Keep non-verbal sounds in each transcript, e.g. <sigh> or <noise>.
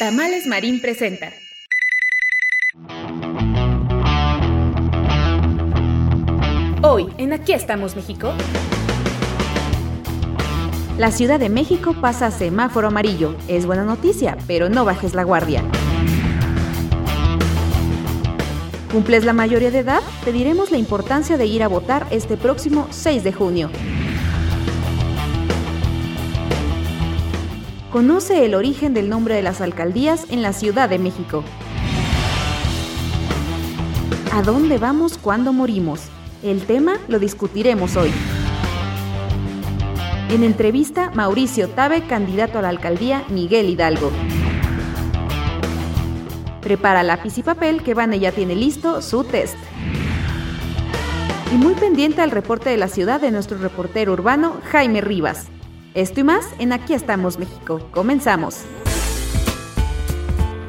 Tamales Marín presenta. Hoy, en Aquí estamos México. La Ciudad de México pasa a semáforo amarillo. Es buena noticia, pero no bajes la guardia. ¿Cumples la mayoría de edad? Te diremos la importancia de ir a votar este próximo 6 de junio. Conoce el origen del nombre de las alcaldías en la Ciudad de México. ¿A dónde vamos cuando morimos? El tema lo discutiremos hoy. En entrevista, Mauricio Tabe, candidato a la alcaldía Miguel Hidalgo. Prepara lápiz y papel que Vane ya tiene listo su test. Y muy pendiente al reporte de la ciudad de nuestro reportero urbano Jaime Rivas. Esto y más en Aquí estamos México. Comenzamos.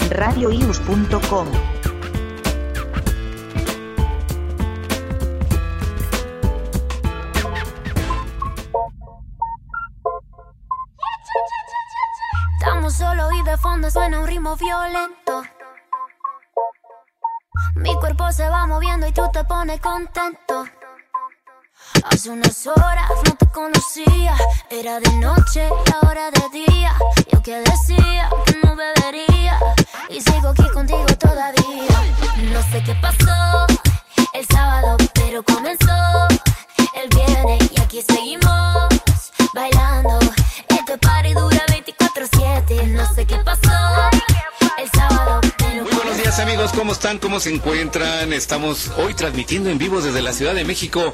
radioius.com Estamos solo y de fondo suena un ritmo violento. Mi cuerpo se va moviendo y tú te pones contento. Hace unas horas no te conocía, era de noche y ahora de día. Yo que decía no bebería y sigo aquí contigo todavía. No sé qué pasó el sábado, pero comenzó el viernes y aquí seguimos bailando. Este party dura 24/7, no sé qué pasó días amigos, ¿cómo están? ¿Cómo se encuentran? Estamos hoy transmitiendo en vivo desde la Ciudad de México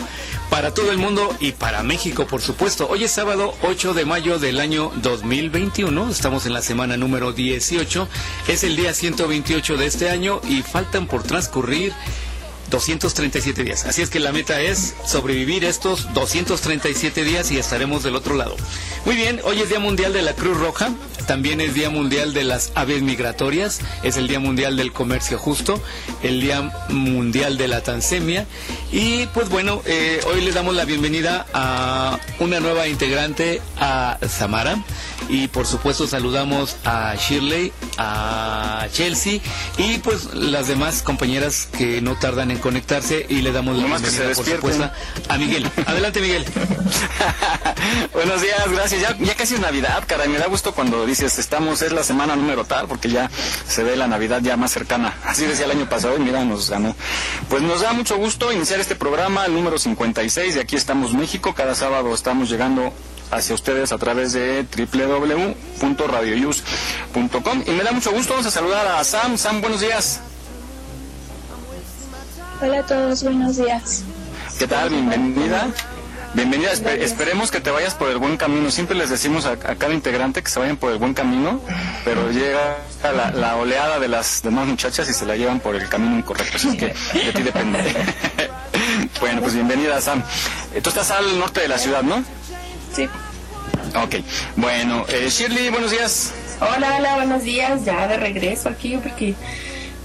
para todo el mundo y para México, por supuesto. Hoy es sábado 8 de mayo del año 2021, estamos en la semana número 18, es el día 128 de este año y faltan por transcurrir 237 días. Así es que la meta es sobrevivir estos 237 días y estaremos del otro lado. Muy bien, hoy es Día Mundial de la Cruz Roja, también es Día Mundial de las Aves Migratorias, es el Día Mundial del Comercio Justo, el Día Mundial de la Tansemia y pues bueno, eh, hoy les damos la bienvenida a una nueva integrante, a Samara y por supuesto saludamos a Shirley, a Chelsea y pues las demás compañeras que no tardan en conectarse y le damos la bienvenida por supuesto a Miguel. Adelante Miguel. <laughs> Buenos días, gracias. Ya, ya casi es Navidad, caray. Me da gusto cuando dices estamos, es la semana número tal, porque ya se ve la Navidad ya más cercana. Así decía el año pasado y mira, nos ganó. Pues nos da mucho gusto iniciar este programa, el número 56, de aquí estamos México. Cada sábado estamos llegando hacia ustedes a través de www.radioyus.com. Y me da mucho gusto, vamos a saludar a Sam. Sam, buenos días. Hola a todos, buenos días. ¿Qué tal? Bienvenida. Bienvenida, Espe- esperemos que te vayas por el buen camino. Siempre les decimos a, a cada integrante que se vayan por el buen camino, pero llega la, la oleada de las demás muchachas y se la llevan por el camino incorrecto. Así es que de ti depende. <laughs> bueno, pues bienvenida, Sam. Eh, Tú estás al norte de la ciudad, ¿no? Sí. Ok. Bueno, eh, Shirley, buenos días. Hola, hola, buenos días. Ya de regreso aquí porque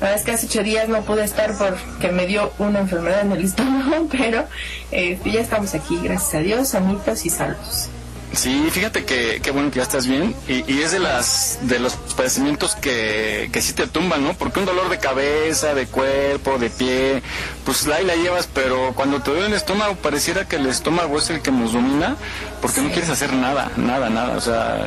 la verdad es que hace ocho días no pude estar porque me dio una enfermedad en el estómago, <laughs> pero eh, ya estamos aquí, gracias a Dios, sanitos y salvos. Sí, fíjate que qué bueno que ya estás bien y, y es de las de los padecimientos que, que sí te tumban, ¿no? Porque un dolor de cabeza, de cuerpo, de pie, pues la ahí la llevas, pero cuando te duele el estómago pareciera que el estómago es el que nos domina porque no quieres hacer nada, nada, nada, o sea,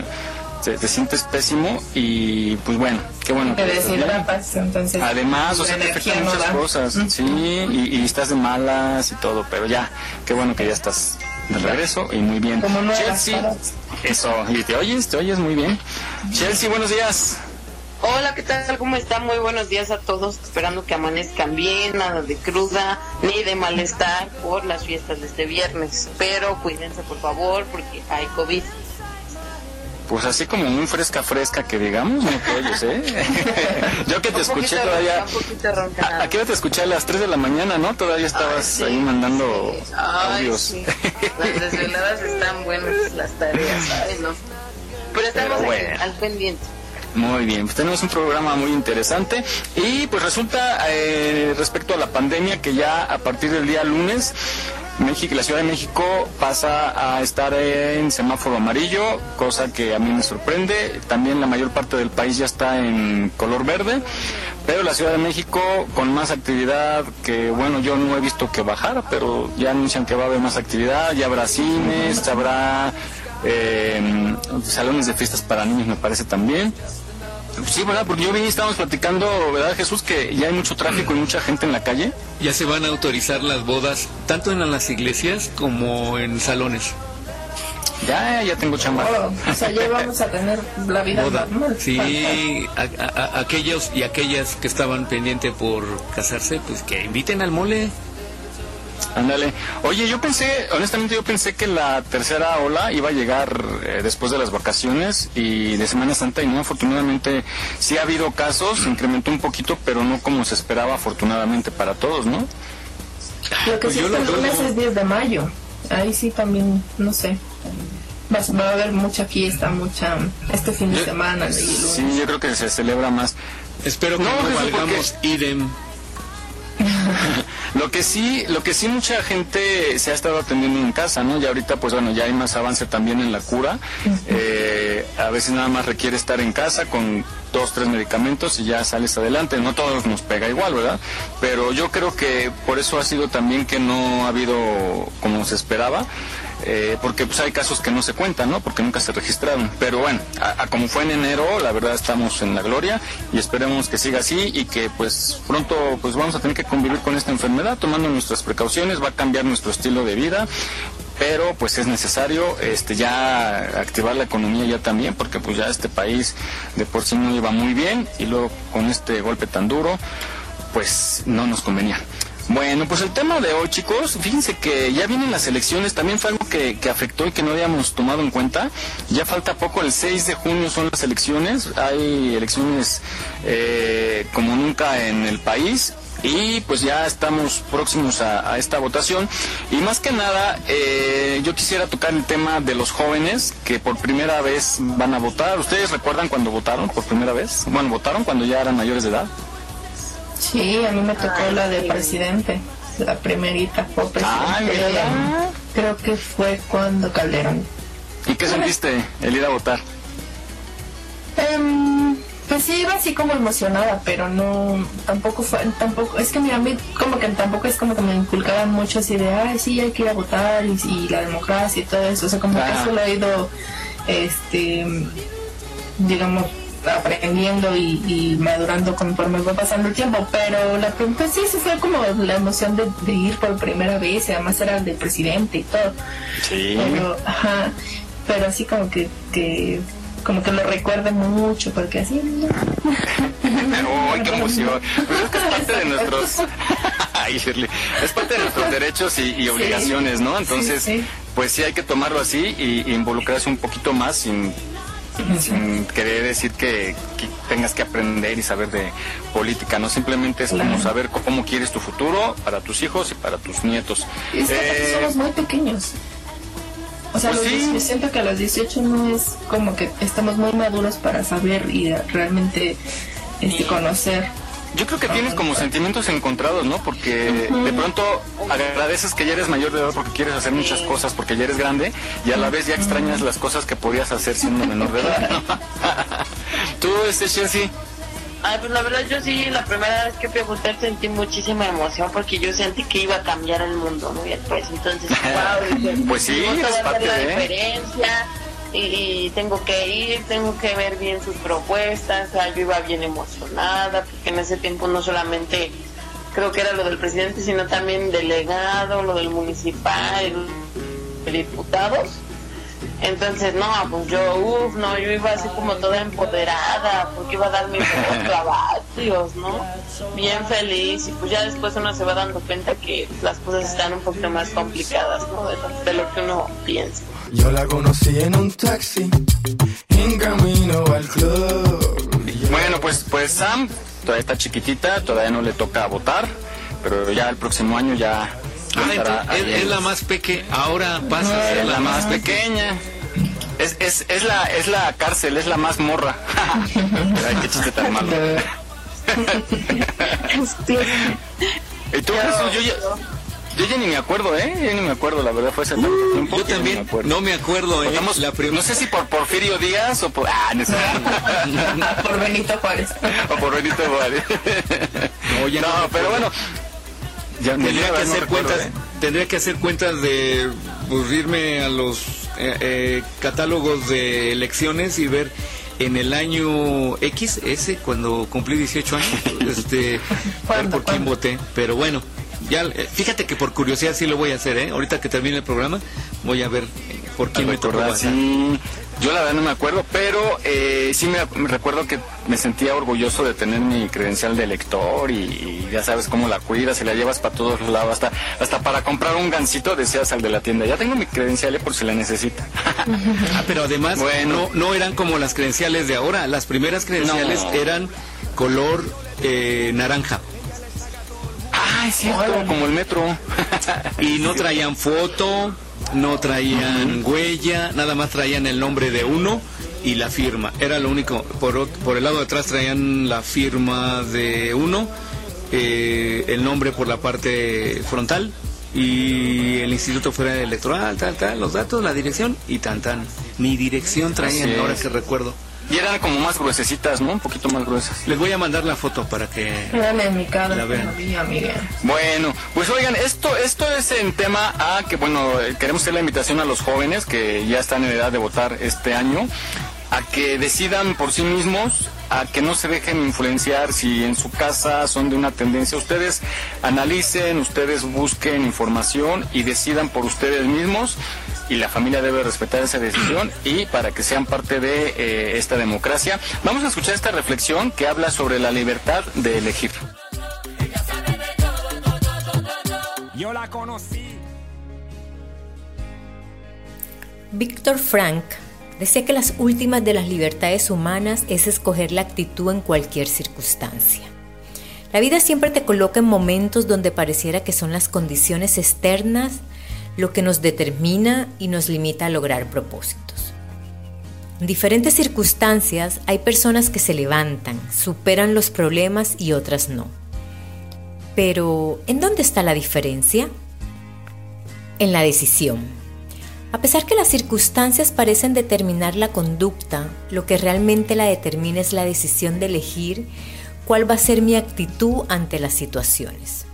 te, te sientes pésimo y pues bueno, qué bueno. Deshidratas, entonces. Además, o sea, te afectan no muchas da. cosas, sí, y, y estás de malas y todo, pero ya, qué bueno que ya estás de regreso y muy bien. Como nuevas Chelsea, eso, y te oyes, te oyes muy bien. Chelsea, buenos días. Hola, ¿qué tal? ¿Cómo están? Muy buenos días a todos. Esperando que amanezcan bien, nada de cruda ni de malestar por las fiestas de este viernes. Pero cuídense, por favor, porque hay COVID. Pues así como muy fresca, fresca que digamos, no te oyes, ¿eh? Yo que te escuché todavía... Aquí te escuché a las 3 de la mañana, ¿no? Todavía estabas ahí mandando audios. Las desveladas están buenas, las tareas, ¿sabes? No? Pero estamos al pendiente. Muy bien, pues tenemos un programa muy interesante y pues resulta eh, respecto a la pandemia que ya a partir del día lunes México, la Ciudad de México pasa a estar en semáforo amarillo, cosa que a mí me sorprende. También la mayor parte del país ya está en color verde, pero la Ciudad de México con más actividad que, bueno, yo no he visto que bajar, pero ya anuncian que va a haber más actividad, ya habrá cines, habrá eh, salones de fiestas para niños, me parece también. Sí, ¿verdad? Porque yo vi, estábamos platicando, ¿verdad, Jesús? Que ya hay mucho tráfico y mucha gente en la calle. Ya se van a autorizar las bodas, tanto en las iglesias como en salones. Ya, ya tengo chamba. Oh, o sea, ya vamos a tener la vida normal. Sí, aquellos y aquellas que estaban pendientes por casarse, pues que inviten al mole. Ándale. Oye, yo pensé, honestamente yo pensé que la tercera ola iba a llegar eh, después de las vacaciones y de Semana Santa y no, afortunadamente sí ha habido casos, se incrementó un poquito, pero no como se esperaba afortunadamente para todos, ¿no? Lo que pues sí está el lunes es 10 de mayo. Ahí sí también, no sé. Va, a haber mucha fiesta, mucha este fin de semana. Sí, yo creo que se celebra más. Espero que no, no valgamos idem lo que sí, lo que sí mucha gente se ha estado atendiendo en casa, ¿no? Ya ahorita, pues bueno, ya hay más avance también en la cura. Eh, a veces nada más requiere estar en casa con dos, tres medicamentos y ya sales adelante. No todos nos pega igual, ¿verdad? Pero yo creo que por eso ha sido también que no ha habido como se esperaba. Eh, porque pues hay casos que no se cuentan, ¿no? Porque nunca se registraron. Pero bueno, como fue en enero, la verdad estamos en la gloria y esperemos que siga así y que pues pronto pues vamos a tener que convivir con esta enfermedad tomando nuestras precauciones, va a cambiar nuestro estilo de vida pero pues es necesario este ya activar la economía ya también porque pues ya este país de por sí no iba muy bien y luego con este golpe tan duro pues no nos convenía. Bueno, pues el tema de hoy, chicos, fíjense que ya vienen las elecciones, también fue algo que, afectó y que no habíamos tomado en cuenta. Ya falta poco, el 6 de junio son las elecciones, hay elecciones eh, como nunca en el país y pues ya estamos próximos a, esta votación y más que nada eh, yo quisiera tocar el tema de los jóvenes que por primera vez van a votar. ¿Ustedes recuerdan cuando votaron por primera vez? Bueno, votaron cuando ya eran mayores de edad. Sí, a mí me tocó la de presidente, la primerita fue presidente. creo que fue cuando Calderón. ¿Y qué sentiste el ir a votar? Em, pues sí, iba así como emocionada, pero no, tampoco fue, tampoco, es que mira, a mí como que tampoco es como que me inculcaban mucho así de, ay, sí, hay que ir a votar y, la democracia y todo eso, o sea, como que eso lo he ido, este, digamos, aprendiendo y, madurando conforme va pasando el tiempo, pero la pregunta sí, sí fue como la emoción de, ir por primera vez, y además era del presidente y todo. Sí. Pero, ajá, pero así como que, que como que lo recuerde mucho, porque así... <laughs> ¡Uy, qué emoción! Pues es que es parte de nuestros... <laughs> Ay, Shirley, es parte de nuestros derechos y, obligaciones, ¿no? Entonces, pues sí hay que tomarlo así y, involucrarse un poquito más sin sin querer decir que, tengas que aprender y saber de política, no simplemente es como saber cómo quieres tu futuro para tus hijos y para tus nietos. Es que eh, somos muy pequeños. O sea, pues siento que a los 18 no es como que estamos muy maduros para saber y realmente este, conocer. Yo creo que tienes como sentimientos encontrados, ¿no? Porque de pronto agradeces que ya eres mayor de edad porque quieres hacer muchas cosas porque ya eres grande y a la vez ya extrañas las cosas que podías hacer siendo menor de edad. <laughs> ¿Tú, este Chelsea? Ay, pues la verdad yo sí, la primera vez que fui a votar sentí muchísima emoción porque yo sentí que iba a cambiar el mundo, ¿no? Y pues entonces, <laughs> wow, pues sí, es parte la diferencia y, tengo que ir, tengo que ver bien sus propuestas, o yo iba bien emocionada porque en ese tiempo no solamente creo que era lo del presidente, sino también delegado, lo del municipal, diputados entonces, no, pues yo, uff, no, yo iba así como toda empoderada, porque iba a dar mis <laughs> trabajos, ¿no? Bien feliz, y pues ya después uno se va dando cuenta que las cosas están un poquito más complicadas, ¿no? De, lo que uno piensa. Yo la conocí en un taxi sin camino al club. Bueno, pues, pues Sam todavía está chiquitita, todavía no le toca votar, pero ya el próximo año ya Ah, entonces, es, es en- la más peque, ahora pasa a ser es la, la más pequeña. Es, es, es, la, es la cárcel, es la más morra. <laughs> Ay, qué chiste tan malo. <laughs> <laughs> ¿Y tú, Jesús? Yo ya, yo ya ni me acuerdo, ¿eh? Yo ni me acuerdo, la verdad, fue hace tanto tiempo. Yo también me no me acuerdo, ¿eh? La prim- no sé si por Porfirio Díaz o por... Ah, no sé. <laughs> Por Benito Juárez. o por Benito Juárez. No, ya no no, me pero acuerdo. bueno. Ya, Tendría que hacer recuerdo, cuentas, ¿eh? tendría que hacer cuentas de irme a los eh, eh, catálogos de elecciones y ver en el año X, ese, cuando cumplí 18 años, <laughs> este, ver ¿Cuándo, por quién voté. Pero bueno, ya, eh, fíjate que por curiosidad sí lo voy a hacer, ¿eh? Ahorita que termine el programa, voy a ver eh, por quién me tocó sí. Yo la verdad no me acuerdo, pero eh, sí me, me recuerdo que me sentía orgulloso de tener mi credencial de elector y, y ya sabes cómo la cuidas y la llevas para todos lados, hasta, hasta para comprar un gansito decías al de la tienda, ya tengo mi credencial eh, por si la necesita. Ah, pero además Bueno. no, no eran como las credenciales de ahora. Las primeras credenciales No. eran color eh, naranja. Ah, es cierto, como el metro. Y no traían foto, no traían huella, nada más traían el nombre de uno y la firma. Era lo único. Por, por el lado de atrás traían la firma de uno, eh, el nombre por la parte frontal y el Instituto Federal Electoral, tal, tal, los datos, la dirección y tan, tan. Mi dirección traían, ahora que recuerdo. Y eran como más gruesecitas, ¿no? Un poquito más gruesas. Les voy a mandar la foto para que... Eran en mi cara, La vean. Bueno, pues oigan, esto, esto es en tema a que, bueno, queremos hacer la invitación a los jóvenes que ya están en edad de votar este año, a que decidan por sí mismos, a que no se dejen influenciar si en su casa son de una tendencia. Ustedes analicen, ustedes busquen información y decidan por ustedes mismos. Y la familia debe respetar esa decisión y para que sean parte de eh, esta democracia. Vamos a escuchar esta reflexión que habla sobre la libertad de elegir. Yo la conocí. Víctor Frank decía que las últimas de las libertades humanas es escoger la actitud en cualquier circunstancia. La vida siempre te coloca en momentos donde pareciera que son las condiciones externas lo que nos determina y nos limita a lograr propósitos. En diferentes circunstancias hay personas que se levantan, superan los problemas y otras no. Pero, ¿en dónde está la diferencia? En la decisión. A pesar que las circunstancias parecen determinar la conducta, lo que realmente la determina es la decisión de elegir cuál va a ser mi actitud ante las situaciones.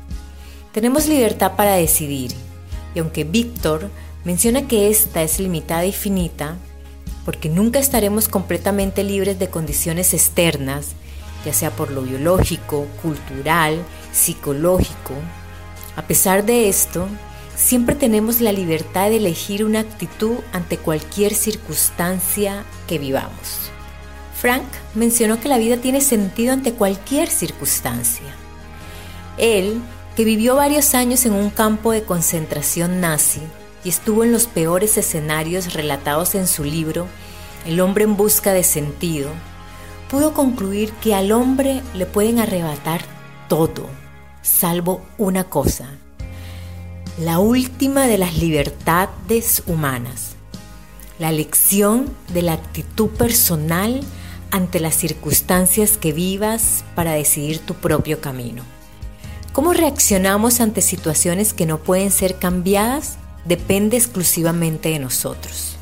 Tenemos libertad para decidir, y aunque Víctor menciona que esta es limitada y finita, porque nunca estaremos completamente libres de condiciones externas, ya sea por lo biológico, cultural, psicológico, a pesar de esto, siempre tenemos la libertad de elegir una actitud ante cualquier circunstancia que vivamos. Frank mencionó que la vida tiene sentido ante cualquier circunstancia. Él, que vivió varios años en un campo de concentración nazi y estuvo en los peores escenarios relatados en su libro El hombre en busca de sentido, pudo concluir que al hombre le pueden arrebatar todo, salvo una cosa, la última de las libertades humanas, la elección de la actitud personal ante las circunstancias que vivas para decidir tu propio camino. ¿Cómo reaccionamos ante situaciones que no pueden ser cambiadas? Depende exclusivamente de nosotros.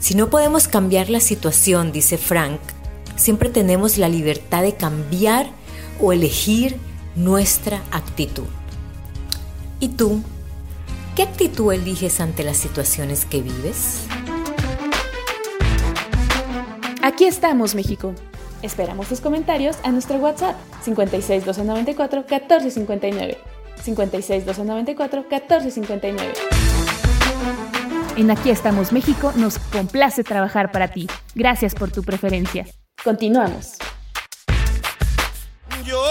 Si no podemos cambiar la situación, dice Frank, siempre tenemos la libertad de cambiar o elegir nuestra actitud. ¿Y tú? ¿Qué actitud eliges ante las situaciones que vives? Aquí estamos, México. Esperamos tus comentarios a nuestro WhatsApp 56 294 1459. 56 294 1459. En Aquí estamos, México nos complace trabajar para ti. Gracias por tu preferencia. Continuamos. Yo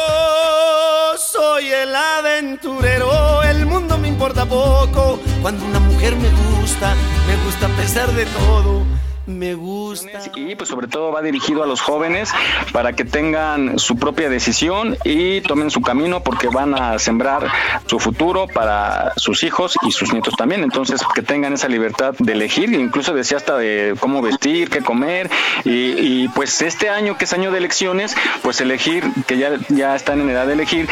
soy el aventurero, el mundo me importa poco. Cuando una mujer me gusta, me gusta a pesar de todo. Me gusta. Y pues sobre todo va dirigido a los jóvenes para que tengan su propia decisión y tomen su camino porque van a sembrar su futuro para sus hijos y sus nietos también. Entonces que tengan esa libertad de elegir, incluso decía hasta de cómo vestir, qué comer y, pues este año que es año de elecciones, pues elegir, que ya, ya están en edad de elegir,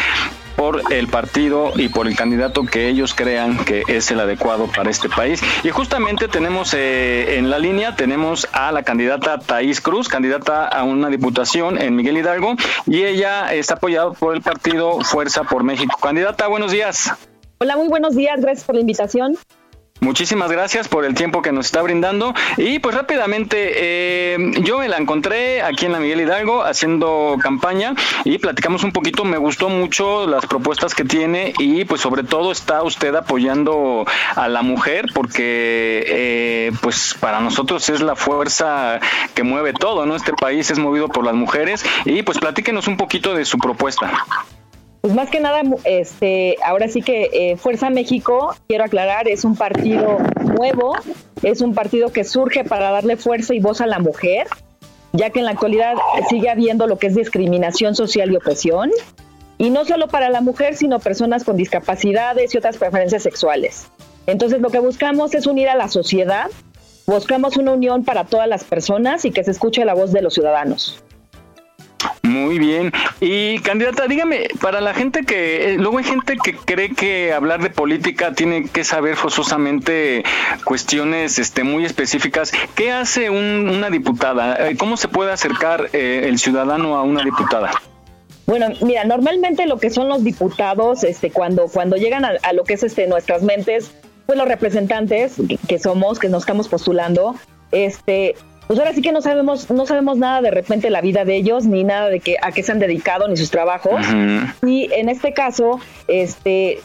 por el partido y por el candidato que ellos crean que es el adecuado para este país. Y justamente tenemos eh, en la línea, tenemos a la candidata Thais Cruz, candidata a una diputación en Miguel Hidalgo, y ella está apoyada por el partido Fuerza por México. Candidata, buenos días. Hola, muy buenos días, gracias por la invitación. Muchísimas gracias por el tiempo que nos está brindando. Y pues rápidamente, eh, yo me la encontré aquí en la Miguel Hidalgo haciendo campaña y platicamos un poquito. Me gustó mucho las propuestas que tiene y pues sobre todo está usted apoyando a la mujer porque eh, pues para nosotros es la fuerza que mueve todo, ¿no? Este país es movido por las mujeres y pues platíquenos un poquito de su propuesta. Pues más que nada, este, ahora sí que eh, Fuerza México, quiero aclarar, es un partido nuevo, es un partido que surge para darle fuerza y voz a la mujer, ya que en la actualidad sigue habiendo lo que es discriminación social y opresión, y no solo para la mujer, sino personas con discapacidades y otras preferencias sexuales. Entonces lo que buscamos es unir a la sociedad, buscamos una unión para todas las personas y que se escuche la voz de los ciudadanos. Muy bien. Y candidata, dígame, para la gente que, eh, luego hay gente que cree que hablar de política tiene que saber forzosamente cuestiones este, muy específicas. ¿Qué hace una diputada? Eh, ¿Cómo se puede acercar eh, el ciudadano a una diputada? Bueno, mira, normalmente lo que son los diputados, este, cuando, cuando llegan a, a lo que es este, nuestras mentes, pues los representantes que somos, que nos estamos postulando, este, pues ahora sí que no sabemos, no sabemos nada de repente la vida de ellos, ni nada de que a qué se han dedicado, ni sus trabajos. Y en este caso, este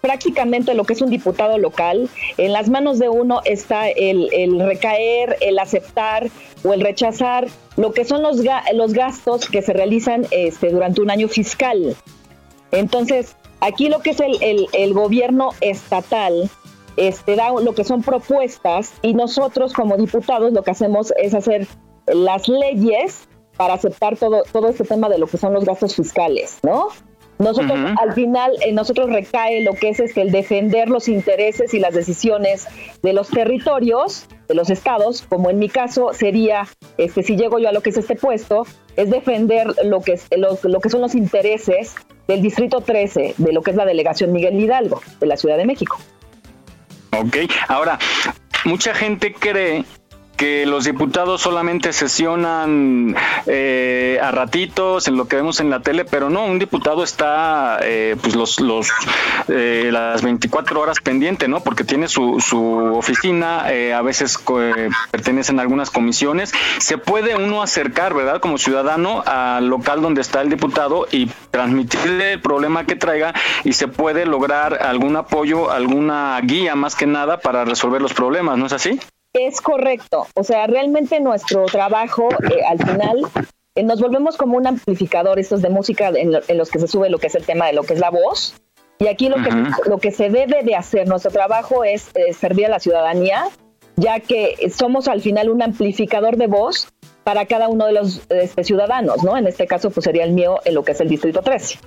prácticamente lo que es un diputado local, en las manos de uno está el, recaer, el aceptar o el rechazar lo que son los, los gastos que se realizan este, durante un año fiscal. Entonces, aquí lo que es el, el, el gobierno estatal este, da lo que son propuestas y nosotros como diputados lo que hacemos es hacer las leyes para aceptar todo, todo este tema de lo que son los gastos fiscales, ¿no? Nosotros, al final, en nosotros recae lo que es este, el defender los intereses y las decisiones de los territorios, de los estados, como en mi caso sería, este, si llego yo a lo que es este puesto, es defender lo que, es, lo, lo que son los intereses del Distrito 13, de lo que es la delegación Miguel Hidalgo, de la Ciudad de México. Ok, ahora, mucha gente cree que los diputados solamente sesionan eh, a ratitos en lo que vemos en la tele, pero no, un diputado está eh, pues los, los eh, las 24 horas pendiente, ¿no? Porque tiene su, su oficina, a veces pertenecen a algunas comisiones, se puede uno acercar, ¿verdad? Como ciudadano al local donde está el diputado y transmitirle el problema que traiga y se puede lograr algún apoyo, alguna guía más que nada para resolver los problemas, ¿no es así? Es correcto. O sea, realmente nuestro trabajo eh, al final eh, nos volvemos como un amplificador estos de música en, los que se sube lo que es el tema de lo que es la voz. Y aquí lo, que, lo que se debe de hacer, nuestro trabajo es eh, servir a la ciudadanía, ya que somos al final un amplificador de voz para cada uno de los este, ciudadanos, ¿no? En este caso, pues sería el mío en lo que es el Distrito 13.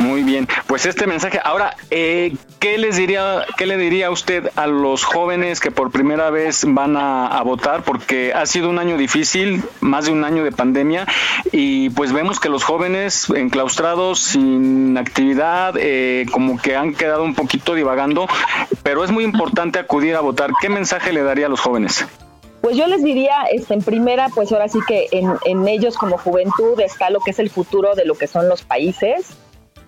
Muy bien, pues este mensaje. Ahora, eh, ¿qué les diría, qué le diría usted a los jóvenes que por primera vez van a, votar? Porque ha sido un año difícil, más de un año de pandemia, y pues vemos que los jóvenes enclaustrados, sin actividad, eh, como que han quedado un poquito divagando, pero es muy importante acudir a votar. ¿Qué mensaje le daría a los jóvenes? Pues yo les diría, este, en primera, pues ahora sí que en, en ellos como juventud está lo que es el futuro de lo que son los países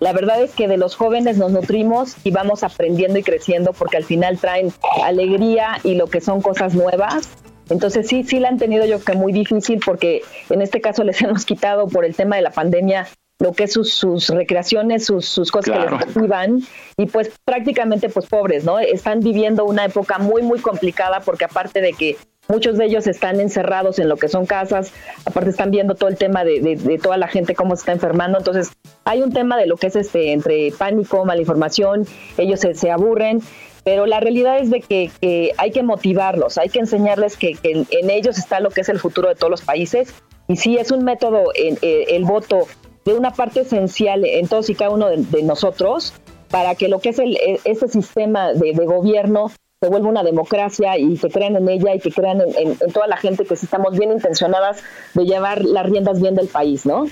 la verdad es que de los jóvenes nos nutrimos y vamos aprendiendo y creciendo porque al final traen alegría y lo que son cosas nuevas. Entonces sí, sí la han tenido yo que muy difícil porque en este caso <laughs> les hemos quitado por el tema de la pandemia lo que es sus, recreaciones, sus, sus cosas que les motivan y pues prácticamente pues pobres, ¿no? Están viviendo una época muy, muy complicada porque aparte de que Muchos de ellos están encerrados en lo que son casas, aparte están viendo todo el tema de, toda la gente cómo se está enfermando, entonces hay un tema de lo que es este entre pánico, mala información, ellos se, aburren pero la realidad es de que, hay que motivarlos, hay que enseñarles que, en, ellos está lo que es el futuro de todos los países y sí es un método, en, eh, el voto de una parte esencial en todos y cada uno de, nosotros para que lo que es el, e, este sistema de, gobierno se vuelva una democracia y que crean en ella y que crean en, toda la gente que sí estamos bien intencionadas de llevar las riendas bien del país, ¿no?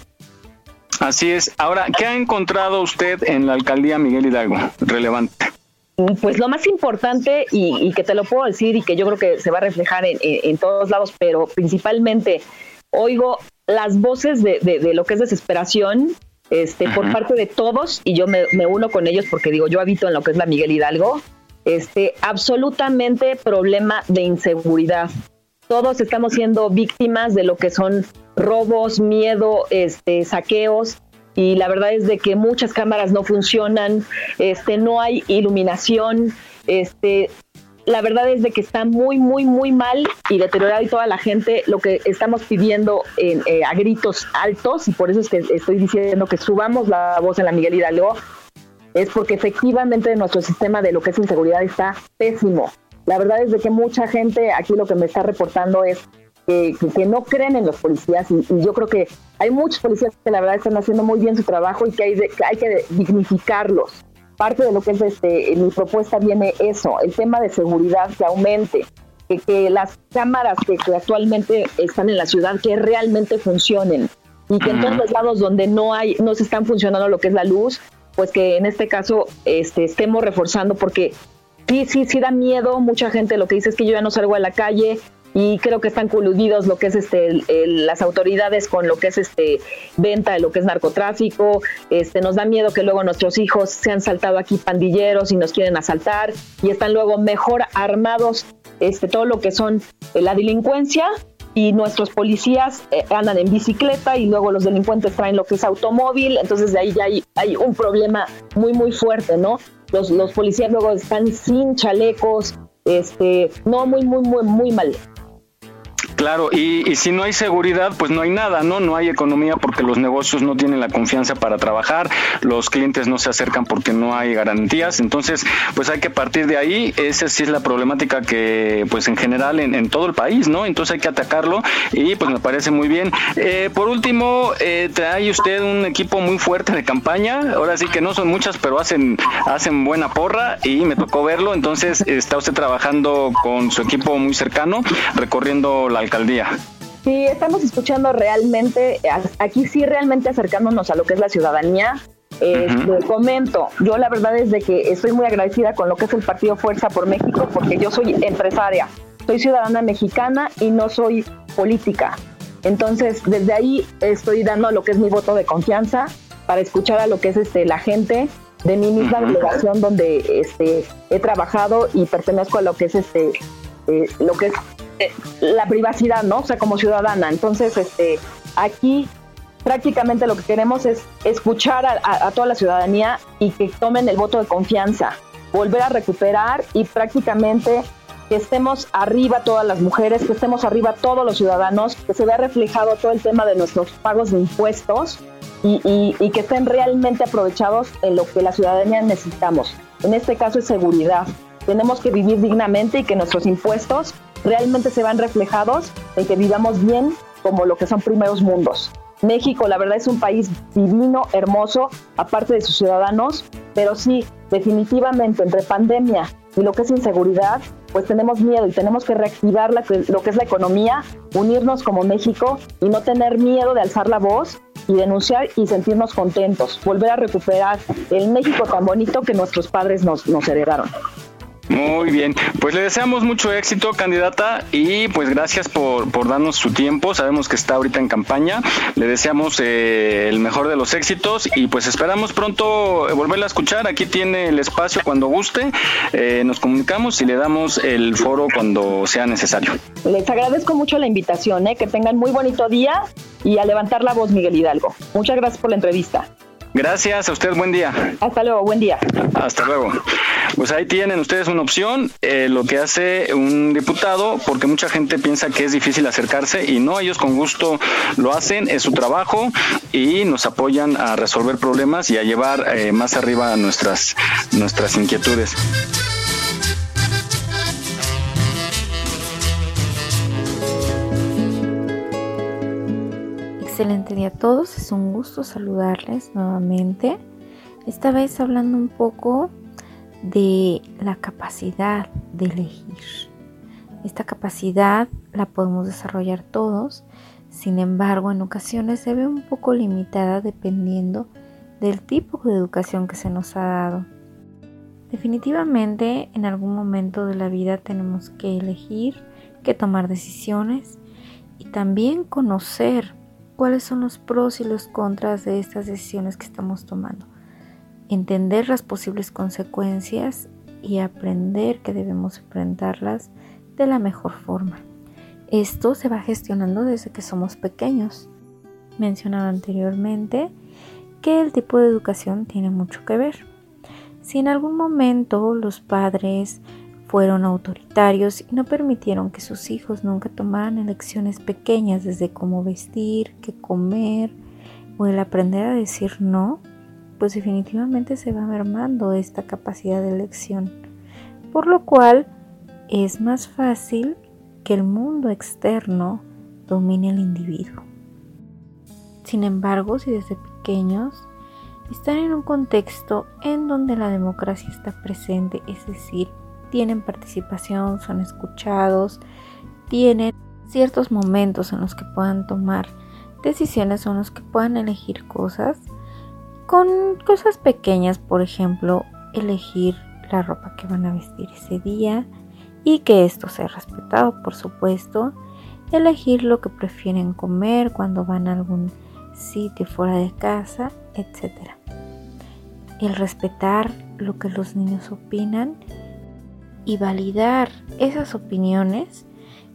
Así es. Ahora, ¿qué ha encontrado usted en la alcaldía Miguel Hidalgo relevante? Mm, pues lo más importante y, que te lo puedo decir y que yo creo que se va a reflejar en, todos lados, pero principalmente oigo las voces de, lo que es desesperación este, por parte de todos y yo me, uno con ellos porque digo, yo habito en lo que es la Miguel Hidalgo, este, absolutamente problema de inseguridad. Todos estamos siendo víctimas de lo que son robos, miedo, este, saqueos y la verdad es de que muchas cámaras no funcionan, este, no hay iluminación, este, la verdad es de que está muy, muy, muy mal y deteriorado y toda la gente lo que estamos pidiendo en, eh, a gritos altos y por eso es que estoy diciendo que subamos la voz en la Miguel Hidalgo, es porque efectivamente nuestro sistema de lo que es inseguridad está pésimo. La verdad es de que mucha gente aquí lo que me está reportando es que, no creen en los policías y, yo creo que hay muchos policías que la verdad están haciendo muy bien su trabajo y que hay, que, hay que dignificarlos. Parte de lo que es este, mi propuesta viene eso, el tema de seguridad que aumente, que, que las cámaras que, actualmente están en la ciudad que realmente funcionen y que en todos los lados donde no hay, no se están funcionando lo que es la luz, pues que en este caso este, estemos reforzando porque sí, sí, sí da miedo. Mucha gente lo que dice es que yo ya no salgo a la calle, y creo que están coludidos lo que es este las autoridades con lo que es este venta de lo que es narcotráfico este nos da miedo que luego nuestros hijos se han saltado aquí pandilleros y nos quieren asaltar y están luego mejor armados este todo lo que son eh, la delincuencia y nuestros policías eh, andan en bicicleta y luego los delincuentes traen lo que es automóvil entonces de ahí ya hay, hay un problema muy muy fuerte no los, los policías luego están sin chalecos este no muy muy muy muy mal Claro, y, si no hay seguridad, pues no hay nada, ¿no? No hay economía porque los negocios no tienen la confianza para trabajar, los clientes no se acercan porque no hay garantías, entonces, pues hay que partir de ahí, esa sí es la problemática que, pues en general, en, todo el país, ¿no? Entonces hay que atacarlo y pues me parece muy bien. Eh, por último, eh, trae usted un equipo muy fuerte de campaña, ahora sí que no son muchas, pero hacen, hacen buena porra y me tocó verlo, entonces está usted trabajando con su equipo muy cercano, recorriendo la alcaldía. Sí, estamos escuchando realmente, aquí sí realmente acercándonos a lo que es la ciudadanía. Eh, comento, yo la verdad es de que estoy muy agradecida con lo que es el Partido Fuerza por México porque yo soy empresaria, soy ciudadana mexicana y no soy política. Entonces, desde ahí estoy dando lo que es mi voto de confianza para escuchar a lo que es este la gente de mi misma delegación donde este he trabajado y pertenezco a lo que es este eh, lo que es eh, la privacidad, ¿no? O sea, como ciudadana. Entonces, este, aquí prácticamente lo que queremos es escuchar a, toda la ciudadanía y que tomen el voto de confianza, volver a recuperar y prácticamente que estemos arriba todas las mujeres, que estemos arriba todos los ciudadanos, que se vea reflejado todo el tema de nuestros pagos de impuestos y, y que estén realmente aprovechados en lo que la ciudadanía necesitamos. En este caso es seguridad. Tenemos que vivir dignamente y que nuestros impuestos realmente se van reflejados en que vivamos bien como lo que son primeros mundos. México, la verdad, es un país divino, hermoso, aparte de sus ciudadanos, pero sí, definitivamente, entre pandemia y lo que es inseguridad, pues tenemos miedo y tenemos que reactivar lo que es la economía, unirnos como México y no tener miedo de alzar la voz y denunciar y sentirnos contentos, volver a recuperar el México tan bonito que nuestros padres nos, nos heredaron. Muy bien, pues le deseamos mucho éxito, candidata, y pues gracias por, por darnos su tiempo. Sabemos que está ahorita en campaña. Le deseamos eh, el mejor de los éxitos y pues esperamos pronto volverla a escuchar. Aquí tiene el espacio cuando guste. Eh, nos comunicamos y le damos el foro cuando sea necesario. Les agradezco mucho la invitación, ¿eh? que tengan muy bonito día y a levantar la voz, Miguel Hidalgo. Muchas gracias por la entrevista. Gracias a usted, buen día. Hasta luego, buen día. Hasta luego. Pues ahí tienen ustedes una opción, eh, lo que hace un diputado, porque mucha gente piensa que es difícil acercarse y no, ellos con gusto lo hacen, es su trabajo y nos apoyan a resolver problemas y a llevar eh, más arriba nuestras, nuestras inquietudes. Excelente día a todos, es un gusto saludarles nuevamente. Esta vez hablando un poco de la capacidad de elegir. Esta capacidad la podemos desarrollar todos, sin embargo en ocasiones se ve un poco limitada dependiendo del tipo de educación que se nos ha dado. Definitivamente en algún momento de la vida tenemos que elegir, que tomar decisiones y también conocer cuáles son los pros y los contras de estas decisiones que estamos tomando, entender las posibles consecuencias y aprender que debemos enfrentarlas de la mejor forma. Esto se va gestionando desde que somos pequeños. Mencionaba anteriormente que el tipo de educación tiene mucho que ver. Si en algún momento los padres fueron autoritarios y no permitieron que sus hijos nunca tomaran elecciones pequeñas desde cómo vestir, qué comer o el aprender a decir no, pues definitivamente se va mermando esta capacidad de elección. Por lo cual es más fácil que el mundo externo domine al individuo. Sin embargo, si desde pequeños están en un contexto en donde la democracia está presente, es decir, tienen participación, son escuchados, tienen ciertos momentos en los que puedan tomar decisiones o en los que puedan elegir cosas, con cosas pequeñas, por ejemplo, elegir la ropa que van a vestir ese día y que esto sea respetado, por supuesto, elegir lo que prefieren comer cuando van a algún sitio fuera de casa, etc. El respetar lo que los niños opinan y validar esas opiniones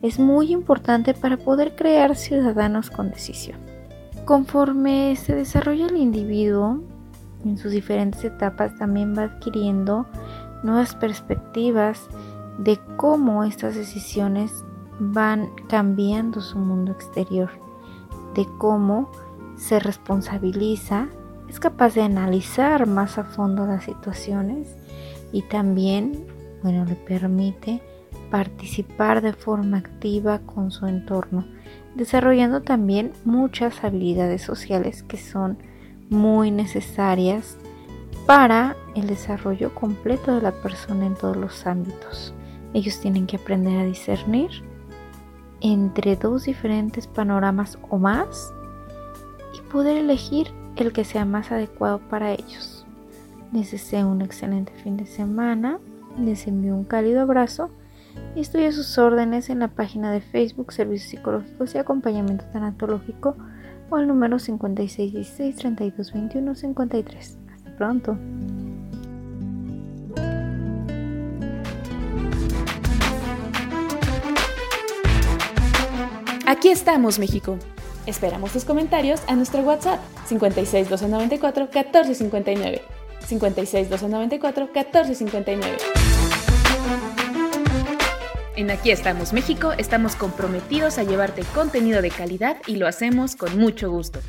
es muy importante para poder crear ciudadanos con decisión. Conforme se desarrolla el individuo en sus diferentes etapas, también va adquiriendo nuevas perspectivas de cómo estas decisiones van cambiando su mundo exterior, de cómo se responsabiliza, es capaz de analizar más a fondo las situaciones y también bueno, le permite participar de forma activa con su entorno, desarrollando también muchas habilidades sociales que son muy necesarias para el desarrollo completo de la persona en todos los ámbitos. Ellos tienen que aprender a discernir entre dos diferentes panoramas o más y poder elegir el que sea más adecuado para ellos. Les deseo un excelente fin de semana les envío un cálido abrazo y estoy sus órdenes en la página de Facebook Servicios Psicológicos y Acompañamiento Tanatológico o al número 5616-3221-53. Hasta pronto. Aquí estamos, México. Esperamos tus comentarios a nuestro WhatsApp 56 294 1459. 56 294 1459. En Aquí estamos México, estamos comprometidos a llevarte contenido de calidad y lo hacemos con mucho gusto.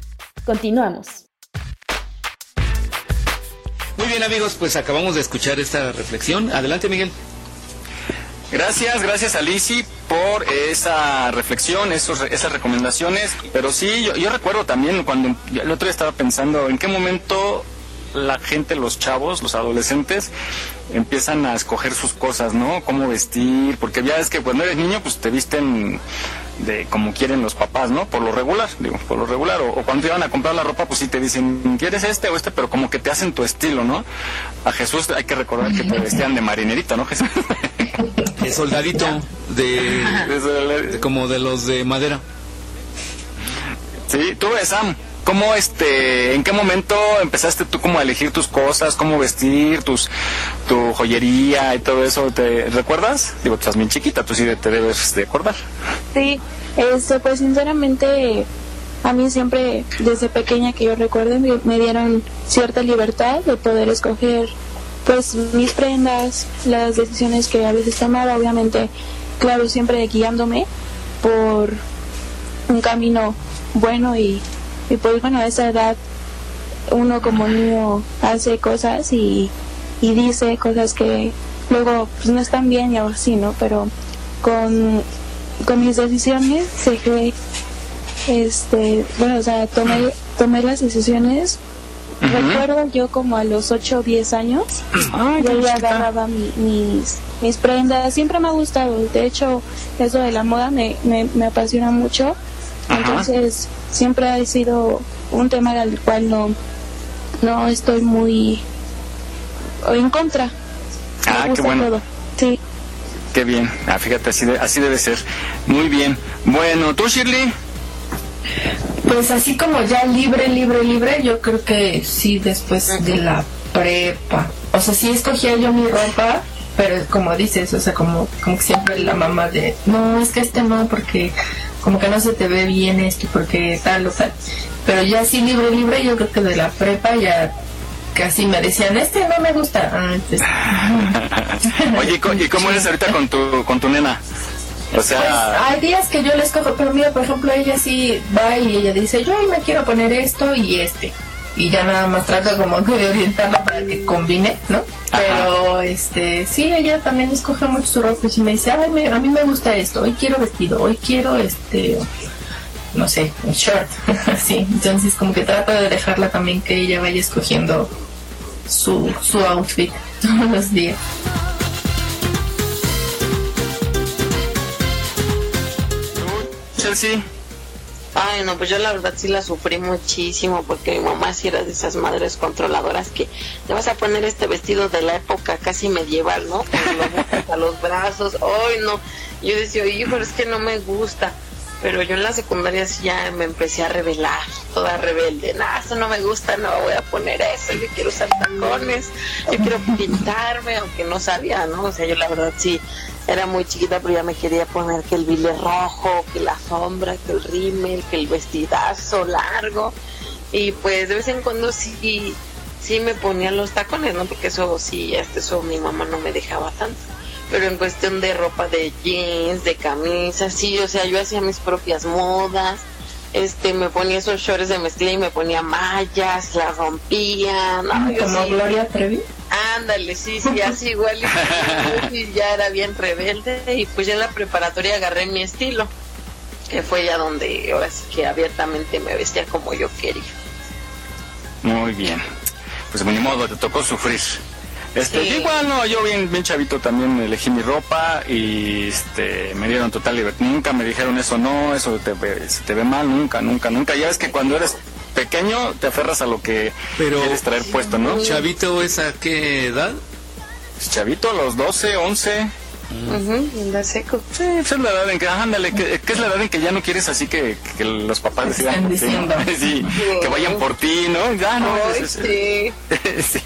Continuamos. Muy bien amigos, pues acabamos de escuchar esta reflexión. Adelante Miguel. Gracias, gracias a por esa reflexión, esos, esas recomendaciones. Pero sí, yo, yo recuerdo también cuando el otro día estaba pensando en qué momento la gente, los chavos, los adolescentes, empiezan a escoger sus cosas, ¿no? Cómo vestir, porque ya es que cuando eres niño, pues te visten de como quieren los papás, ¿no? Por lo regular, digo, por lo regular. O, cuando te iban a comprar la ropa, pues sí te dicen, ¿quieres este o este? Pero como que te hacen tu estilo, ¿no? A Jesús hay que recordar que te vestían de marinerita, ¿no, Jesús? <laughs> De soldadito, de, como de los de madera. Sí, tú ves, Sam. ¿Cómo, este, en qué momento empezaste tú como a elegir tus cosas, cómo vestir, tus, tu joyería y todo eso? ¿Te recuerdas? Digo, tú estás bien chiquita, tú sí te debes de acordar. Sí, este, pues sinceramente a mí siempre desde pequeña que yo recuerde me, dieron cierta libertad de poder escoger pues mis prendas, las decisiones que a veces tomaba, obviamente, claro, siempre guiándome por un camino bueno y y pues bueno, a esa edad uno como niño hace cosas y, dice cosas que luego pues no están bien y así, ¿no? Pero con, con mis decisiones que este, bueno, o sea, tomé, tomé las decisiones. Recuerdo yo como a los 8 o 10 años, yo ya agarraba mis, mis prendas, siempre me ha gustado, de hecho, eso de la moda me, me, me apasiona mucho, entonces siempre ha sido un tema del cual no, no estoy muy en contra. Ah, qué bueno. Sí. Qué bien. Ah, fíjate, así, así debe ser. Muy bien. Bueno, ¿tú, Shirley? Pues así como ya libre, libre, libre, yo creo que sí después de la prepa. O sea, sí escogía yo mi ropa, pero como dices, o sea, como, como que siempre la mamá de, no, es que este no, porque como que no se te ve bien esto, porque tal o tal. Pero ya sí libre, libre, yo creo que de la prepa ya casi me decían, este no me gusta. Ah, <laughs> Oye, ¿y cómo eres ahorita con tu, con tu nena? O sea... Pues, hay días que yo les cojo, pero mira, por ejemplo, ella sí va y ella dice, yo hoy me quiero poner esto y este. Y ya nada más trato como de orientarla para que combine, ¿no? Pero, este, sí, ella también escoge mucho su ropa y me dice, Ay, a mí me gusta esto, hoy quiero vestido, hoy quiero, este, no sé, un short, así. <laughs> Entonces, como que trato de dejarla también que ella vaya escogiendo su, su outfit <laughs> todos los días. Chelsea. Ay, no, pues yo la verdad sí la sufrí muchísimo porque mi mamá sí era de esas madres controladoras que te vas a poner este vestido de la época casi medieval, ¿no? Con los los brazos. Ay, no. Yo decía, hijo, es que no me gusta. Pero yo en la secundaria sí ya me empecé a revelar, toda rebelde. No, eso no me gusta, no voy a poner eso. Yo quiero usar tacones, yo quiero pintarme, aunque no sabía, ¿no? O sea, yo la verdad sí era muy chiquita, pero ya me quería poner que el bile rojo, que la sombra, que el rímel, que el vestidazo largo. Y pues de vez en cuando sí, sí me ponía los tacones, ¿no? Porque eso sí, este, eso mi mamá no me dejaba tanto pero en cuestión de ropa de jeans, de camisas, sí, o sea, yo hacía mis propias modas, este, me ponía esos shorts de mezclilla y me ponía mallas, las rompía, ¿no? Como Gloria Trevi. Ándale, sí, sí, así igual, y, <laughs> ya era bien rebelde, y pues ya en la preparatoria agarré mi estilo, que fue ya donde ahora sí que abiertamente me vestía como yo quería. Muy bien, pues de mi modo, te tocó sufrir. Este, igual no, yo bien, bien chavito también elegí mi ropa y este, me dieron total libertad. Nunca me dijeron eso, no, eso te ve, se te ve mal, nunca, nunca, nunca. Ya ves que cuando eres pequeño te aferras a lo que quieres traer puesto, ¿no? ¿Chavito es a qué edad? Chavito a los 12, 11. Uh la seco. Sí, pues es la edad en que, ándale, que, es la edad en que ya no quieres así que, que los papás decidan <laughs> sí, que vayan por ti, ¿no? Ya no. sí. <laughs> sí.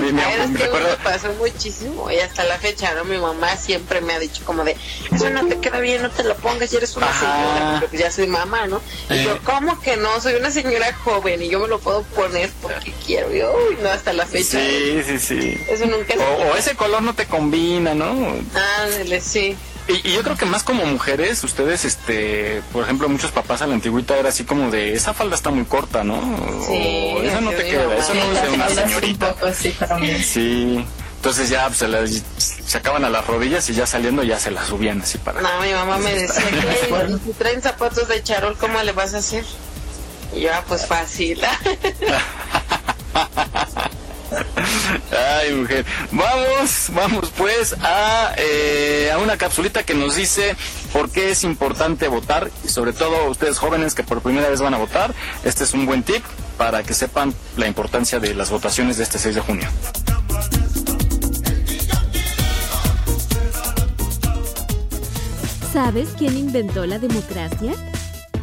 Mi, mi, es que me pasó muchísimo y hasta la fecha, ¿no? Mi mamá siempre me ha dicho como de, eso no te queda bien, no te lo pongas, y eres una señora, pero pues ya soy mamá, ¿no? Y yo, eh. ¿cómo que no? Soy una señora joven y yo me lo puedo poner porque quiero. Y, uy, no, hasta la fecha. Sí, sí, sí. Eso nunca o, o ese color no te combina, ¿no? Ah, sí. Y, yo creo que más como mujeres, ustedes, este, por ejemplo, muchos papás a la antigüita era así como de, esa falda está muy corta, ¿no? Sí, o, eso no te queda, eso no es de una <laughs> señorita. sí, entonces ya pues, se, las, sacaban a las rodillas y ya saliendo ya se las subían así para... No, mi mamá me decía que si traen zapatos de charol, ¿cómo le vas a hacer? Y yo, ah, pues fácil. <laughs> Ay, mujer. Vamos, vamos pues a, eh, a una capsulita que nos dice por qué es importante votar y sobre todo ustedes jóvenes que por primera vez van a votar. Este es un buen tip para que sepan la importancia de las votaciones de este 6 de junio. ¿Sabes quién inventó la democracia?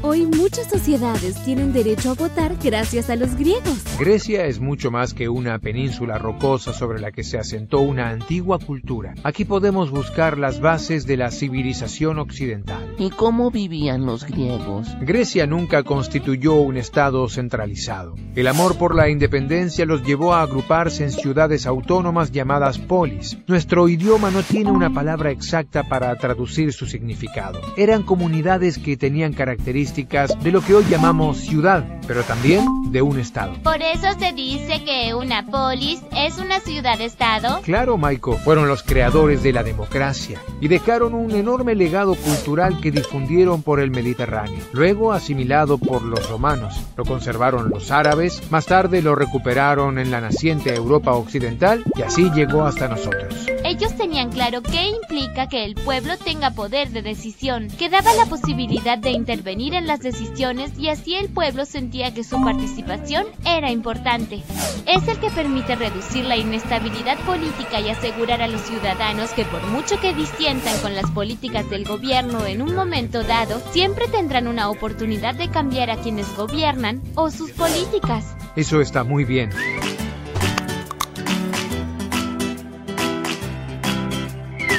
Hoy muchas sociedades tienen derecho a votar gracias a los griegos. Grecia es mucho más que una península rocosa sobre la que se asentó una antigua cultura. Aquí podemos buscar las bases de la civilización occidental. ¿Y cómo vivían los griegos? Grecia nunca constituyó un estado centralizado. El amor por la independencia los llevó a agruparse en ciudades autónomas llamadas polis. Nuestro idioma no tiene una palabra exacta para traducir su significado. Eran comunidades que tenían características de lo que hoy llamamos ciudad, pero también de un estado. Por eso se dice que una polis es una ciudad-estado. Claro, Maiko, fueron los creadores de la democracia y dejaron un enorme legado cultural que que difundieron por el Mediterráneo, luego asimilado por los romanos. Lo conservaron los árabes, más tarde lo recuperaron en la naciente Europa occidental y así llegó hasta nosotros. Ellos tenían claro qué implica que el pueblo tenga poder de decisión, que daba la posibilidad de intervenir en las decisiones y así el pueblo sentía que su participación era importante. Es el que permite reducir la inestabilidad política y asegurar a los ciudadanos que por mucho que disientan con las políticas del gobierno en un momento dado, siempre tendrán una oportunidad de cambiar a quienes gobiernan o sus políticas. Eso está muy bien.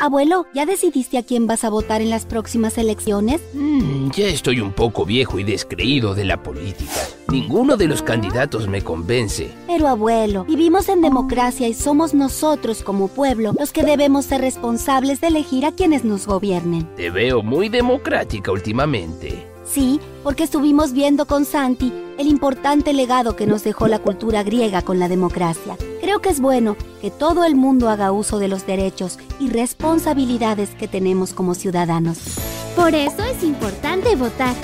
Abuelo, ¿ya decidiste a quién vas a votar en las próximas elecciones? Mm, ya estoy un poco viejo y descreído de la política. Ninguno de los candidatos me convence. Pero abuelo, vivimos en democracia y somos nosotros como pueblo los que debemos ser responsables de elegir a quienes nos gobiernen. Te veo muy democrática últimamente. Sí, porque estuvimos viendo con Santi el importante legado que nos dejó la cultura griega con la democracia. Creo que es bueno que todo el mundo haga uso de los derechos y responsabilidades que tenemos como ciudadanos. Por eso es importante votar.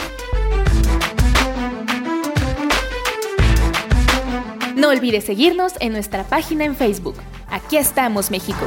No olvides seguirnos en nuestra página en Facebook. Aquí estamos, México.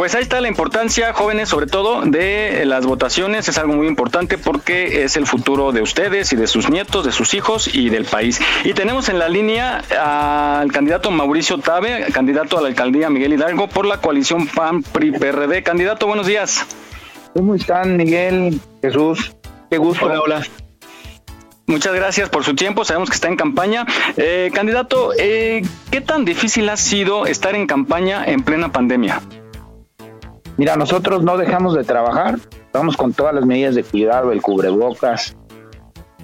Pues ahí está la importancia, jóvenes, sobre todo de las votaciones. Es algo muy importante porque es el futuro de ustedes y de sus nietos, de sus hijos y del país. Y tenemos en la línea al candidato Mauricio Tabe, candidato a la alcaldía Miguel Hidalgo por la coalición PAN-PRI-PRD. Candidato, buenos días. ¿Cómo están, Miguel, Jesús? Qué gusto. Hola, hola. Muchas gracias por su tiempo. Sabemos que está en campaña. Eh, candidato, eh, ¿qué tan difícil ha sido estar en campaña en plena pandemia? Mira, nosotros no dejamos de trabajar, vamos con todas las medidas de cuidado, el cubrebocas,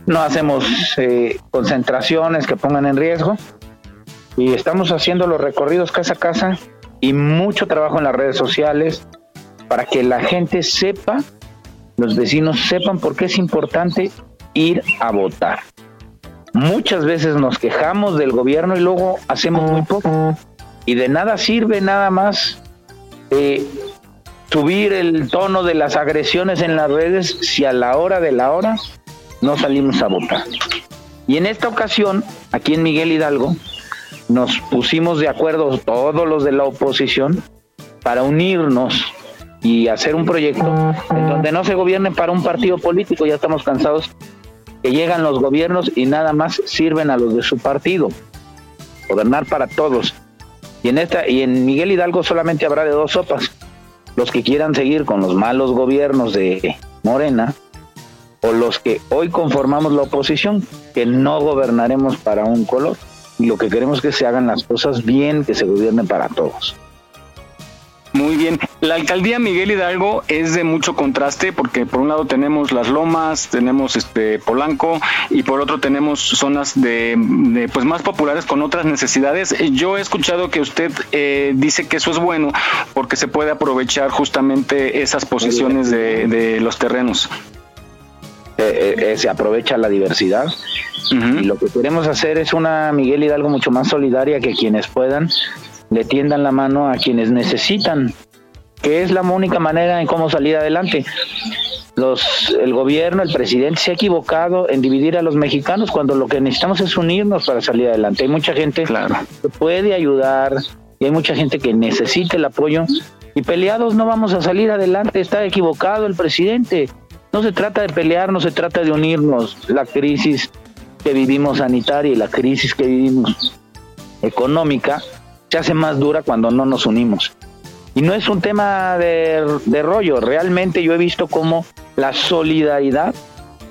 no hacemos eh, concentraciones que pongan en riesgo y estamos haciendo los recorridos casa a casa y mucho trabajo en las redes sociales para que la gente sepa, los vecinos sepan por qué es importante ir a votar. Muchas veces nos quejamos del gobierno y luego hacemos muy poco. Y de nada sirve nada más eh, subir el tono de las agresiones en las redes si a la hora de la hora no salimos a votar. Y en esta ocasión, aquí en Miguel Hidalgo, nos pusimos de acuerdo todos los de la oposición para unirnos y hacer un proyecto en donde no se gobierne para un partido político, ya estamos cansados que llegan los gobiernos y nada más sirven a los de su partido. Gobernar para todos. Y en esta y en Miguel Hidalgo solamente habrá de dos sopas los que quieran seguir con los malos gobiernos de Morena o los que hoy conformamos la oposición, que no gobernaremos para un color. Y lo que queremos es que se hagan las cosas bien, que se gobiernen para todos. Muy bien. La alcaldía Miguel Hidalgo es de mucho contraste porque por un lado tenemos las lomas, tenemos este Polanco y por otro tenemos zonas de, de, pues más populares con otras necesidades. Yo he escuchado que usted eh, dice que eso es bueno porque se puede aprovechar justamente esas posiciones de, de los terrenos. Eh, eh, se aprovecha la diversidad y lo que queremos hacer es una Miguel Hidalgo mucho más solidaria que quienes puedan le tiendan la mano a quienes necesitan, que es la única manera en cómo salir adelante. Los, el gobierno, el presidente se ha equivocado en dividir a los mexicanos cuando lo que necesitamos es unirnos para salir adelante. Hay mucha gente que puede ayudar y hay mucha gente que necesita el apoyo y peleados no vamos a salir adelante. Está equivocado el presidente. No se trata de pelear, no se trata de unirnos. La crisis que vivimos sanitaria y la crisis que vivimos económica se hace más dura cuando no nos unimos. Y no es un tema de, de rollo, realmente yo he visto cómo la solidaridad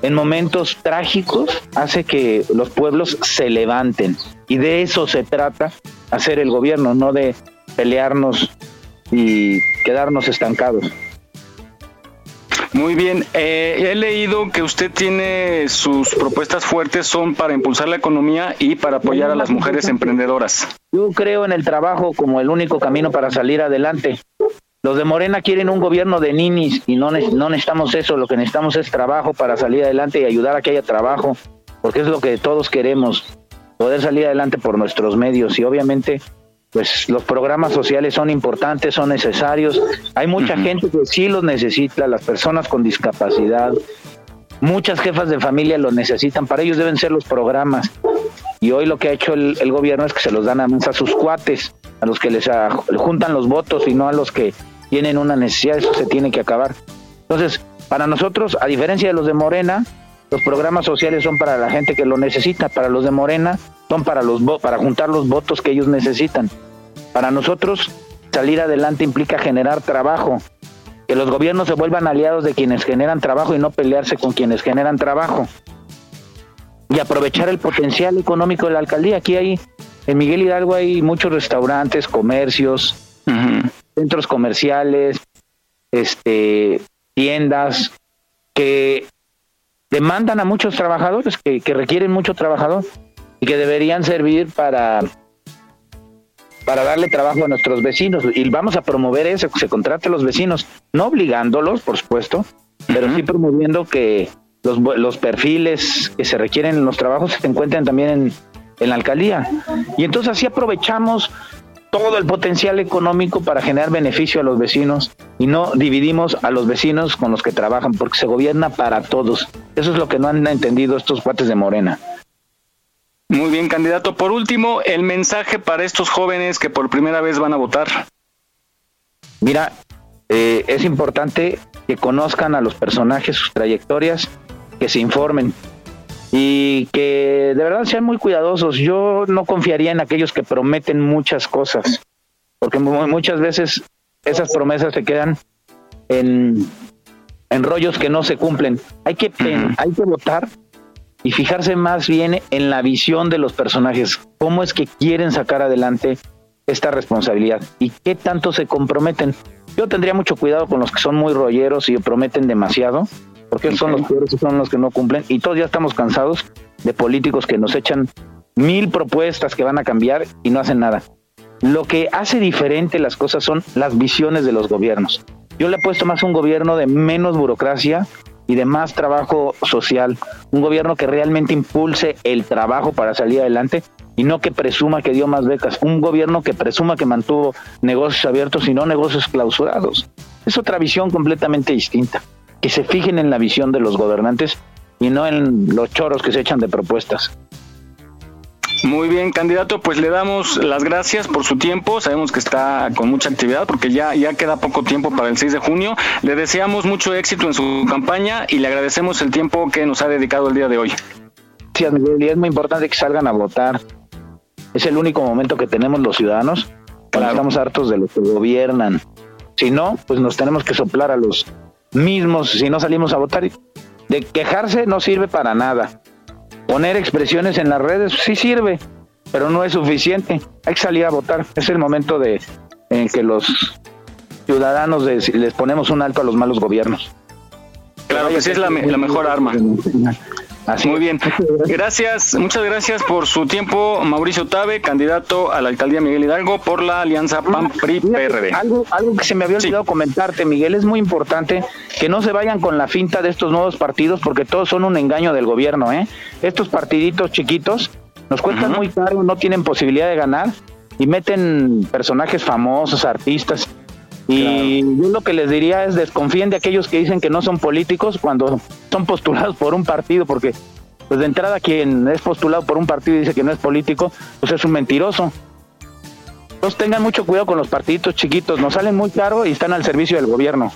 en momentos trágicos hace que los pueblos se levanten. Y de eso se trata hacer el gobierno, no de pelearnos y quedarnos estancados. Muy bien, eh, he leído que usted tiene sus propuestas fuertes son para impulsar la economía y para apoyar a las mujeres emprendedoras. Yo creo en el trabajo como el único camino para salir adelante. Los de Morena quieren un gobierno de ninis y no, no necesitamos eso, lo que necesitamos es trabajo para salir adelante y ayudar a que haya trabajo, porque es lo que todos queremos, poder salir adelante por nuestros medios y obviamente pues los programas sociales son importantes, son necesarios. Hay mucha gente que sí los necesita, las personas con discapacidad, muchas jefas de familia los necesitan, para ellos deben ser los programas. Y hoy lo que ha hecho el, gobierno es que se los dan a, a sus cuates, a los que les juntan los votos y no a los que tienen una necesidad, eso se tiene que acabar. Entonces, para nosotros, a diferencia de los de Morena, los programas sociales son para la gente que lo necesita, para los de Morena son para los para juntar los votos que ellos necesitan. Para nosotros, salir adelante implica generar trabajo, que los gobiernos se vuelvan aliados de quienes generan trabajo y no pelearse con quienes generan trabajo. Y aprovechar el potencial económico de la alcaldía. Aquí hay, en Miguel Hidalgo hay muchos restaurantes, comercios, centros comerciales, este, tiendas que demandan a muchos trabajadores, que, que requieren mucho trabajador y que deberían servir para para darle trabajo a nuestros vecinos y vamos a promover eso, que se contrate a los vecinos, no obligándolos, por supuesto, pero sí promoviendo que los, los, perfiles que se requieren en los trabajos se encuentren también en, en la alcaldía. Y entonces así aprovechamos todo el potencial económico para generar beneficio a los vecinos y no dividimos a los vecinos con los que trabajan, porque se gobierna para todos. Eso es lo que no han entendido estos cuates de Morena. Muy bien, candidato. Por último, el mensaje para estos jóvenes que por primera vez van a votar. Mira, eh, es importante que conozcan a los personajes, sus trayectorias, que se informen y que de verdad sean muy cuidadosos. Yo no confiaría en aquellos que prometen muchas cosas, porque muchas veces esas promesas se quedan en, en rollos que no se cumplen. Hay que, hay que votar y fijarse más bien en la visión de los personajes, cómo es que quieren sacar adelante esta responsabilidad y qué tanto se comprometen. Yo tendría mucho cuidado con los que son muy rolleros y prometen demasiado, porque son los peores son los que no cumplen. Y todos ya estamos cansados de políticos que nos echan mil propuestas que van a cambiar y no hacen nada. Lo que hace diferente las cosas son las visiones de los gobiernos. Yo le he puesto más un gobierno de menos burocracia, y de más trabajo social, un gobierno que realmente impulse el trabajo para salir adelante y no que presuma que dio más becas, un gobierno que presuma que mantuvo negocios abiertos y no negocios clausurados. Es otra visión completamente distinta, que se fijen en la visión de los gobernantes y no en los choros que se echan de propuestas. Muy bien, candidato, pues le damos las gracias por su tiempo. Sabemos que está con mucha actividad porque ya, ya queda poco tiempo para el 6 de junio. Le deseamos mucho éxito en su campaña y le agradecemos el tiempo que nos ha dedicado el día de hoy. Sí, y es muy importante que salgan a votar. Es el único momento que tenemos los ciudadanos cuando estamos hartos de lo que gobiernan. Si no, pues nos tenemos que soplar a los mismos si no salimos a votar. De quejarse no sirve para nada Poner expresiones en las redes sí sirve, pero no es suficiente. Hay que salir a votar. Es el momento de en que los ciudadanos les ponemos un alto a los malos gobiernos. Claro que sí es la, la mejor arma. Muy bien. Gracias, muchas gracias por su tiempo, Mauricio Tabe, candidato a la alcaldía Miguel Hidalgo por la alianza PAN-PRI-PRD. Algo, algo que se me había olvidado comentarte, Miguel, es muy importante que no se vayan con la finta de estos nuevos partidos porque todos son un engaño del gobierno. ¿eh? Estos partiditos chiquitos nos cuestan muy caro, no tienen posibilidad de ganar y meten personajes famosos, artistas y yo lo que les diría es desconfíen de aquellos que dicen que no son políticos cuando son postulados por un partido, porque pues de entrada quien es postulado por un partido y dice que no es político, pues es un mentiroso. Entonces tengan mucho cuidado con los partiditos chiquitos, nos salen muy caro y están al servicio del gobierno.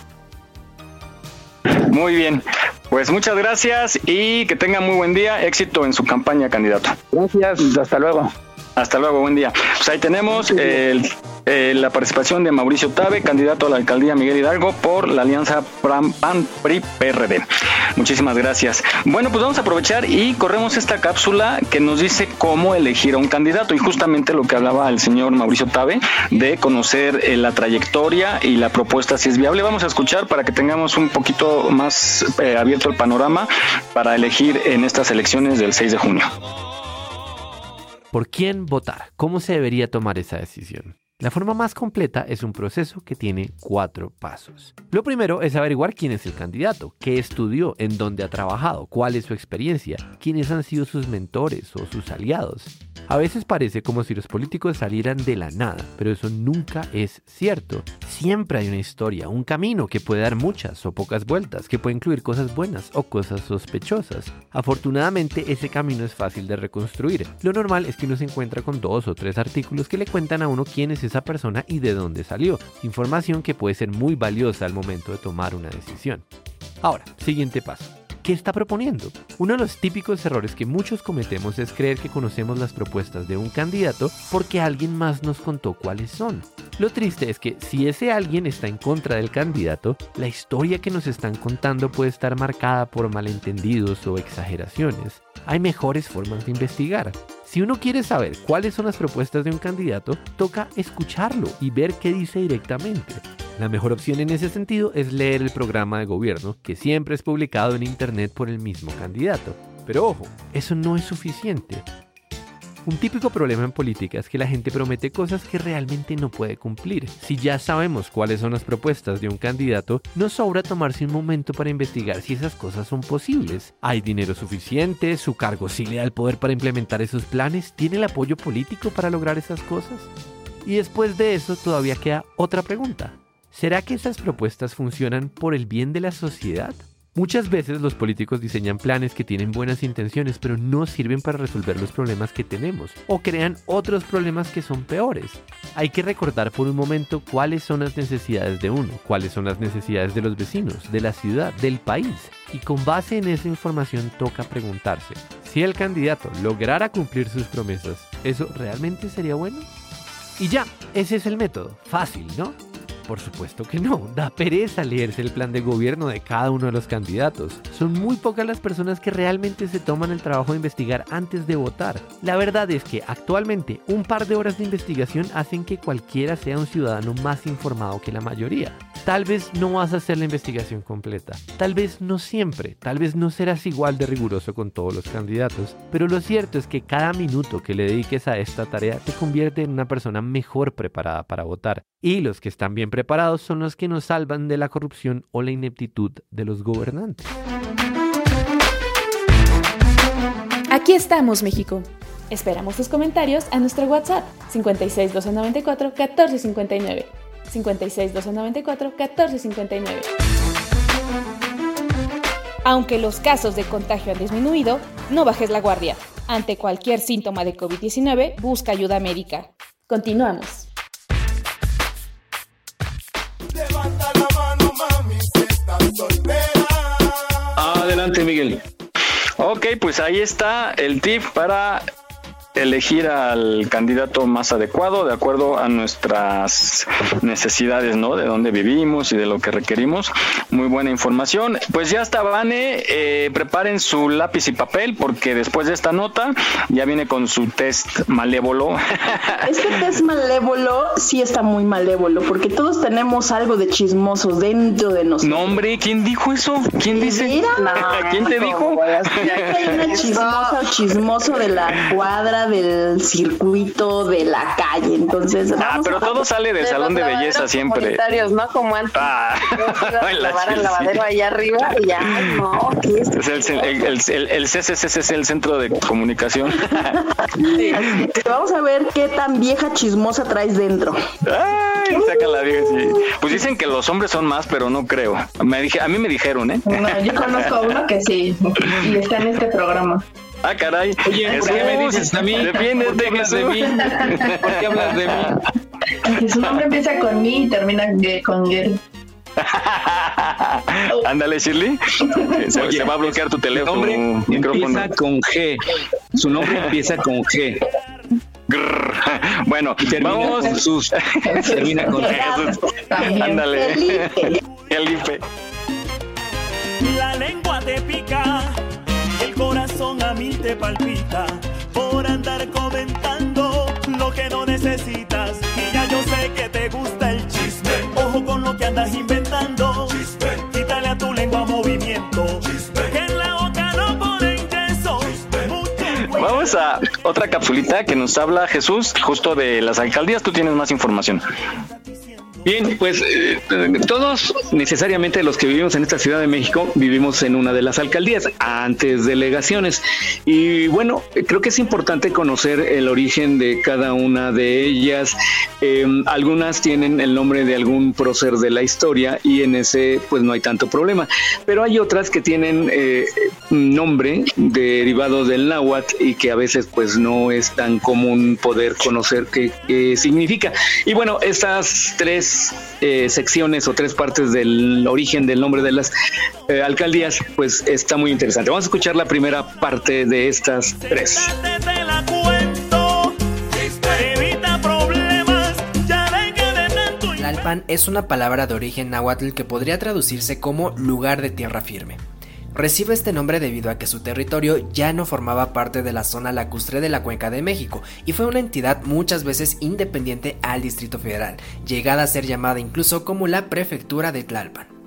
Muy bien, pues muchas gracias y que tengan muy buen día, éxito en su campaña, candidato. Gracias, hasta luego. Hasta luego, buen día. Pues ahí tenemos el eh, la participación de Mauricio Tabe, candidato a la alcaldía Miguel Hidalgo por la alianza PAN-PRI-PRD. Muchísimas gracias. Bueno, pues vamos a aprovechar y corremos esta cápsula que nos dice cómo elegir a un candidato y justamente lo que hablaba el señor Mauricio Tabe de conocer eh, la trayectoria y la propuesta si es viable. Vamos a escuchar para que tengamos un poquito más eh, abierto el panorama para elegir en estas elecciones del 6 de junio. ¿Por quién votar? ¿Cómo se debería tomar esa decisión? La forma más completa es un proceso que tiene cuatro pasos. Lo primero es averiguar quién es el candidato, qué estudió, en dónde ha trabajado, cuál es su experiencia, quiénes han sido sus mentores o sus aliados. A veces parece como si los políticos salieran de la nada, pero eso nunca es cierto. Siempre hay una historia, un camino que puede dar muchas o pocas vueltas, que puede incluir cosas buenas o cosas sospechosas. Afortunadamente ese camino es fácil de reconstruir. Lo normal es que uno se encuentra con dos o tres artículos que le cuentan a uno quién es esa persona y de dónde salió. Información que puede ser muy valiosa al momento de tomar una decisión. Ahora, siguiente paso. ¿Qué está proponiendo? Uno de los típicos errores que muchos cometemos es creer que conocemos las propuestas de un candidato porque alguien más nos contó cuáles son. Lo triste es que si ese alguien está en contra del candidato, la historia que nos están contando puede estar marcada por malentendidos o exageraciones. Hay mejores formas de investigar. Si uno quiere saber cuáles son las propuestas de un candidato, toca escucharlo y ver qué dice directamente. La mejor opción en ese sentido es leer el programa de gobierno, que siempre es publicado en Internet por el mismo candidato. Pero ojo, eso no es suficiente. Un típico problema en política es que la gente promete cosas que realmente no puede cumplir. Si ya sabemos cuáles son las propuestas de un candidato, no sobra tomarse un momento para investigar si esas cosas son posibles. ¿Hay dinero suficiente? ¿Su cargo sí le da el poder para implementar esos planes? ¿Tiene el apoyo político para lograr esas cosas? Y después de eso todavía queda otra pregunta. ¿Será que esas propuestas funcionan por el bien de la sociedad? Muchas veces los políticos diseñan planes que tienen buenas intenciones pero no sirven para resolver los problemas que tenemos o crean otros problemas que son peores. Hay que recordar por un momento cuáles son las necesidades de uno, cuáles son las necesidades de los vecinos, de la ciudad, del país. Y con base en esa información toca preguntarse, si el candidato lograra cumplir sus promesas, ¿eso realmente sería bueno? Y ya, ese es el método. Fácil, ¿no? Por supuesto que no, da pereza leerse el plan de gobierno de cada uno de los candidatos. Son muy pocas las personas que realmente se toman el trabajo de investigar antes de votar. La verdad es que actualmente un par de horas de investigación hacen que cualquiera sea un ciudadano más informado que la mayoría. Tal vez no vas a hacer la investigación completa, tal vez no siempre, tal vez no serás igual de riguroso con todos los candidatos, pero lo cierto es que cada minuto que le dediques a esta tarea te convierte en una persona mejor preparada para votar. Y los que están bien preparados son los que nos salvan de la corrupción o la ineptitud de los gobernantes. Aquí estamos, México. Esperamos tus comentarios a nuestro WhatsApp 56 294 1459. 56 294 1459. Aunque los casos de contagio han disminuido, no bajes la guardia. Ante cualquier síntoma de COVID-19, busca ayuda médica. Continuamos. Miguel. Ok, pues ahí está el tip para elegir al candidato más adecuado de acuerdo a nuestras necesidades, ¿no? De dónde vivimos y de lo que requerimos. Muy buena información. Pues ya está, Vane. Eh, preparen su lápiz y papel porque después de esta nota ya viene con su test malévolo. Este test malévolo sí está muy malévolo porque todos tenemos algo de chismosos dentro de nosotros. No, hombre, ¿quién dijo eso? ¿Quién dice? ¿Quién te dijo? <laughs> Hay una chismosa o chismoso de la cuadra del circuito de la calle. Entonces, ah, pero todo sale del salón de belleza siempre. Comunitarios, ¿no? Como antes. Ah, <laughs> el lavadero allá arriba y ya, no, el, el, el, el, CCC es el centro de comunicación. <laughs> sí. Vamos a ver qué tan vieja chismosa traes dentro. Ay, saca la vieja, sí. Pues dicen que los hombres son más, pero no creo. Me dije, a mí me dijeron, ¿eh? No, yo conozco a uno que sí, y está en este programa. Ah, caray. Oye, ¿por qué me dices a mí? Defiéndete, hablas de mí? ¿Por qué hablas de mí? Porque su nombre empieza con mí y termina con Gel. <laughs> Ándale, Shirley. Se, Oye, se, va a bloquear tu teléfono. Su nombre empieza con G. Su nombre <laughs> empieza con G. Bueno, vamos. Con sus, termina con Jesús. Ándale. <laughs> Felipe. La lengua te pica, el corazón a mí te palpita por andar comentando lo que no necesitas. Y ya yo sé que te gusta el chisme. Ojo con lo que andas inventando. Quítale a tu lengua movimiento. Que en la boca no ponen queso. Vamos a otra capsulita que nos habla Jesús justo de las alcaldías. Tú tienes más información. Bien, pues eh, todos necesariamente los que vivimos en esta Ciudad de México vivimos en una de las alcaldías, antes delegaciones. Y bueno, creo que es importante conocer el origen de cada una de ellas. Eh, algunas tienen el nombre de algún prócer de la historia y en ese pues no hay tanto problema. Pero hay otras que tienen eh, nombre derivado del náhuatl y que a veces pues no es tan común poder conocer qué, qué significa. Y bueno, estas tres eh, secciones o tres partes del origen del nombre de las eh, alcaldías, pues está muy interesante. Vamos a escuchar la primera parte de estas tres. Tlalpan es una palabra de origen náhuatl que podría traducirse como lugar de tierra firme. Recibe este nombre debido a que su territorio ya no formaba parte de la zona lacustre de la Cuenca de México y fue una entidad muchas veces independiente al Distrito Federal, llegada a ser llamada incluso como la Prefectura de Tlalpan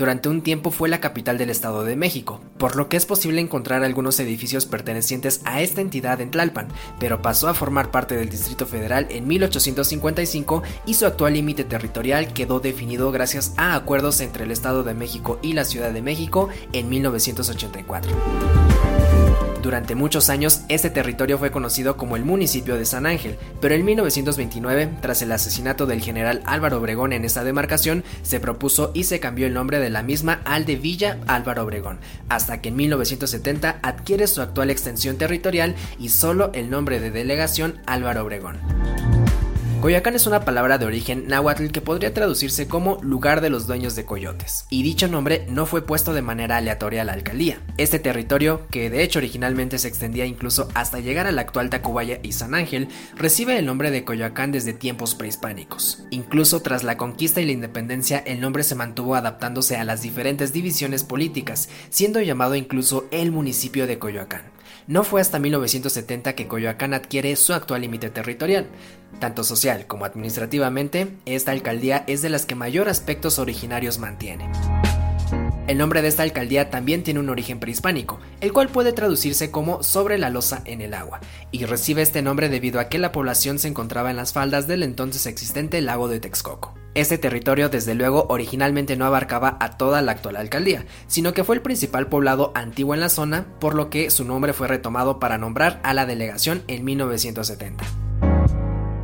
durante un tiempo fue la capital del Estado de México, por lo que es posible encontrar algunos edificios pertenecientes a esta entidad en Tlalpan, pero pasó a formar parte del Distrito Federal en 1855 y su actual límite territorial quedó definido gracias a acuerdos entre el Estado de México y la Ciudad de México en 1984. Durante muchos años, este territorio fue conocido como el municipio de San Ángel, pero en 1929, tras el asesinato del general Álvaro Obregón en esta demarcación, se propuso y se cambió el nombre de la misma al de Villa Álvaro Obregón, hasta que en 1970 adquiere su actual extensión territorial y solo el nombre de delegación Álvaro Obregón. Coyoacán es una palabra de origen náhuatl que podría traducirse como lugar de los dueños de coyotes, y dicho nombre no fue puesto de manera aleatoria a la alcaldía. Este territorio, que de hecho originalmente se extendía incluso hasta llegar a la actual Tacubaya y San Ángel, recibe el nombre de Coyoacán desde tiempos prehispánicos. Incluso tras la conquista y la independencia, el nombre se mantuvo adaptándose a las diferentes divisiones políticas, siendo llamado incluso el municipio de Coyoacán. No fue hasta 1970 que Coyoacán adquiere su actual límite territorial. Tanto social como administrativamente, esta alcaldía es de las que mayor aspectos originarios mantiene. El nombre de esta alcaldía también tiene un origen prehispánico, el cual puede traducirse como sobre la losa en el agua, y recibe este nombre debido a que la población se encontraba en las faldas del entonces existente lago de Texcoco. Este territorio desde luego originalmente no abarcaba a toda la actual alcaldía, sino que fue el principal poblado antiguo en la zona, por lo que su nombre fue retomado para nombrar a la delegación en 1970.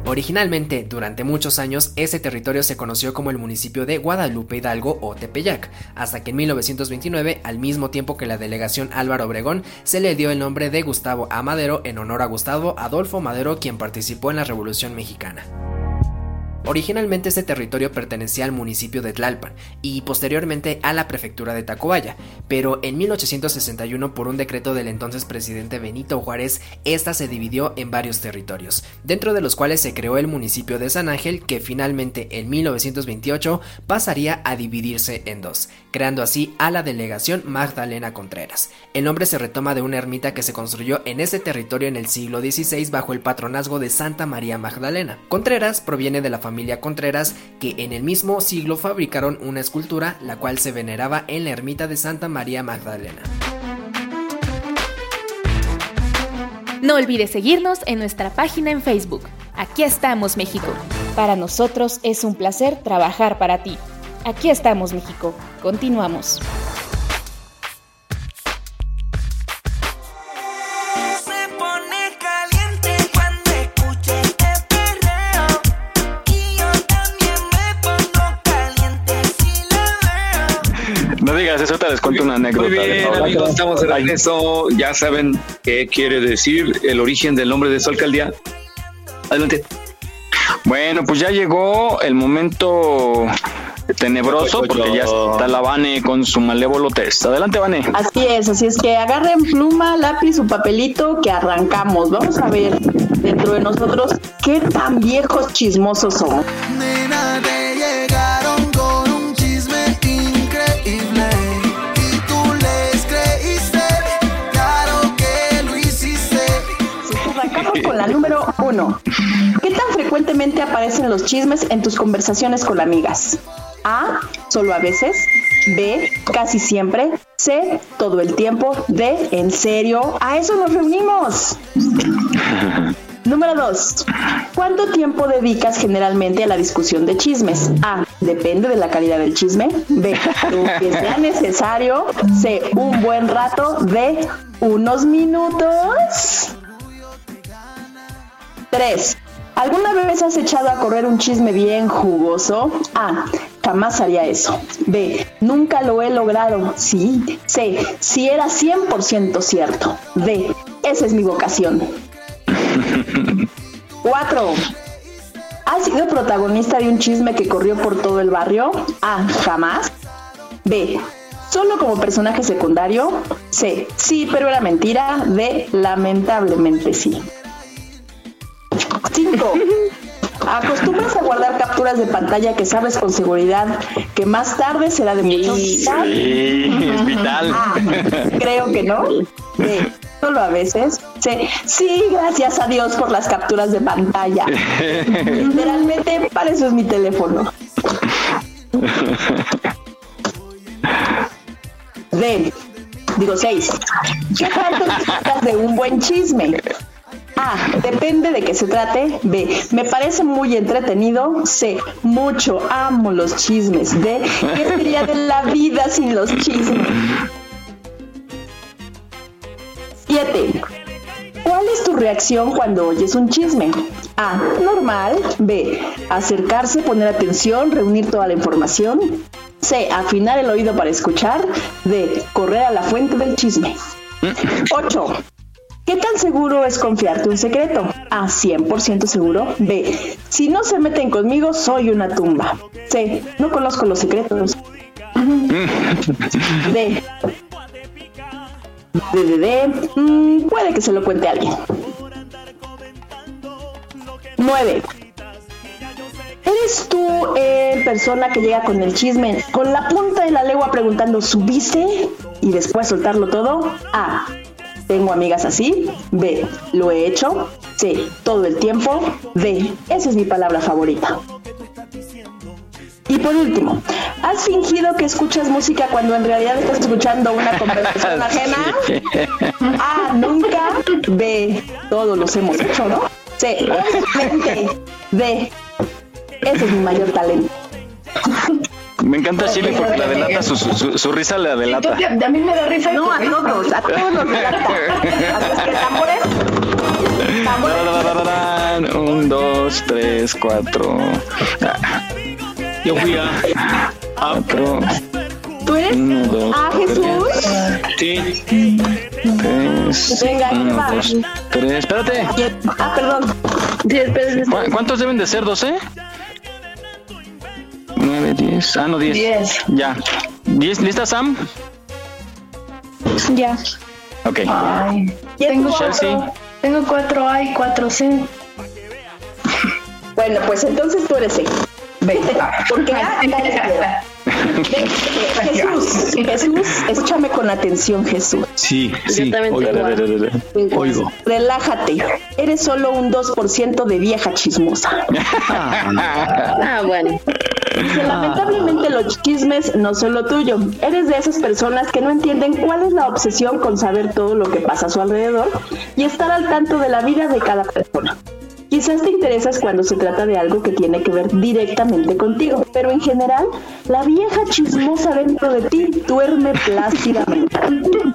Originalmente, durante muchos años, ese territorio se conoció como el municipio de Guadalupe Hidalgo o Tepeyac, hasta que en 1929, al mismo tiempo que la delegación Álvaro Obregón, se le dio el nombre de Gustavo A. Madero en honor a Gustavo Adolfo Madero, quien participó en la Revolución Mexicana. Originalmente este territorio pertenecía al municipio de Tlalpan y posteriormente a la prefectura de Tacubaya, pero en 1861 por un decreto del entonces presidente Benito Juárez, esta se dividió en varios territorios, dentro de los cuales se creó el municipio de San Ángel que finalmente en 1928 pasaría a dividirse en dos, creando así a la delegación Magdalena Contreras. El nombre se retoma de una ermita que se construyó en ese territorio en el siglo XVI bajo el patronazgo de Santa María Magdalena. Contreras proviene de la familia Contreras, que en el mismo siglo fabricaron una escultura, la cual se veneraba en la ermita de Santa María Magdalena. No olvides seguirnos en nuestra página en Facebook. Aquí estamos, México. Para nosotros es un placer trabajar para ti. Aquí estamos, México. Continuamos. No digas eso, te les cuento una anécdota. Muy bien, amigos, estamos de regreso. Ya saben qué quiere decir el origen del nombre de su alcaldía. Adelante. Bueno, pues ya llegó el momento tenebroso porque ya está la Vane con su malévolo test. Adelante, Vane. Así es, así es que agarren pluma, lápiz o papelito que arrancamos. Vamos a ver. dentro de nosotros, ¿qué tan viejos chismosos somos? Nena, te llegaron con un chisme increíble y tú les creíste, claro que lo hiciste. Arrancamos con la número uno. ¿Qué tan frecuentemente aparecen los chismes en tus conversaciones con amigas? A. Solo a veces. B. Casi siempre. C. Todo el tiempo. D. En serio. A eso nos reunimos. <laughs> Número 2. ¿Cuánto tiempo dedicas generalmente a la discusión de chismes? A. Depende de la calidad del chisme. B. Lo que sea <laughs> necesario. C. Un buen rato. D. Unos minutos. 3. ¿Alguna vez has echado a correr un chisme bien jugoso? A. Jamás haría eso. B. Nunca lo he logrado. Sí. C. Si era 100% cierto. D. Esa es mi vocación. <laughs> 4. ¿Has sido protagonista de un chisme que corrió por todo el barrio? A. Jamás. B. Solo como personaje secundario. C. Sí, pero era mentira. D. Lamentablemente sí. 5. <laughs> ¿Acostumbras a guardar capturas de pantalla que sabes con seguridad que más tarde será de mucha utilidad? Sí, es vital. A. <laughs> Creo que no. Solo a veces. C. Sí, gracias a Dios por las capturas de pantalla. <laughs> Literalmente, para eso es mi teléfono. D. Digo 6. ¿Qué tanto disfrutas de un buen chisme? A. Depende de qué se trate. B. Me parece muy entretenido. C. Mucho. Amo los chismes. D. ¿Qué sería de la vida sin los chismes? 7. ¿Cuál es tu reacción cuando oyes un chisme? A. Normal. B. Acercarse, poner atención, reunir toda la información. C. Afinar el oído para escuchar. D. Correr a la fuente del chisme. 8. ¿Qué tan seguro es confiarte un secreto? A. 100% seguro. B. Si no se meten conmigo, soy una tumba. C. No conozco los secretos. <laughs> D. D, D, D. Mm, puede que se lo cuente a alguien. 9. ¿Eres tú eh, persona que llega con el chisme con la punta de la lengua preguntando ¿subiste? Y después soltarlo todo. A. Tengo amigas así. B. Lo he hecho. C. Todo el tiempo. D. Esa es mi palabra favorita. Y por último, ¿has fingido que escuchas música cuando en realidad estás escuchando una <laughs> conversación ajena? A. Nunca. B. Todos los hemos hecho, ¿no? C. <laughs> Obviamente. D. Ese es mi mayor talento. <laughs> Me encanta Chile porque la delata, su, su, su, su risa la delata. a mí me da risa. No, a todos, a todos nos delata. <laughs> Así que tambores. Tararararán, Un, dos, tres, cuatro. Yo fui a. Cuatro. ¿Tú eres? Uno, dos, Ah, Jesús. Sí. Tres. Venga, ahí uno, va. dos, tres. Espérate. Ah, perdón. ¿Cu- ¿Cuántos deben de ser? ¿12? Nueve, diez. Ah, no, diez. Diez. Ya. ¿Diez? ¿Lista, Sam? Ya. Ok. Tengo Chelsea. cuatro, tengo cuatro A y cuatro C. <laughs> Bueno, pues entonces tú eres C. Ve, porque A. <laughs> Ve, Jesús, Jesús, escúchame con atención, Jesús. Sí, sí. Oigo. tengo Oigo. Relájate. Eres solo un 2% de vieja chismosa. <laughs> Ah, bueno. Dice, lamentablemente los chismes no son lo tuyo. Eres de esas personas que no entienden cuál es la obsesión con saber todo lo que pasa a su alrededor y estar al tanto de la vida de cada persona. Quizás te interesas cuando se trata de algo que tiene que ver directamente contigo, pero en general, la vieja chismosa dentro de ti duerme plácidamente.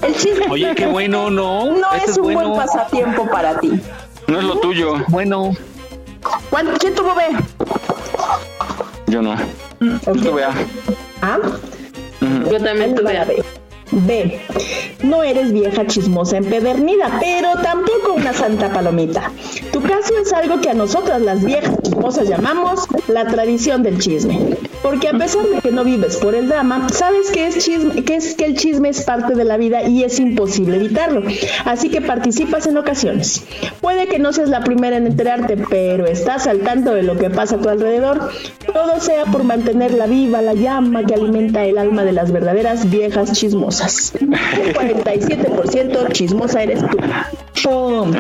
El chisme Oye, qué bueno, ¿no? no Ese es un bueno. buen pasatiempo para ti. No es lo tuyo. Bueno. ¿Cuán- ¿Quién tuvo B? Yo no. Yo tuve A. ¿Ah? Yo también tuve A. B. No eres vieja chismosa empedernida, pero tampoco una santa palomita. Tu caso es algo que a nosotras las viejas chismosas llamamos la tradición del chisme. Porque a pesar de que no vives por el drama, sabes que es, que es que el chisme es parte de la vida y es imposible evitarlo. Así que participas en ocasiones. Puede que no seas la primera en enterarte, pero estás al tanto de lo que pasa a tu alrededor. Todo sea por mantenerla viva la llama que alimenta el alma de las verdaderas viejas chismosas. El 47% chismosa eres tú. ¡Pum!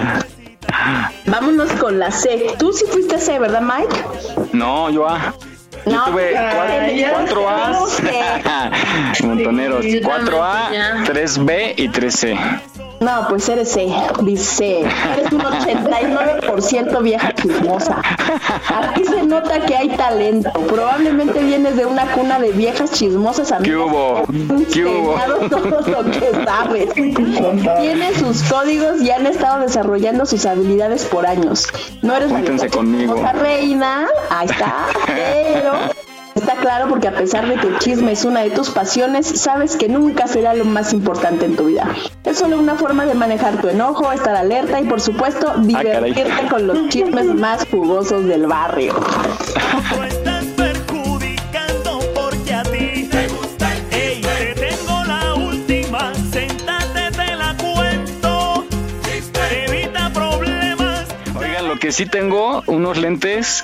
Vámonos con la C. Tú sí fuiste C, ¿verdad, Mike? No, yo A. Yo No, tuve ay, cuatro, ya cuatro sé. A's. <laughs> Montoneros. Sí, 4A, 3B y 3C. No, pues eres C, dice, eres un 89% vieja chismosa. Aquí se nota que hay talento. Probablemente vienes de una cuna de viejas chismosas ¿Qué amigas. hubo? ¿Qué hubo? <laughs> todo lo que sabes. Tiene sus códigos y han estado desarrollando sus habilidades por años. No eres conmigo. chismosa reina, ahí está, <laughs> pero está claro porque a pesar de que el chisme es una de tus pasiones, sabes que nunca será lo más importante en tu vida. Es solo una forma de manejar tu enojo, estar alerta y por supuesto caray. divertirte con los chismes más jugosos del barrio. <laughs> Oigan, lo que sí tengo, unos lentes.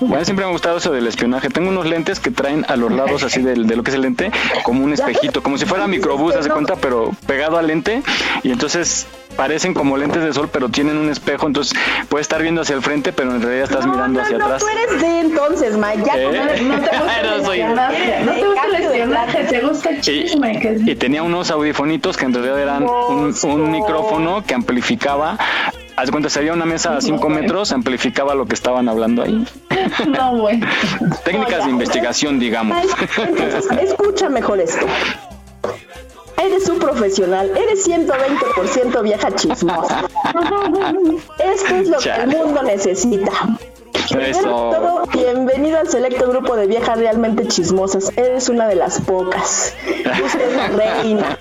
Bueno, siempre me ha gustado eso del espionaje. Tengo unos lentes que traen a los lados así del- de, lo que es el lente, como un espejito, como si fuera microbús, haz de cuenta, pero pegado al lente. Y entonces parecen como lentes de sol, pero tienen un espejo. Entonces puedes estar viendo hacia el frente, pero en realidad estás mirando hacia no, atrás. tú eres de entonces, Mike. Ya ¿Eh? <laughs> no te gusta el No espionaje. No te gusta el espionaje, te gusta el chisme. Y tenía unos audifonitos que en realidad eran un, un micrófono que amplificaba. Haz cuenta, si había una mesa a 5 metros, amplificaba lo que estaban hablando ahí. <laughs> No, bueno. <laughs> Técnicas de investigación, digamos. Entonces, escucha mejor esto. Eres un profesional, eres 120% vieja chismosa. <laughs> Esto es lo que el mundo necesita. Eso. todo, bienvenido al selecto grupo de viejas realmente chismosas. Eres una de las pocas. Tú eres la reina.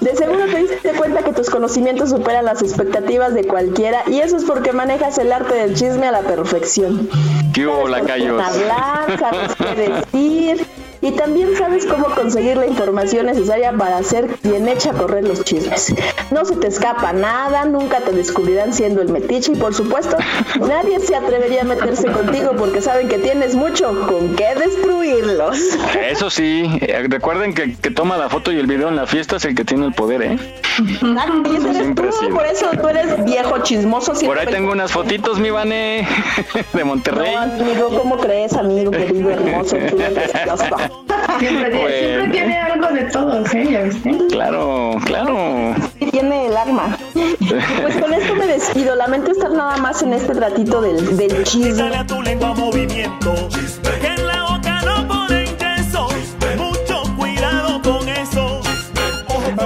De seguro te diste cuenta que tus conocimientos superan las expectativas de cualquiera y eso es porque manejas el arte del chisme a la perfección. ¿Qué hubo, lacayos? hablar, sabes qué decir y también sabes cómo conseguir la información necesaria para hacer bien echa a correr los chismes. No se te escapa nada, nunca te descubrirán siendo el metiche y por supuesto <laughs> nadie se atrevería a meterse contigo porque saben que tienes mucho con qué destruirlos. Eso sí, eh, recuerden que el que toma la foto y el video en la fiesta es el que tiene el poder, ¿eh? Exacto, y ese eres Siempre tú, ha sido. por eso tú eres viejo chismoso. Por ahí tengo unas fotitos, mi Vane, <laughs> de Monterrey. No, amigo, ¿cómo crees, amigo querido, hermoso? <laughs> Siempre, Pues- siempre tiene algo de todos, ¿eh? ¿Ya viste? Claro, claro. Tiene el arma. Pues con esto me despido. Lamento estar nada más en este ratito del, del chisme. Dale a tu lengua movimiento. Que en la boca no ponen queso. Mucho cuidado con eso.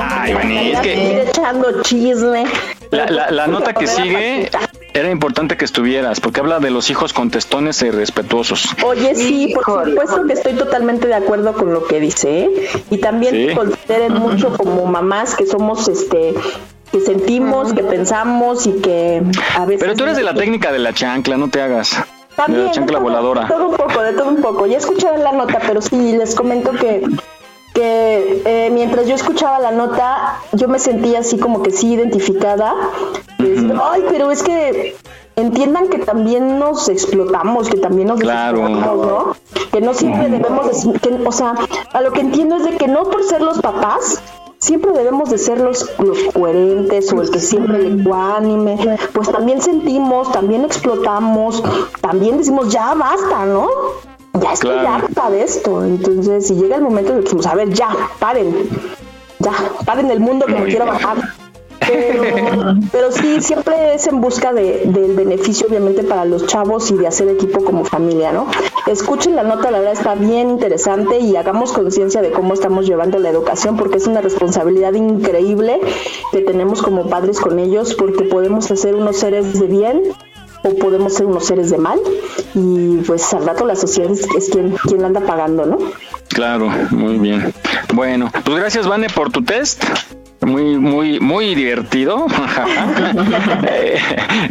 Ay, Vane, es que echando chisme. la, la- la nota que sigue era importante que estuvieras, porque habla de los hijos contestones y respetuosos. Oye, sí, por supuesto que estoy totalmente de acuerdo con lo que dice. ¿eh? Y también Sí. consideren mucho como mamás que somos, este, que sentimos, que pensamos y que a veces... Pero tú eres de la técnica de la chancla, no te hagas. De la chancla de todo, voladora. De todo un poco, de todo un poco. Ya escucharon la nota, pero sí, les comento que, que eh, mientras yo escuchaba la nota, yo me sentía así como que sí identificada. Ay, pero es que entiendan que también nos explotamos, que también nos Claro. ¿no? Que no siempre debemos, de- que, o sea, a lo que entiendo es de que no por ser los papás, siempre debemos de ser los, los coherentes o el que siempre ecuánime, pues también sentimos, también explotamos, también decimos ya basta, ¿no? Ya estoy Claro. harta de esto. Entonces, si llega el momento de que a ver, ya, paren, ya, paren el mundo que me quiero bien. bajar. Pero, <laughs> pero sí, siempre es en busca de, del beneficio, obviamente, para los chavos y de hacer equipo como familia, ¿no? Escuchen la nota, la verdad está bien interesante y hagamos conciencia de cómo estamos llevando la educación, porque es una responsabilidad increíble que tenemos como padres con ellos, porque podemos hacer unos seres de bien o podemos ser unos seres de mal y pues al rato la sociedad es, es quien, quien la anda pagando, ¿no? Claro, muy bien. Bueno, pues gracias, Vane, por tu test. Muy, muy, muy divertido. <laughs> Eh,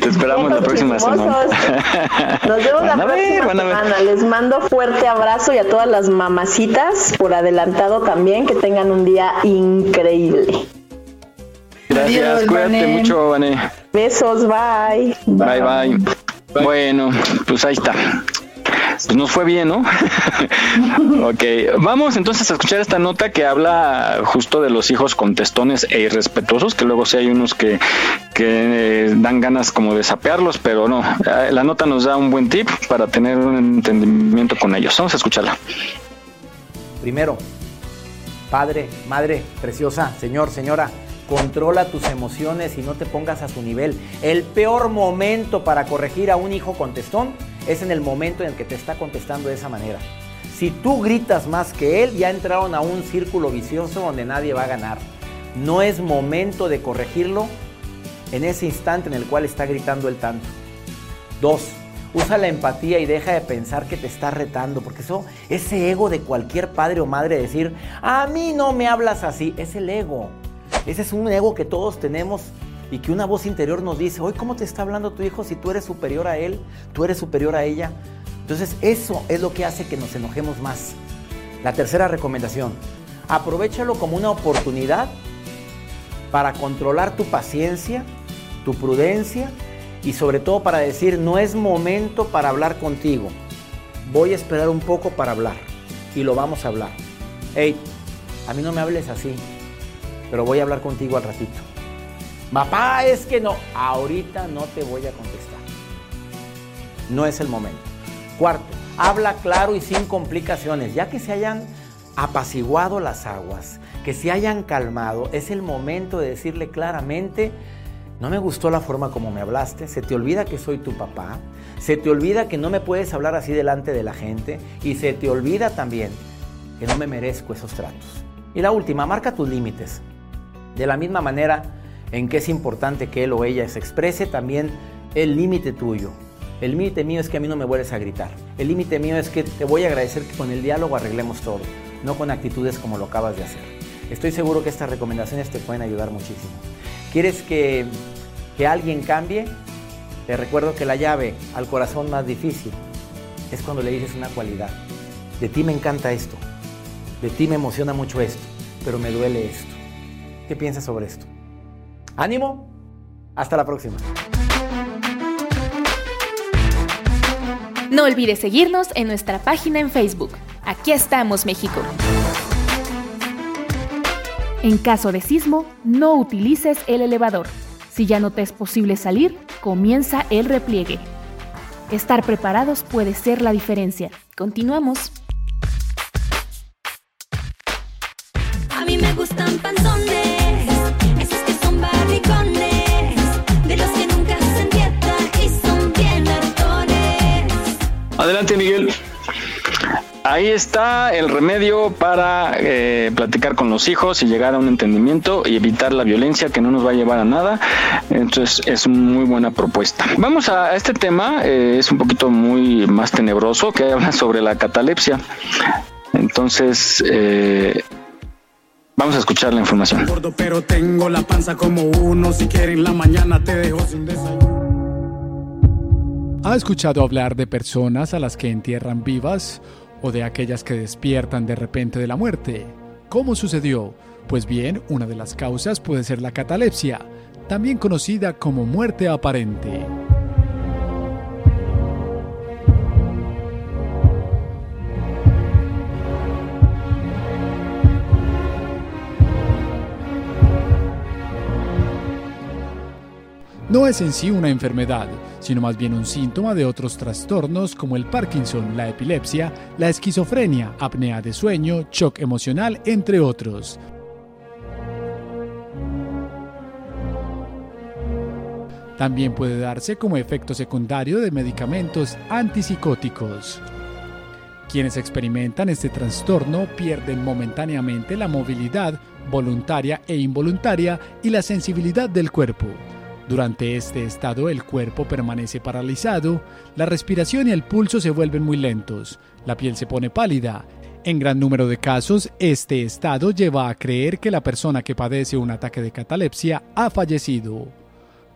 Te esperamos la próxima semana. <laughs> Nos vemos la Van a ver, próxima semana. Les mando fuerte abrazo y a todas las mamacitas por adelantado también. Que tengan un día increíble. Gracias, Adiós, cuídate mucho, Vane. Besos, bye. Bye, bye. Bueno, pues ahí está. Pues nos fue bien, ¿no? <laughs> ok, vamos entonces a escuchar esta nota que habla justo de los hijos contestones e irrespetuosos, que luego sí hay unos que, que eh, dan ganas como de sapearlos, pero no. Eh, La nota nos da un buen tip para tener un entendimiento con ellos. Vamos a escucharla. Primero, padre, madre, preciosa, señor, señora, controla tus emociones y no te pongas a su nivel. El peor momento para corregir a un hijo contestón es en el momento en el que te está contestando de esa manera. Si tú gritas más que él, ya entraron a un círculo vicioso donde nadie va a ganar. No es momento de corregirlo en ese instante en el cual está gritando el tanto. Dos, usa la empatía y deja de pensar que te está retando, porque eso, ese ego de cualquier padre o madre decir, a mí no me hablas así, es el ego. Ese es un ego que todos tenemos y que una voz interior nos dice, hoy ¿cómo te está hablando tu hijo si tú eres superior a él, tú eres superior a ella? Entonces eso es lo que hace que nos enojemos más. La tercera recomendación, aprovechalo como una oportunidad para controlar tu paciencia, tu prudencia y sobre todo para decir, no es momento para hablar contigo. Voy a esperar un poco para hablar y lo vamos a hablar. Hey, a mí no me hables así, pero voy a hablar contigo al ratito. Papá, es que no, ahorita no te voy a contestar. No es el momento. Cuarto, habla claro y sin complicaciones, ya que se hayan apaciguado las aguas, que se hayan calmado, es el momento de decirle claramente, no me gustó la forma como me hablaste, se te olvida que soy tu papá, se te olvida que no me puedes hablar así delante de la gente y se te olvida también que no me merezco esos tratos. Y la última, marca tus límites. De la misma manera en que es importante que él o ella se exprese, también el límite tuyo. El límite mío es que a mí no me vuelves a gritar. El límite mío es que te voy a agradecer que con el diálogo arreglemos todo, no con actitudes como lo acabas de hacer. Estoy seguro que estas recomendaciones te pueden ayudar muchísimo. ¿Quieres que, que alguien cambie? Te recuerdo que la llave al corazón más difícil es cuando le dices una cualidad. De ti me encanta esto, de ti me emociona mucho esto, pero me duele esto. ¿Qué piensas sobre esto? ánimo, hasta la próxima. No olvides seguirnos en nuestra página en Facebook. Aquí estamos, México. En caso de sismo, no utilices el elevador. Si ya no te es posible salir, comienza el repliegue. Estar preparados puede ser la diferencia. Continuamos. Adelante, Miguel. Ahí está el remedio para eh, platicar con los hijos y llegar a un entendimiento y evitar la violencia que no nos va a llevar a nada. Entonces es muy buena propuesta. Vamos a este tema, eh, es un poquito muy más tenebroso, que habla sobre la catalepsia. Entonces, eh, vamos a escuchar la información. ¿Ha escuchado hablar de personas a las que entierran vivas o de aquellas que despiertan de repente de la muerte? ¿Cómo sucedió? Pues bien, una de las causas puede ser la catalepsia, también conocida como muerte aparente. No es en sí una enfermedad, sino más bien un síntoma de otros trastornos como el Parkinson, la epilepsia, la esquizofrenia, apnea de sueño, shock emocional, entre otros. También puede darse como efecto secundario de medicamentos antipsicóticos. Quienes experimentan este trastorno pierden momentáneamente la movilidad voluntaria e involuntaria y la sensibilidad del cuerpo. Durante este estado el cuerpo permanece paralizado, la respiración y el pulso se vuelven muy lentos, la piel se pone pálida, En gran número de casos, este estado lleva a creer que la persona que padece un ataque de catalepsia ha fallecido.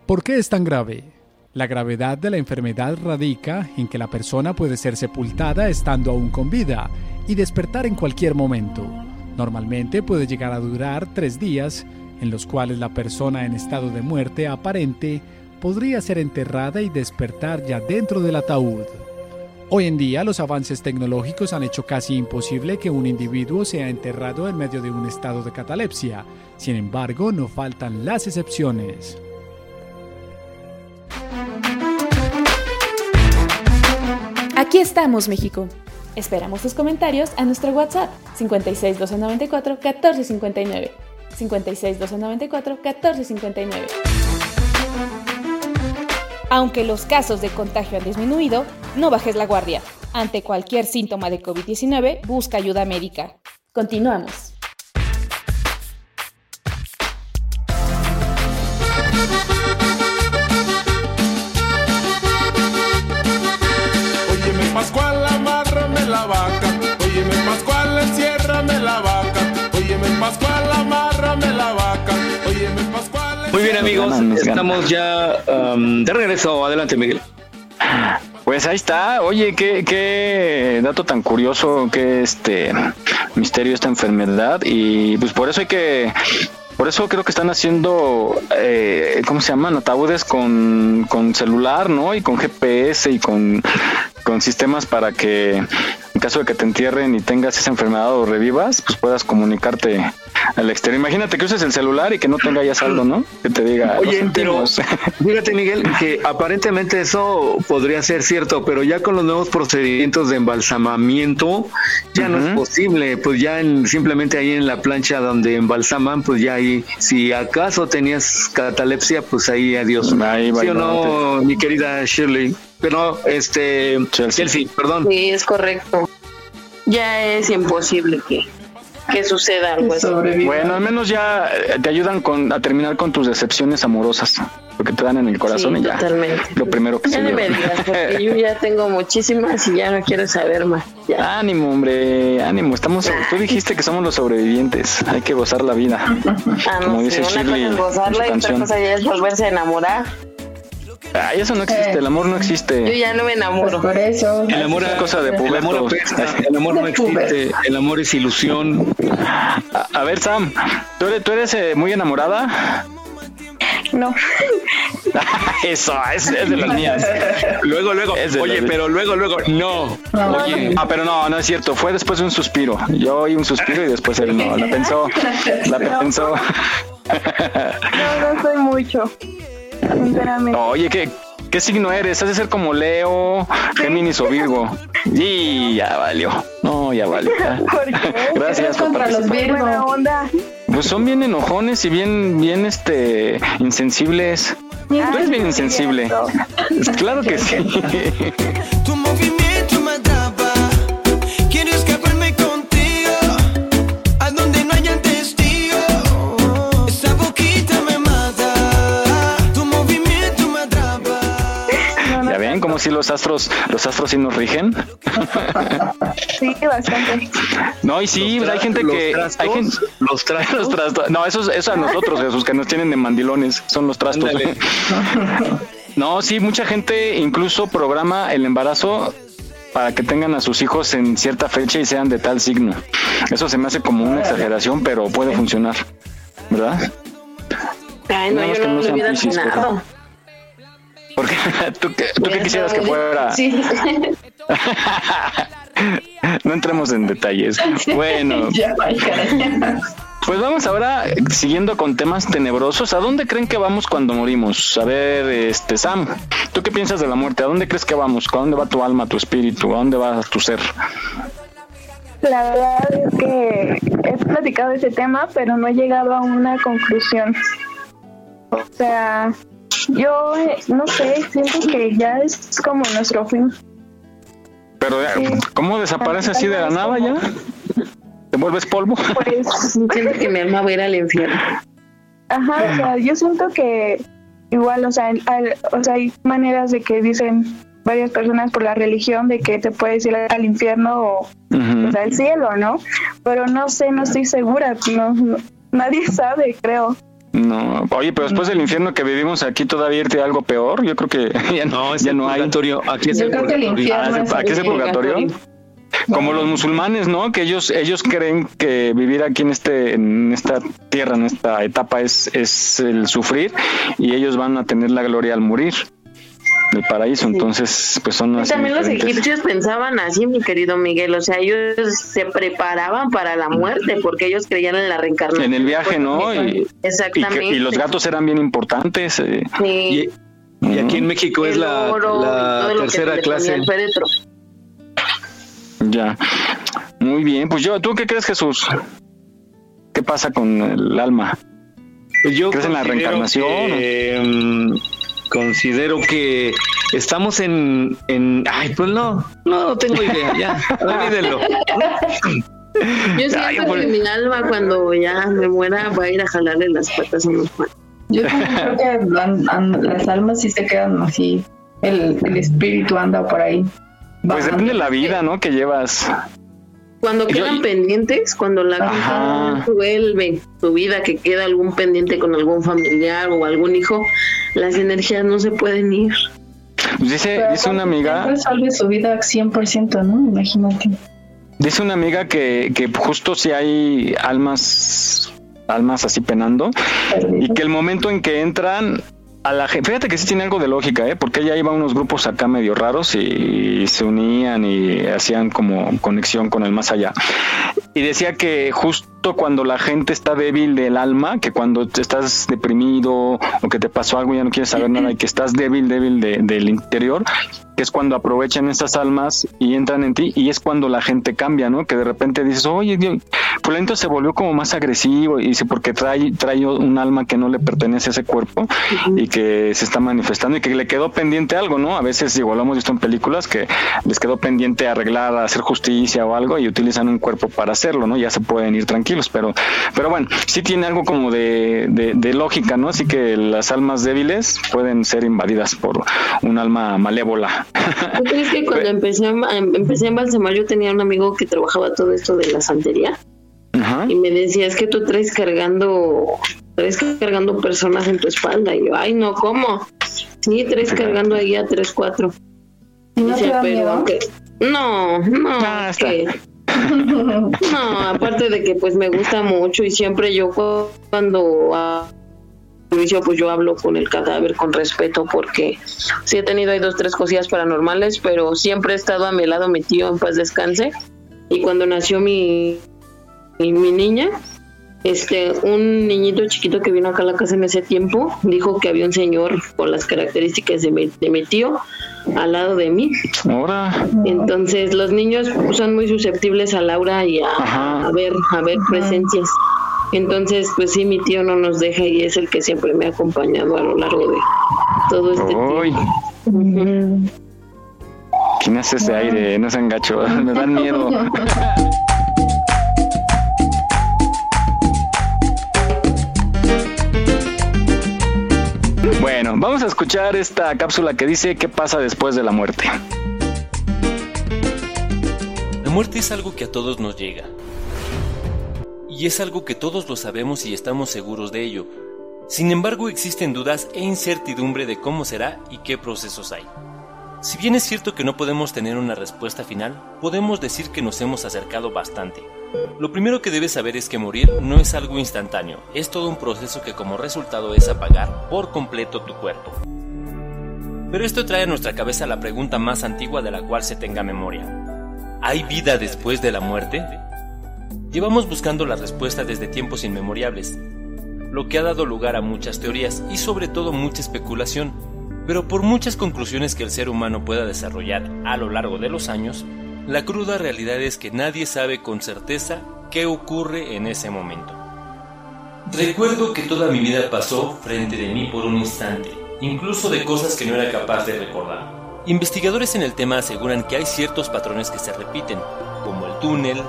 ¿Por qué es tan grave? La gravedad de la enfermedad radica en que la persona puede ser sepultada estando aún con vida y despertar en cualquier momento. Normalmente puede llegar a durar tres días, en los cuales la persona en estado de muerte aparente podría ser enterrada y despertar ya dentro del ataúd. Hoy en día los avances tecnológicos han hecho casi imposible que un individuo sea enterrado en medio de un estado de catalepsia. Sin embargo, no faltan las excepciones. Aquí estamos, México. Esperamos tus comentarios a nuestro WhatsApp 56 294 1459. 56 294 1459. Aunque los casos de contagio han disminuido, no bajes la guardia. Ante cualquier síntoma de COVID-19, busca ayuda médica. Continuamos. Amigos, estamos ya um, de regreso. Adelante Miguel. Pues ahí está. Oye, qué, qué dato tan curioso, qué este misterio esta enfermedad. Y pues por eso hay que por eso creo que están haciendo, eh, ¿cómo se llaman? Ataúdes con, con celular, ¿no? Y con GPS y con, con sistemas para que en caso de que te entierren y tengas esa enfermedad o revivas, pues puedas comunicarte al exterior. Imagínate que uses el celular y que no tenga ya saldo, ¿no? Que te diga. Oye, "Lo pero sentimos". fíjate Miguel que aparentemente eso podría ser cierto, pero ya con los nuevos procedimientos de embalsamamiento ya no es posible, pues ya en- simplemente ahí en la plancha donde embalsaman, pues ya ahí, si acaso tenías catalepsia, pues ahí adiós. Ahí ¿Sí o no, mi querida Shirley? Pero este Chelsea, perdón. Sí, es correcto. Ya es imposible que, que suceda algo así. Bueno, al menos ya eh, te ayudan con, a terminar con tus decepciones amorosas, porque te dan en el corazón Sí, y ya. totalmente. Lo primero que Ya se no me digas, porque <laughs> yo ya tengo muchísimas y ya no quiero saber más. Ya. Ánimo, hombre, ánimo. Estamos, tú dijiste que somos los sobrevivientes. Hay que gozar la vida. Ah, Como dice sí, una Shirley cosa es gozarla y otra cosa ya es volverse a enamorar. Ay, eso no existe, el amor no Yo existe. ya no me enamoro. Por eso. El amor Es cosa de el amor pubertos. el amor no existe, el amor es ilusión. A, a ver, Sam, ¿tú eres, tú eres eh, muy enamorada? No. <laughs> Eso, es, es de las mías. Luego, luego, oye, pero luego, luego, no. Oye, ah, pero no, no es cierto. Fue después de un suspiro. Yo oí un suspiro y después él no. La pensó. La pensó. No, no soy mucho. Sinceramente. Oye, ¿qué, ¿qué signo eres? Has de ser como Leo, Géminis o Virgo. Y ya valió. No, ya valió. <laughs> ¿Por qué? Gracias por contra los. Virgo. Onda. Pues son bien enojones y bien, bien, este, insensibles. Tú eres bien insensible. Claro que sí. <laughs> Si los astros, los astros sí nos rigen. Sí, bastante. No, y sí, Los hay gente los que. trastos, hay gente, los trastos. los trastos. No, esos, eso a nosotros, Jesús, que nos tienen de mandilones, son los trastos. Ándale. <laughs> No, sí, mucha gente incluso programa el embarazo para que tengan a sus hijos en cierta fecha y sean de tal signo. Eso se me hace como una exageración, pero puede funcionar, ¿verdad? Ay, no, yo no no lo sean hubiera Porque <laughs> tú, qué- tú qué quisieras que fuera. Sí. <laughs> No entremos en detalles. Bueno, <laughs> pues vamos ahora eh, siguiendo con temas tenebrosos. ¿A dónde creen que vamos cuando morimos? A ver, este Sam, ¿tú qué piensas de la muerte? ¿A dónde crees que vamos? ¿A dónde va tu alma, tu espíritu? ¿A dónde va tu ser? La verdad es que he platicado ese tema, pero no he llegado a una conclusión. O sea, yo eh, no sé, siento que ya es como nuestro fin. Pero, eh, ¿cómo desaparece así de la nada ya? ¿Te vuelves polvo? Pues, <laughs> Siento que mi alma va a ir al infierno. ajá, o sea, yo siento que igual, o sea, hay, o sea, hay maneras de que dicen varias personas por la religión de que te puedes ir al infierno o pues, al cielo, ¿no? Pero no sé, no estoy segura, no, no- nadie <laughs> sabe, creo. No, oye, pero después del infierno que vivimos aquí todavía irte a algo peor, yo creo que <laughs> ya no, ya no hay. Aquí es Yo el purgatorio. Ah, aquí es el purgatorio. Como los musulmanes, ¿no? Que ellos ellos creen que vivir aquí en este en esta tierra, en esta etapa es es el sufrir y ellos van a tener la gloria al morir del paraíso, entonces pues son Y así también los egipcios pensaban así, mi querido Miguel, o sea, ellos se preparaban para la muerte porque ellos creían en la reencarnación. en el viaje, ¿no? Y, y, Exactamente. que- y los gatos eran bien importantes. eh. Sí. Y aquí en México es la, oro la tercera clase. féretro. Ya. Muy bien, pues yo, ¿tú qué crees, Jesús? ¿Qué pasa con el alma? Yo ¿Crees en la reencarnación? que, mm, considero que estamos en, en... Ay, pues no, no tengo idea, ya, <laughs> olvídenlo. Yo siento Ay, por- que mi alma cuando ya me muera va a ir a jalarle las patas a cuantos. Yo también creo que an- an- las almas sí se quedan así. El, el espíritu anda por ahí. Pues depende de la vida, ¿no? Que llevas. Cuando Yo- quedan pendientes, cuando la vida vuelve su vida, que queda algún pendiente con algún familiar o algún hijo, las energías no se pueden ir. Pues dice, dice una amiga, Resuelve su vida 100%, ¿no? Imagínate. dice una amiga que, que justo si hay almas, almas así penando, y que el momento en que entran a la gente, fíjate que sí tiene algo de lógica, ¿eh? porque ella iba a unos grupos acá medio raros y, se unían y hacían como conexión con el más allá. Y decía que justo cuando la gente está débil del alma, que cuando estás deprimido o que te pasó algo y ya no quieres saber nada y que estás débil, débil de- del interior, que es cuando aprovechan esas almas y entran en ti y es cuando la gente cambia, ¿no? Que de repente dices, oye, Fulento se volvió como más agresivo y dice porque trae, trae un alma que no le pertenece a ese cuerpo y que se está manifestando y que le quedó pendiente algo, ¿no? A veces igual lo hemos visto en películas que les quedó pendiente arreglar, hacer justicia o algo y utilizan un cuerpo para hacerlo, ¿no? Ya se pueden ir tranquilos, pero, pero bueno, sí tiene algo como de, de, de lógica, ¿no? Así que las almas débiles pueden ser invadidas por un alma malévola. ¿Tú crees que cuando empecé em- empecé a embalsamar yo tenía un amigo que trabajaba todo esto de la santería? Y me decía, es que tú traes cargando, traes cargando personas en tu espalda. Y yo, ay, no, ¿cómo? Sí, traes cargando ahí a tres, cuatro. ¿Y no te da miedo? que- No, no, que- no, aparte de que pues me gusta mucho y siempre yo cu- cuando a juicio pues yo hablo con el cadáver con respeto porque sí he tenido ahí dos tres cosillas paranormales pero siempre he estado a mi lado mi tío en paz descanse. Y cuando nació mi, mi niña este un niñito chiquito que vino acá a la casa en ese tiempo dijo que había un señor con las características de mi, de mi tío al lado de mí Ahora. entonces los niños son muy susceptibles a Laura y a, a ver a ver presencias. Entonces, pues sí, mi tío no nos deja y es el que siempre me ha acompañado a lo largo de todo este tiempo. ¿quién hace ese aire? No se engacho, <laughs> me dan miedo. <laughs> Bueno, vamos a escuchar esta cápsula que dice qué pasa después de la muerte. La muerte es algo que a todos nos llega. Y es algo que todos lo sabemos y estamos seguros de ello. Sin embargo, existen dudas e incertidumbre de cómo será y qué procesos hay. Si bien es cierto que no podemos tener una respuesta final, podemos decir que nos hemos acercado bastante. Lo primero que debes saber es que morir no es algo instantáneo, es todo un proceso que como resultado es apagar por completo tu cuerpo. Pero esto trae a nuestra cabeza la pregunta más antigua de la cual se tenga memoria. ¿Hay vida después de la muerte? Llevamos buscando la respuesta desde tiempos inmemoriales, lo que ha dado lugar a muchas teorías y sobre todo mucha especulación, pero por muchas conclusiones que el ser humano pueda desarrollar a lo largo de los años, la cruda realidad es que nadie sabe con certeza qué ocurre en ese momento. Recuerdo que toda mi vida pasó frente de mí por un instante, incluso de cosas que no era capaz de recordar. Investigadores en el tema aseguran que hay ciertos patrones que se repiten, como el túnel,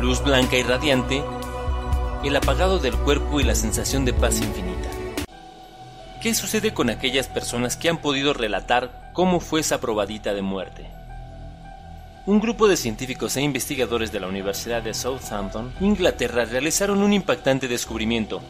luz blanca y radiante, el apagado del cuerpo y la sensación de paz infinita. ¿Qué sucede con aquellas personas que han podido relatar cómo fue esa probadita de muerte. Un grupo de científicos e investigadores de la Universidad de Southampton, Inglaterra, realizaron un impactante descubrimiento.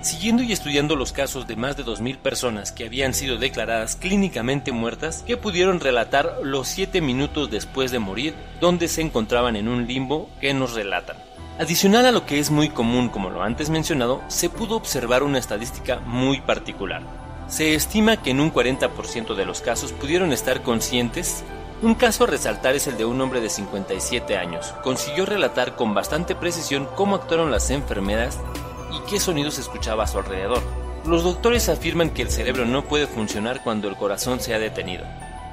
Siguiendo y estudiando los casos de más de 2.000 personas que habían sido declaradas clínicamente muertas, que pudieron relatar los 7 minutos después de morir, donde se encontraban en un limbo que nos relatan. Adicional a lo que es muy común, como lo antes mencionado, se pudo observar una estadística muy particular. Se estima que en un 40% de los casos pudieron estar conscientes un caso a resaltar es el de un hombre de 57 años. Consiguió relatar con bastante precisión cómo actuaron las enfermeras y qué sonidos escuchaba a su alrededor. Los doctores afirman que el cerebro no puede funcionar cuando el corazón se ha detenido.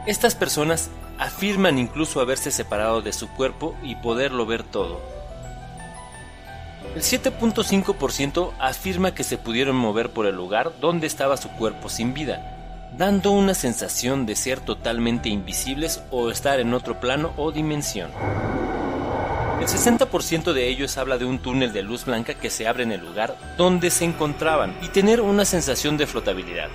Estas personas afirman incluso haberse separado de su cuerpo y poderlo ver todo. El 7.5% afirma que se pudieron mover por el lugar donde estaba su cuerpo sin vida, dando una sensación de ser totalmente invisibles o estar en otro plano o dimensión. El 60% de ellos habla de un túnel de luz blanca que se abre en el lugar donde se encontraban y tener una sensación de flotabilidad.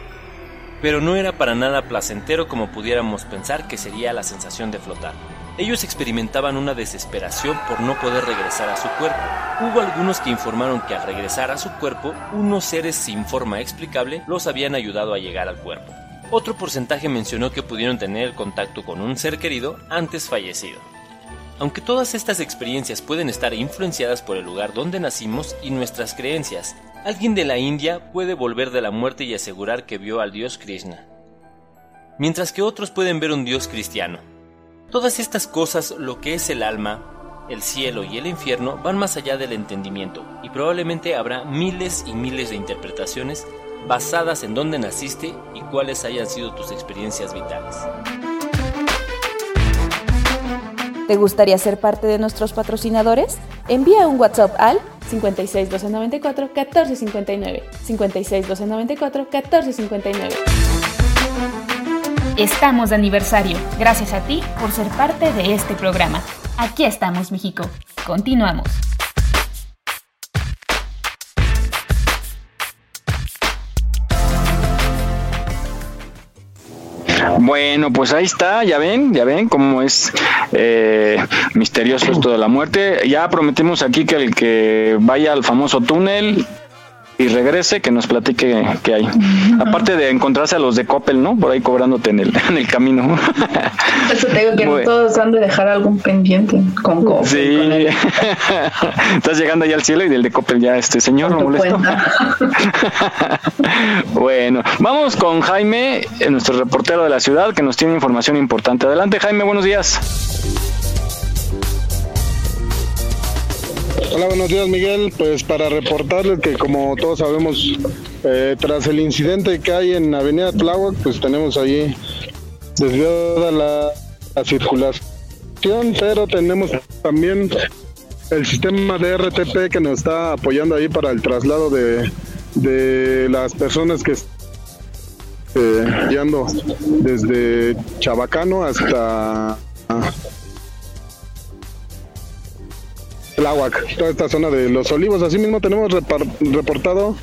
Pero no era para nada placentero como pudiéramos pensar que sería la sensación de flotar. Ellos experimentaban una desesperación por no poder regresar a su cuerpo. Hubo algunos que informaron que al regresar a su cuerpo, unos seres sin forma explicable los habían ayudado a llegar al cuerpo. Otro porcentaje mencionó que pudieron tener contacto con un ser querido antes fallecido. Aunque todas estas experiencias pueden estar influenciadas por el lugar donde nacimos y nuestras creencias, alguien de la India puede volver de la muerte y asegurar que vio al dios Krishna, mientras que otros pueden ver un dios cristiano. Todas estas cosas, lo que es el alma, el cielo y el infierno, van más allá del entendimiento, y probablemente habrá miles y miles de interpretaciones basadas en dónde naciste y cuáles hayan sido tus experiencias vitales. ¿Te gustaría ser parte de nuestros patrocinadores? Envía un WhatsApp al 56 294 1459. 56 294 1459. Estamos de aniversario. Gracias a ti por ser parte de este programa. Aquí estamos, México. Continuamos. Bueno, pues ahí está, ya ven, ya ven cómo es eh, misterioso esto de la muerte. Ya prometimos aquí que el que vaya al famoso túnel y regrese, que nos platique qué hay. <laughs> Aparte de encontrarse a los de Coppel, ¿no? Por ahí cobrándote en el, <laughs> en el camino. Eso te digo que no todos han de dejar algún pendiente con Coppel. Sí. <laughs> Estás llegando ya al cielo y del de Coppel ya, este señor, no molesto. bueno, vamos con Jaime, eh, nuestro reportero de la ciudad, que nos tiene información importante. Adelante, Jaime, buenos días. Hola, buenos días Miguel. Pues para reportarles que como todos sabemos, eh, tras el incidente que hay en Avenida Tláhuac, pues tenemos ahí desviada la, la circulación, pero tenemos también el sistema de RTP que nos está apoyando ahí para el traslado de, de las personas que eh, guiando desde Chabacano hasta Tláhuac, toda esta zona de los olivos. Asimismo tenemos reportado,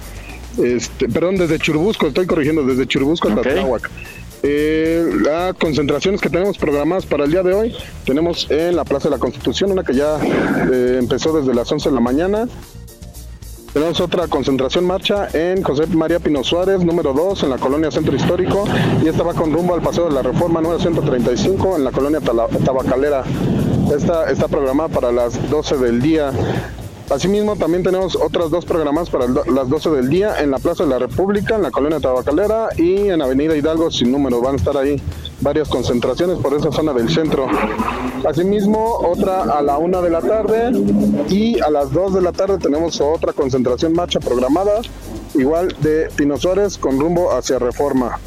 este, perdón, desde Churubusco, estoy corrigiendo, desde Churubusco hasta Ok. Tláhuac. Eh, las concentraciones que tenemos programadas para el día de hoy, tenemos en la Plaza de la Constitución, una que ya eh, empezó desde las 11 de la mañana. Tenemos otra concentración marcha en José María Pino Suárez, número 2, en la colonia Centro Histórico, y esta va con rumbo al Paseo de la Reforma número 135, en la colonia Tabacalera. Esta está programada para las 12 del día. Asimismo, también tenemos otras dos programadas para las 12 del día en la Plaza de la República, en la colonia Tabacalera y en Avenida Hidalgo sin número. Van a estar ahí varias concentraciones por esa zona del centro. Asimismo, otra a la una de la tarde y a las 2 de la tarde tenemos otra concentración marcha programada, igual de Pino con rumbo hacia Reforma.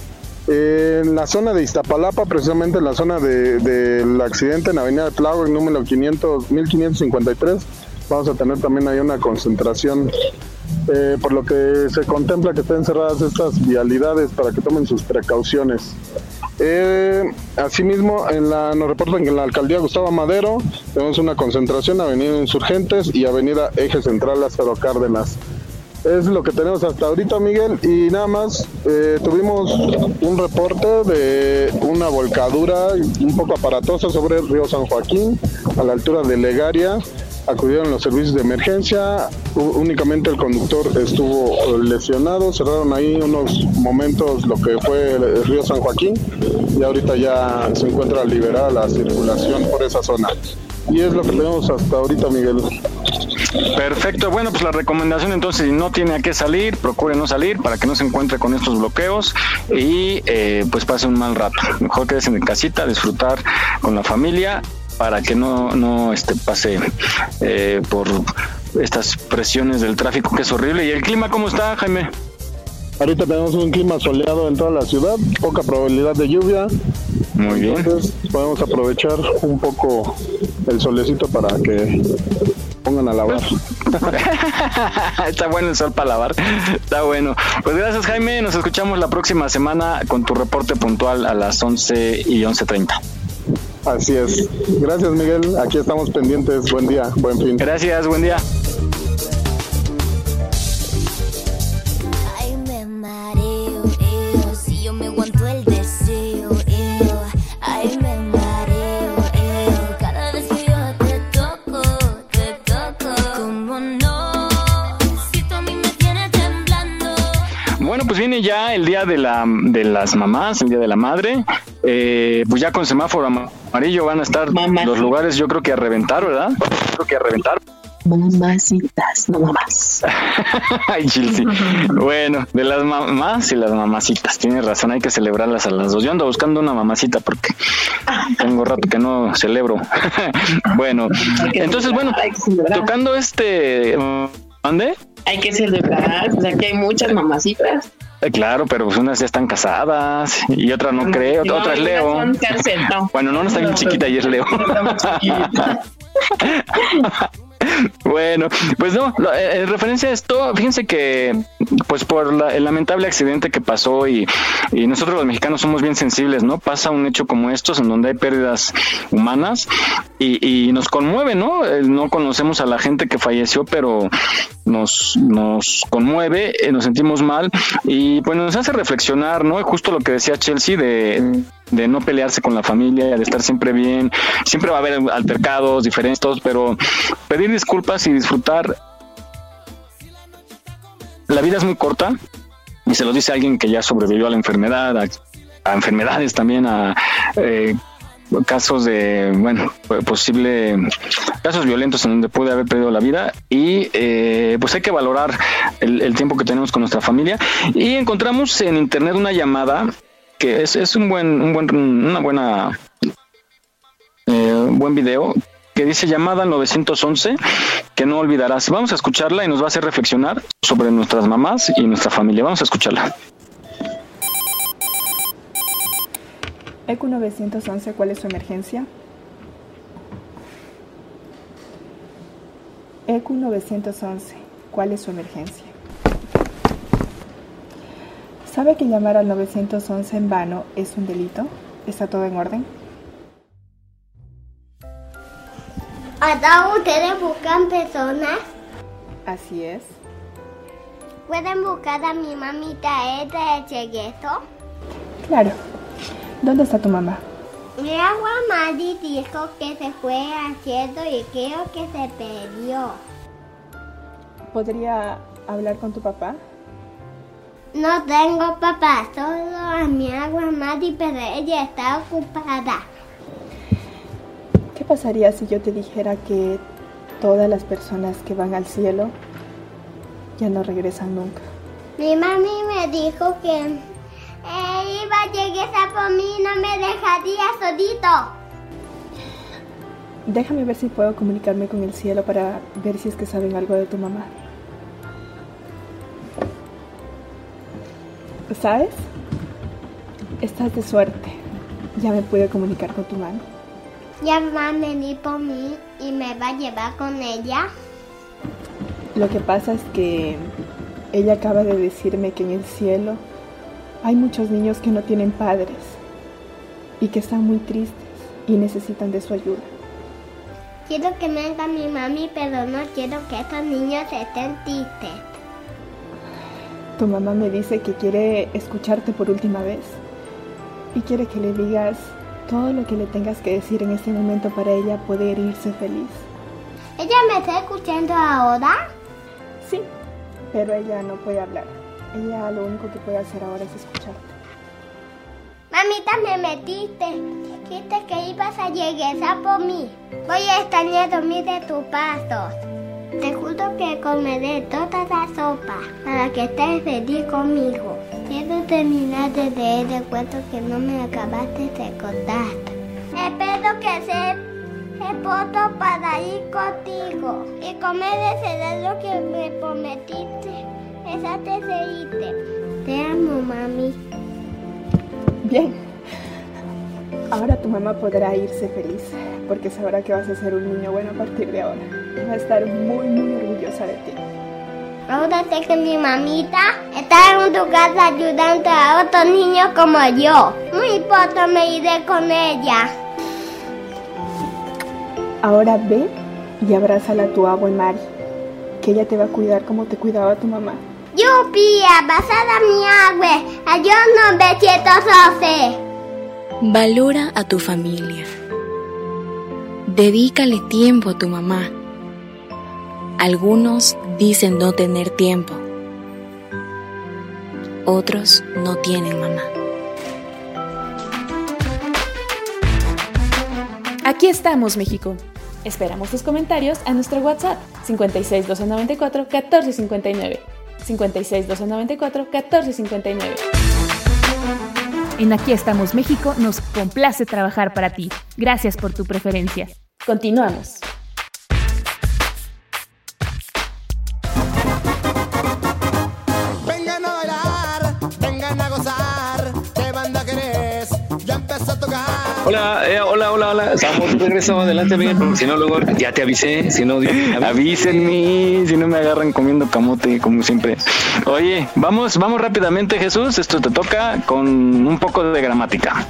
En la zona de Iztapalapa, precisamente en la zona de- del accidente en Avenida Tláhuac, número 500, 1553, vamos a tener también ahí una concentración, eh, por lo que se contempla que estén cerradas estas vialidades para que tomen sus precauciones. Eh, asimismo, nos reportan que en la alcaldía Gustavo Madero tenemos una concentración, Avenida Insurgentes y Avenida Eje Central Lázaro Cárdenas. Es lo que tenemos hasta ahorita, Miguel. Y nada más, eh, tuvimos un reporte de una volcadura un poco aparatosa sobre el río San Joaquín, a la altura de Legaria. Acudieron los servicios de emergencia, únicamente el conductor estuvo lesionado, cerraron ahí unos momentos lo que fue el río San Joaquín y ahorita ya se encuentra liberada la circulación por esa zona. Y es lo que tenemos hasta ahorita, Miguel. Perfecto, bueno, pues la recomendación entonces, si no tiene a qué salir, procure no salir para que no se encuentre con estos bloqueos y eh, pues pase un mal rato. Mejor quédese en casita, disfrutar con la familia para que no, no este, pase eh, por estas presiones del tráfico que es horrible. ¿Y el clima cómo está, Jaime? Ahorita tenemos un clima soleado en toda la ciudad, poca probabilidad de lluvia. Muy bien. Entonces podemos aprovechar un poco el solecito para que pongan a lavar. <laughs> Está bueno el sol para lavar. Está bueno. Pues gracias, Jaime. Nos escuchamos la próxima semana con tu reporte puntual a las 11 y 11.30. Así es. Gracias, Miguel. Aquí estamos pendientes. Buen día, buen fin. Gracias, buen día. Bueno, pues viene ya el día de, la, de las mamás, el día de la madre. Eh, pues ya con semáforo amarillo van a estar los lugares, yo creo que a reventar, ¿verdad? Creo que a reventar. Mamacitas, no mamás. <laughs> Ay, Chilsi. Bueno, de las mamás y las mamacitas. Tienes razón, hay que celebrarlas a las dos. Yo ando buscando una mamacita porque tengo rato que no celebro. <laughs> bueno, entonces, bueno, tocando este. ¿Mande? Hay que celebrar, pues aquí hay muchas mamacitas. Eh, claro, pero pues unas ya están casadas y otra no creo, No, otra es Leo. cárcel. Bueno, no, no está bien chiquita y es Leo. <laughs> Bueno, pues no, eh, en referencia a esto, fíjense que pues por la- el lamentable accidente que pasó y, y nosotros los mexicanos somos bien sensibles, ¿no? Pasa un hecho como estos en donde hay pérdidas humanas y, y nos conmueve, ¿no? No conocemos a la gente que falleció, pero nos, nos conmueve, eh, nos sentimos mal y pues nos hace reflexionar, ¿no? Justo lo que decía Chelsea de, de no pelearse con la familia, de estar siempre bien. Siempre va a haber altercados, diferentes, pero pedir disculpas y disfrutar. La vida es muy corta y se lo dice alguien que ya sobrevivió a la enfermedad, a, a enfermedades también, a eh, casos de, bueno, posible casos violentos en donde puede haber perdido la vida y eh, pues hay que valorar el, el tiempo que tenemos con nuestra familia y encontramos en internet una llamada que es, es un buen, un buen, una buena, eh, buen video que dice llamada al 911 que no olvidarás. Vamos a escucharla y nos va a hacer reflexionar sobre nuestras mamás y nuestra familia. Vamos a escucharla. ECU 911, ¿cuál es su emergencia? ECU 911, ¿cuál es su emergencia? ¿Sabe que llamar al 911 en vano es un delito? ¿Está todo en orden? ¿Hasta ustedes buscan personas? Así es. ¿Pueden buscar a mi mamita esta de Chegueto? Claro. ¿Dónde está tu mamá? Mi agua Madi dijo que se fue haciendo y creo que se perdió. ¿Podría hablar con tu papá? No tengo papá, solo a mi agua Madi, pero ella está ocupada. ¿Qué pasaría si yo te dijera que todas las personas que van al cielo ya no regresan nunca? Mi mami me dijo que eh, iba a llegar por mí y no me dejaría solito. Déjame ver si puedo comunicarme con el cielo para ver si es que saben algo de tu mamá. ¿Sabes? Estás de suerte. Ya me pude comunicar con tu mami. Ya va a venir por mí y me va a llevar con ella. Lo que pasa es que ella acaba de decirme que en el cielo hay muchos niños que no tienen padres y que están muy tristes y necesitan de su ayuda. Quiero que venga mi mami, pero no quiero que estos niños estén tristes. Tu mamá me dice que quiere escucharte por última vez y quiere que le digas todo lo que le tengas que decir en este momento para ella poder irse feliz. ¿Ella me está escuchando ahora? Sí, pero ella no puede hablar. Ella lo único que puede hacer ahora es escucharte. Mamita, me metiste. Dijiste que ibas a llegar por mí. Voy a extrañar dormir de tu paso. Te juro que comeré toda la sopa para que estés feliz conmigo. Quiero terminar de leer el cuento que no me acabaste de contar. Espero que sea el voto para ir contigo y comer ese cereal que me prometiste. Esa te irte. Te amo, mami. Bien. Ahora tu mamá podrá irse feliz porque sabrá que vas a ser un niño bueno a partir de ahora. Va a estar muy, muy orgullosa de ti. Ahora sé que mi mamita está en tu casa ayudando a otros niños como yo. Muy pronto me iré con ella. Ahora ve y abrázala a tu agua Mari, que ella te va a cuidar como te cuidaba tu mamá. Yupi, abrazada a mi agua. Adiós, no. Valora a tu familia. Dedícale tiempo a tu mamá. Algunos dicen no tener tiempo. Otros no tienen mamá. Aquí estamos, México. Esperamos tus comentarios a nuestro WhatsApp 56 294 1459. 56 294 1459. En Aquí estamos México nos complace trabajar para ti. Gracias por tu preferencia. Continuamos. Hola, eh, hola, hola, hola. Estamos de regreso. Adelante, bien. Porque si no, luego ya te avisé. Si no, Avísenme si no me agarran comiendo camote como siempre. Oye, vamos, vamos rápidamente, Jesús. Esto te toca con un poco de gramática.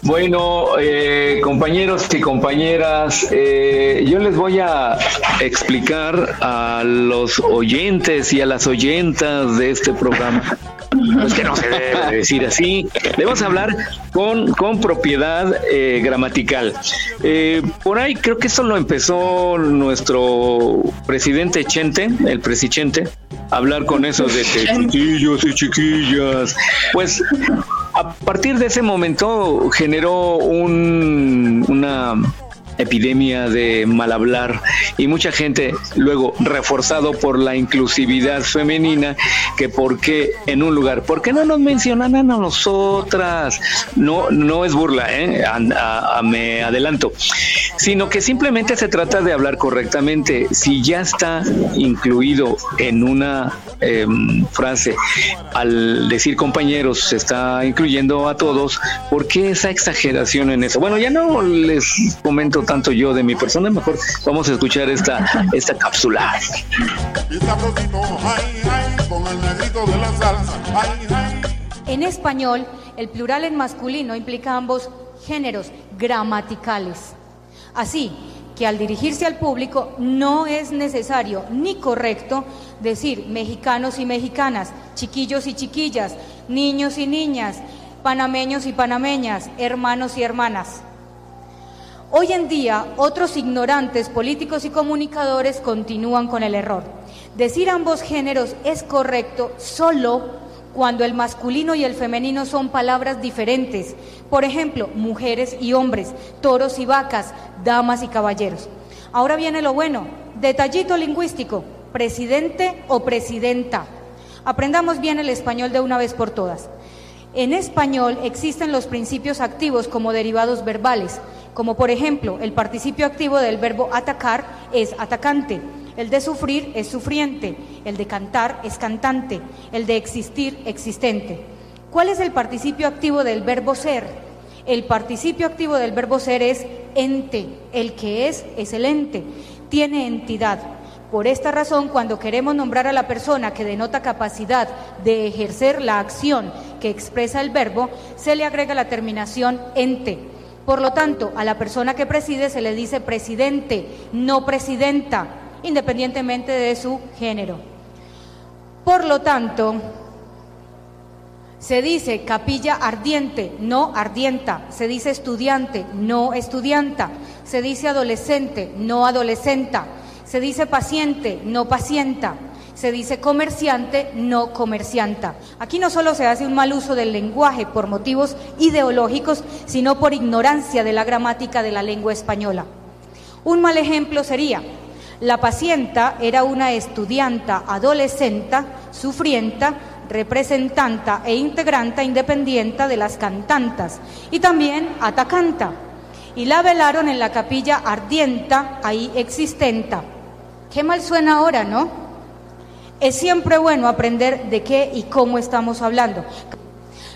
Bueno, eh, compañeros y compañeras, eh, yo les voy a explicar a los oyentes y a las oyentas de este programa. <laughs> Pues que no se debe decir así. Le vamos a hablar con, con propiedad eh, gramatical. Eh, por ahí creo que eso lo empezó nuestro presidente Chente, el presichente, a hablar con esos de chiquillos y chiquillas. Pues a partir de ese momento generó un, una epidemia de mal hablar y mucha gente luego reforzado por la inclusividad femenina que por qué en un lugar, ¿por qué no nos mencionan a nosotras? No, no es burla, ¿eh? A- me adelanto, sino que simplemente se trata de hablar correctamente. Si ya está incluido en una em, frase, al decir compañeros, se está incluyendo a todos, ¿por qué esa exageración en eso? Bueno, ya no les comento tanto yo de mi persona, mejor vamos a escuchar esta, esta cápsula. En español, el plural en masculino implica ambos géneros gramaticales. Así que al dirigirse al público no es necesario ni correcto decir mexicanos y mexicanas, chiquillos y chiquillas, niños y niñas, panameños y panameñas, hermanos y hermanas. Hoy en día, otros ignorantes políticos y comunicadores continúan con el error. Decir ambos géneros es correcto solo cuando el masculino y el femenino son palabras diferentes. Por ejemplo, mujeres y hombres, toros y vacas, damas y caballeros. Ahora viene lo bueno, detallito lingüístico, presidente o presidenta. Aprendamos bien el español de una vez por todas. En español existen los principios activos como derivados verbales, como por ejemplo el participio activo del verbo atacar es atacante, el de sufrir es sufriente, el de cantar es cantante, el de existir existente. ¿Cuál es el participio activo del verbo ser? El participio activo del verbo ser es ente, el que es es el ente, tiene entidad. Por esta razón, cuando queremos nombrar a la persona que denota capacidad de ejercer la acción que expresa el verbo, se le agrega la terminación ente. Por lo tanto, a la persona que preside se le dice presidente, no presidenta, independientemente de su género. Por lo tanto, se dice capilla ardiente, no ardienta. Se dice estudiante, no estudianta. Se dice adolescente, no adolescenta. Se dice paciente, no pacienta. Se dice comerciante, no comercianta. Aquí no solo se hace un mal uso del lenguaje por motivos ideológicos, sino por ignorancia de la gramática de la lengua española. Un mal ejemplo sería, la pacienta era una estudianta adolescenta, sufrienta, representanta e integranta independiente de las cantantas y también atacanta. Y la velaron en la capilla ardienta, ahí existenta. Qué mal suena ahora, ¿no? Es siempre bueno aprender de qué y cómo estamos hablando.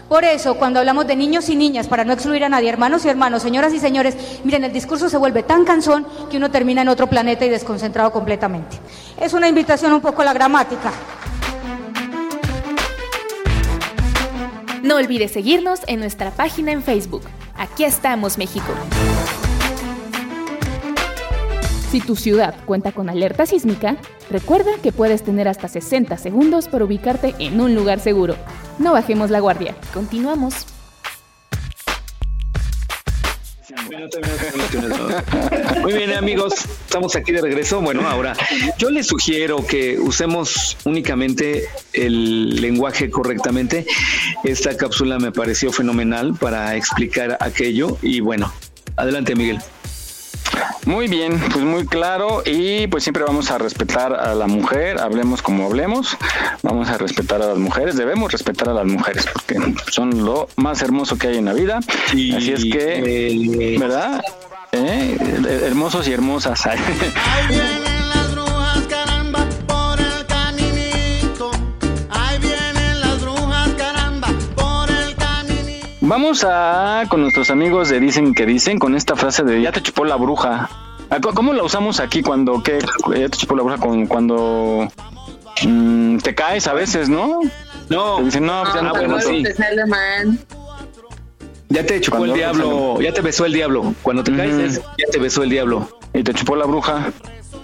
Por eso, cuando hablamos de niños y niñas, para no excluir a nadie, hermanos y hermanos, señoras y señores, miren, el discurso se vuelve tan cansón que uno termina en otro planeta y desconcentrado completamente. Es una invitación un poco a la gramática. No olvides seguirnos en nuestra página en Facebook. Aquí estamos, México. Si tu ciudad cuenta con alerta sísmica, recuerda que puedes tener hasta 60 segundos para ubicarte en un lugar seguro. No bajemos la guardia. Continuamos. Muy bien amigos, estamos aquí de regreso. Bueno, ahora yo les sugiero que usemos únicamente el lenguaje correctamente. Esta cápsula me pareció fenomenal para explicar aquello y bueno, adelante Miguel. Muy bien, pues muy claro y pues siempre vamos a respetar a la mujer, hablemos como hablemos, vamos a respetar a las mujeres, debemos respetar a las mujeres porque son lo más hermoso que hay en la vida. Así es que, ¿verdad? ¿Eh? Hermosos y hermosas. <laughs> Vamos a con nuestros amigos de Dicen que Dicen con esta frase de ya te chupó la bruja. Ah, ¿Cómo la usamos aquí cuando qué? Ya te chupó la bruja con, cuando mm, te caes a veces, ¿no? No. Te dicen, no, pues ya no Ah, te bueno, besó. sí. Te sale mal. Ya te chupó el Cuando- diablo, ya te besó el diablo. Cuando te caes es, ya te besó el diablo. Y te chupó la bruja.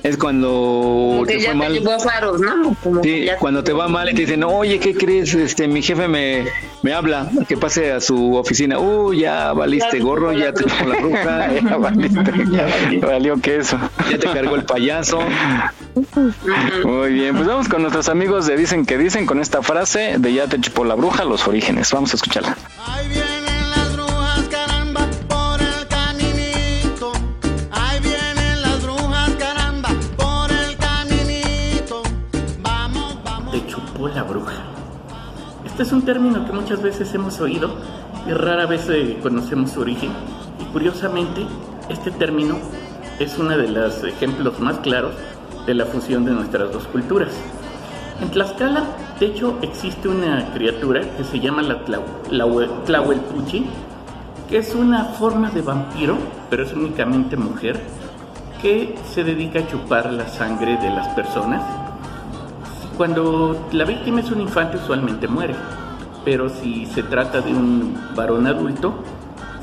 Es cuando Como te que ya fue te mal. llevó a faros, ¿no? Como que Sí, ya- cuando te va mal y te dicen, oye, ¿qué crees? Este, mi jefe me, me habla, que pase a su oficina. Uy, ya valiste gorro, ya te chupó la bruja, <laughs> ya valiste, ya valió queso. ya te cargó el payaso. Muy bien, pues vamos con nuestros amigos de Dicen que Dicen con esta frase de ya te chupó la bruja, los orígenes. Vamos a escucharla. Ahí Este es un término que muchas veces hemos oído y rara vez eh, conocemos su origen. Y curiosamente, este término es uno de los ejemplos más claros de la fusión de nuestras dos culturas. En Tlaxcala, de hecho, existe una criatura que se llama la Tlahuelpuchi, que es una forma de vampiro, pero es únicamente mujer, que se dedica a chupar la sangre de las personas cuando la víctima es un infante usualmente muere, pero si se trata de un varón adulto,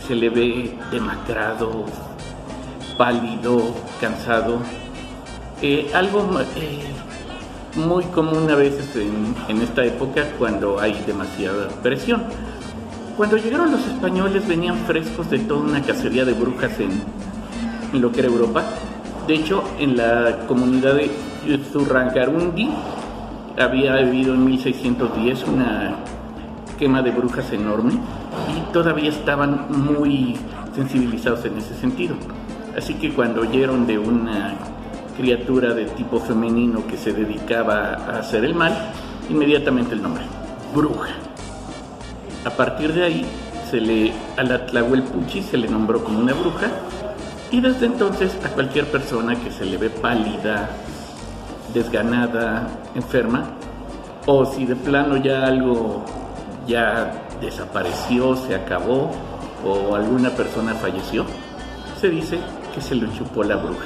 se le ve demacrado, pálido, cansado. Eh, algo eh, muy común a veces en, esta época cuando hay demasiada presión. Cuando llegaron los españoles venían frescos de toda una cacería de brujas en, en lo que era Europa. De hecho, en la comunidad de Zurrangarundi había habido en 1610 una quema de brujas enorme y todavía estaban muy sensibilizados en ese sentido. Así que cuando oyeron de una criatura de tipo femenino que se dedicaba a hacer el mal, inmediatamente el nombre, bruja. A partir de ahí, se le, a la Tlahuelpuchi se le nombró como una bruja y desde entonces a cualquier persona que se le ve pálida, desganada, enferma, o si de plano ya algo ya desapareció, se acabó, o alguna persona falleció, se dice que se le chupó la bruja.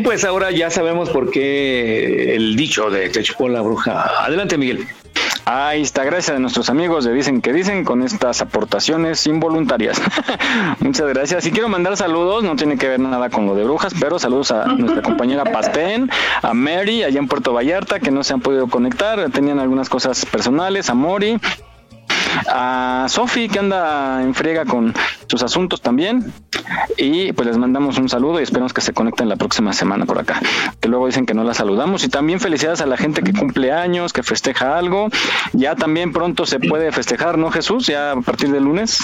Bien, pues ahora ya sabemos por qué el dicho de te chupó la bruja. Adelante, Miguel. Ahí está, gracias a nuestros amigos de Dicen que Dicen con estas aportaciones involuntarias. <laughs> Muchas gracias. Y quiero mandar saludos, no tiene que ver nada con lo de brujas, pero saludos a <laughs> nuestra compañera Pastén, a Mary, allá en Puerto Vallarta, que no se han podido conectar, tenían algunas cosas personales, a Mori, a Sofi que anda en friega con sus asuntos también. Y pues les mandamos un saludo y esperamos que se conecten la próxima semana por acá. Que luego dicen que no la saludamos. Y también felicidades a la gente que cumple años que festeja algo. Ya también pronto se puede festejar no Jesús ya a partir del lunes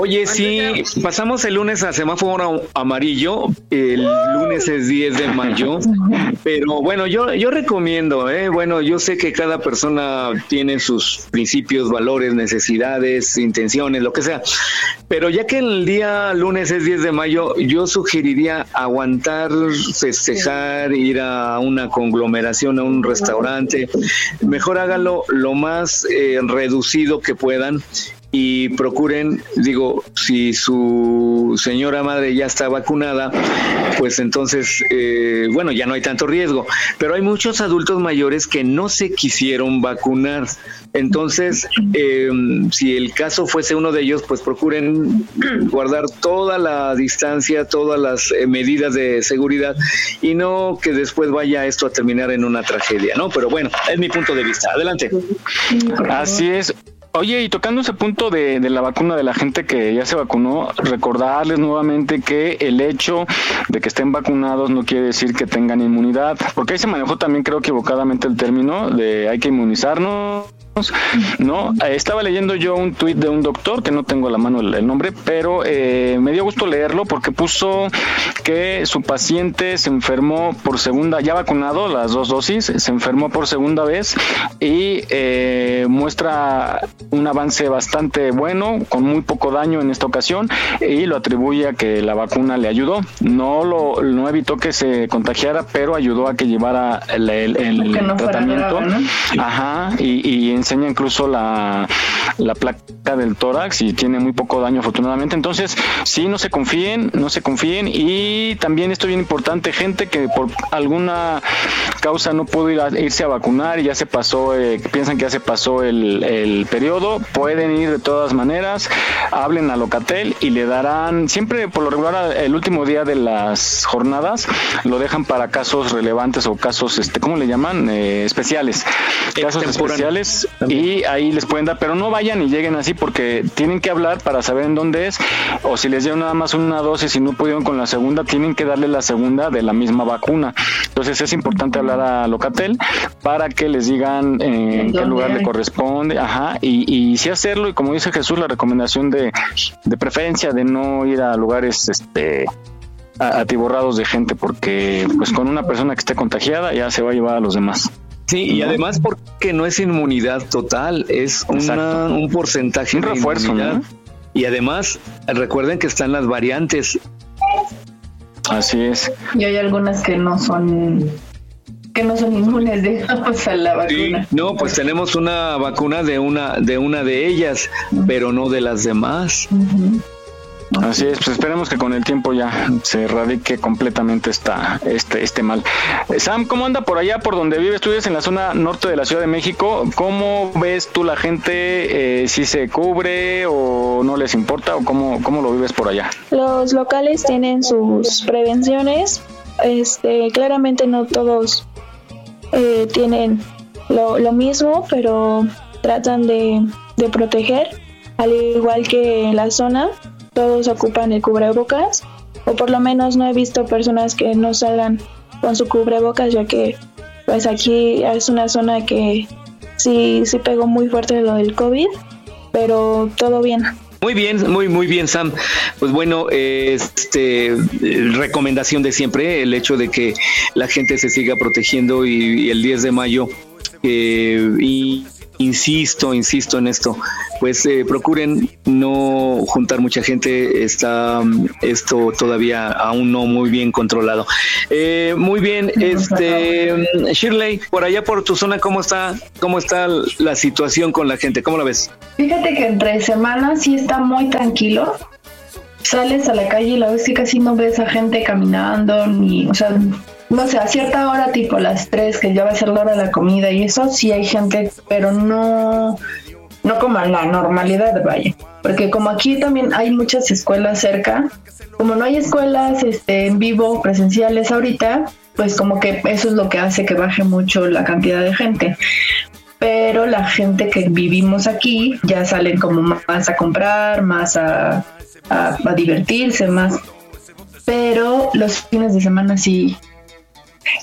Oye, sí, pasamos el lunes a semáforo amarillo, el lunes es 10 de mayo, <laughs> pero bueno, yo, yo recomiendo, ¿eh? bueno, yo sé que cada persona tiene sus principios, valores, necesidades, intenciones, lo que sea, pero ya que el día lunes es 10 de mayo, yo sugeriría aguantar, festejar, ir a una conglomeración, a un restaurante, mejor hágalo lo más eh, reducido que puedan y procuren, digo, si su señora madre ya está vacunada, pues entonces, eh, bueno, ya no hay tanto riesgo, pero hay muchos adultos mayores que no se quisieron vacunar. Entonces, eh, si el caso fuese uno de ellos, pues procuren guardar toda la distancia, todas las eh, medidas de seguridad y no que después vaya esto a terminar en una tragedia, ¿no? Pero bueno, es mi punto de vista. Adelante. Así es. Oye, y tocando ese punto de, la vacuna de la gente que ya se vacunó, recordarles nuevamente que el hecho de que estén vacunados no quiere decir que tengan inmunidad, porque ahí se manejó también creo equivocadamente el término de hay que inmunizarnos. No, eh, estaba leyendo yo un tuit de un doctor que no tengo a la mano el, nombre, pero eh, me dio gusto leerlo porque puso que su paciente se enfermó por segunda, ya vacunado las dos dosis, se enfermó por segunda vez y eh, muestra un avance bastante bueno, con muy poco daño en esta ocasión y lo atribuye a que la vacuna le ayudó. No lo no evitó que se contagiara, pero ayudó a que llevara el, el, el Que no fuera tratamiento. grave, ¿no? Ajá, y, y enseña incluso la, la placa del tórax y tiene muy poco daño afortunadamente. Entonces, sí, no se confíen, no se confíen y también esto es bien importante, gente que por alguna causa no pudo ir a, irse a vacunar y ya se pasó, eh, piensan que ya se pasó el, el periodo, pueden ir de todas maneras, hablen a Locatel y le darán, siempre por lo regular el último día de las jornadas lo dejan para casos relevantes o casos, este, ¿cómo le llaman? Eh, especiales. Casos especiales y ahí les pueden dar, pero no vayan y lleguen así porque tienen que hablar para saber en dónde es o si les dieron nada más una dosis y no pudieron con la segunda, tienen que darle la segunda de la misma vacuna. Entonces es importante hablar a Locatel para que les digan eh, en qué ¿Dónde lugar le corresponde, ajá, y, y sí hacerlo y como dice Jesús, la recomendación de, de preferencia de no ir a lugares este atiborrados de gente porque pues con una persona que esté contagiada ya se va a llevar a los demás. Sí, y además porque no es inmunidad total, es una- un porcentaje Un de refuerzo, inmunidad. ¿no? Y además, recuerden que están las variantes. Así es. Y hay algunas que no son que no son inmunes, <laughs> digamos, a la vacuna. No, pues tenemos una vacuna de una de una de ellas, pero no de las demás. Así es, pues esperemos que con el tiempo ya se erradique completamente esta, este, este mal. Eh, Sam, ¿cómo anda por allá, por donde vives? Tú vives en la zona norte de la Ciudad de México. ¿Cómo ves tú la gente? Eh, ¿Si se cubre o no les importa? ¿O cómo, cómo lo vives por allá? Los locales tienen sus prevenciones. Este, claramente no todos eh, tienen lo, lo mismo, pero tratan de, de proteger. Al igual que la zona, todos ocupan el cubrebocas. O por lo menos no he visto personas que no salgan con su cubrebocas, ya que pues aquí es una zona que sí, sí pegó muy fuerte lo del COVID, pero todo bien. Muy bien, muy, muy bien, Sam. Pues bueno, este recomendación de siempre, el hecho de que la gente se siga protegiendo y, el 10 de mayo eh, y insisto, insisto en esto, pues eh, procuren no juntar mucha gente, está esto todavía aún no muy bien controlado. Eh, muy bien, este Shirley, por allá por tu zona, ¿cómo está, cómo está la situación con la gente? ¿Cómo la ves? Fíjate que entre semanas sí está muy tranquilo. Sales a la calle y la ves que casi no ves a gente caminando, ni, o sea, no sé, a cierta hora, tipo las 3, que ya va a ser la hora de la comida y eso, sí hay gente, pero no, no como la normalidad, vaya. Porque como aquí también hay muchas escuelas cerca, como no hay escuelas este, en vivo presenciales ahorita, pues como que eso es lo que hace que baje mucho la cantidad de gente. Pero la gente que vivimos aquí ya salen como más a comprar, más a, a, a divertirse, más. Pero los fines de semana sí,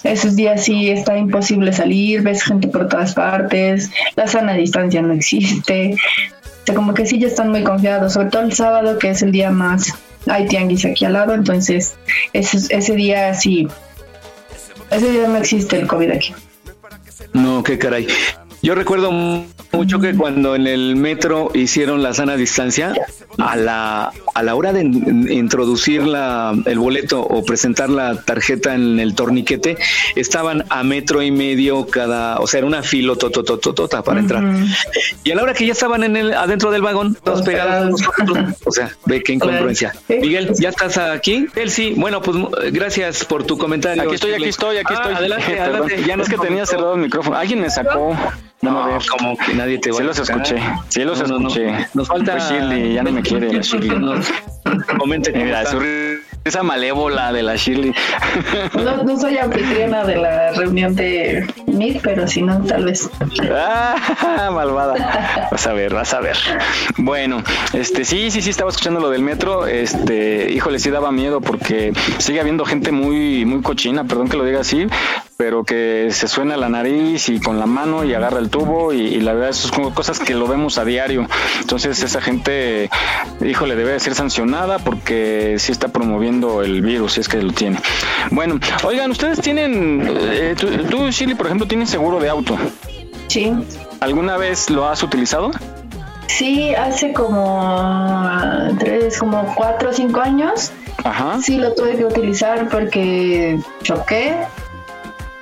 esos días sí está imposible salir, ves gente por todas partes, la sana distancia no existe. O sea, como que sí ya están muy confiados, sobre todo el sábado, que es el día más. Hay tianguis aquí al lado, entonces ese, ese día sí. Ese día no existe el COVID aquí. No, qué caray. Yo recuerdo mucho que cuando en el metro hicieron la sana distancia, a la, a la hora de introducir la, el boleto o presentar la tarjeta en el torniquete, estaban a metro y medio cada, o sea, era una filo totototota para entrar. Y a la hora que ya estaban en el, adentro del vagón, todos pegados, o sea, ve qué <laughs> incongruencia. Miguel, ¿ya estás aquí? Él sí. Bueno, pues gracias por tu comentario. Aquí estoy, aquí estoy, aquí Ah, estoy. Adelante, <laughs> adelante. Ya no es que tenía cerrado el micrófono. Alguien me sacó. No, como que nadie te va Sí a los escuché. Sí los No, no, no. escuché. Nos falta Pues Shirley, ya no me quiere la Shirley. <laughs> Comente Mira, su risa malévola de la Shirley. No, no soy anfitriona de la reunión de Meet, pero si no, tal vez. Ah, malvada. Vas a ver, vas a ver. Bueno, este sí, sí, sí, estaba escuchando lo del metro. Este, híjole, sí daba miedo porque sigue habiendo gente muy, muy cochina, perdón que lo diga así, pero que se suena la nariz y con la mano y agarra el tubo y, y la verdad, eso es como cosas que lo vemos a diario. Entonces, esa gente, híjole, debe de ser sancionada porque sí está promoviendo el virus, si es que lo tiene. Bueno, oigan, ustedes tienen, eh, tú, tú, Shirley, por ejemplo, tienes seguro de auto. Sí. ¿Alguna vez lo has utilizado? Sí, hace como tres, como cuatro o cinco años. Ajá. Sí, lo tuve que utilizar porque choqué,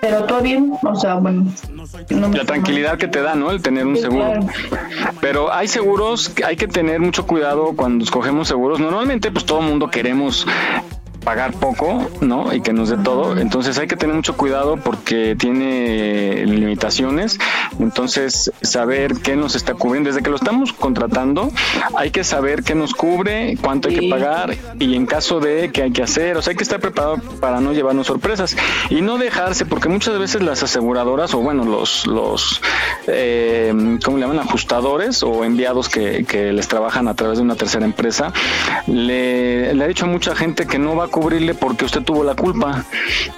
pero todo bien, o sea, bueno. no La tranquilidad que te da, ¿no? El tener un Sí, seguro. claro. Pero hay seguros que hay que tener mucho cuidado cuando escogemos seguros. Normalmente, pues todo el mundo queremos pagar poco, ¿no? Y que nos dé todo. Entonces hay que tener mucho cuidado porque tiene limitaciones. Entonces, saber qué nos está cubriendo. Desde que lo estamos contratando, hay que saber qué nos cubre, cuánto hay que pagar y en caso de qué hay que hacer. O sea, hay que estar preparado para no llevarnos sorpresas y no dejarse, porque muchas veces las aseguradoras o bueno, los, los eh, ¿cómo le llaman? Ajustadores o enviados que, que les trabajan a través de una tercera empresa, le, le ha dicho a mucha gente que no va a cubrirle porque usted tuvo la culpa.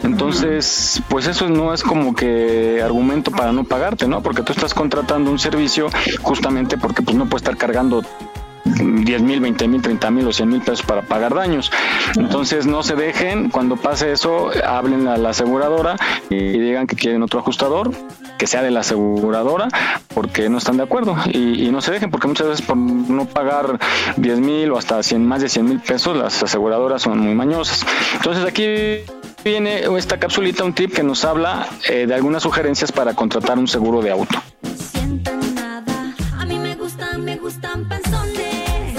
Entonces, pues eso no es como que argumento para no pagarte, ¿no? Porque tú estás contratando un servicio justamente porque pues no puedes estar cargando 10 mil, 20 mil, 30 mil o 100 mil pesos para pagar daños. Entonces no se dejen, cuando pase eso, hablen a la aseguradora y digan que quieren otro ajustador, que sea de la aseguradora, porque no están de acuerdo. Y, y no se dejen, porque muchas veces por no pagar 10 mil o hasta 100, más de 100 mil pesos, las aseguradoras son muy mañosas. Entonces aquí viene esta capsulita, un tip que nos habla eh, de algunas sugerencias para contratar un seguro de auto. A mí me gustan, me gustan pensones.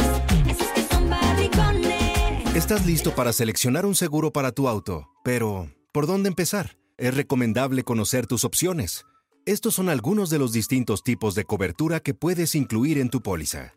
Esos que son barrigones. Estás listo para seleccionar un seguro para tu auto, pero ¿por dónde empezar? Es recomendable conocer tus opciones. Estos son algunos de los distintos tipos de cobertura que puedes incluir en tu póliza.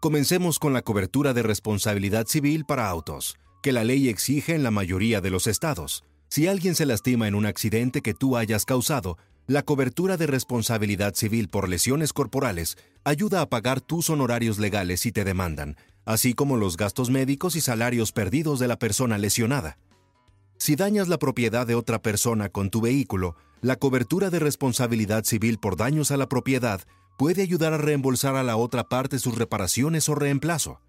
Comencemos con la cobertura de responsabilidad civil para autos, que la ley exige en la mayoría de los estados. Si alguien se lastima en un accidente que tú hayas causado, la cobertura de responsabilidad civil por lesiones corporales ayuda a pagar tus honorarios legales si te demandan, así como los gastos médicos y salarios perdidos de la persona lesionada. Si dañas la propiedad de otra persona con tu vehículo, la cobertura de responsabilidad civil por daños a la propiedad puede ayudar a reembolsar a la otra parte sus reparaciones o reemplazo.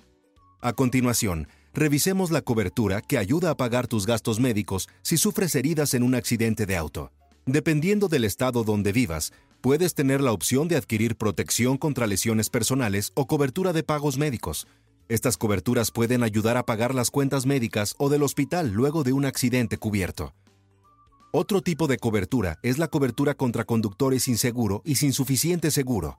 A continuación, revisemos la cobertura que ayuda a pagar tus gastos médicos si sufres heridas en un accidente de auto. Dependiendo del estado donde vivas, puedes tener la opción de adquirir protección contra lesiones personales o cobertura de pagos médicos. Estas coberturas pueden ayudar a pagar las cuentas médicas o del hospital luego de un accidente cubierto. Otro tipo de cobertura es la cobertura contra conductores sin seguro y sin suficiente seguro.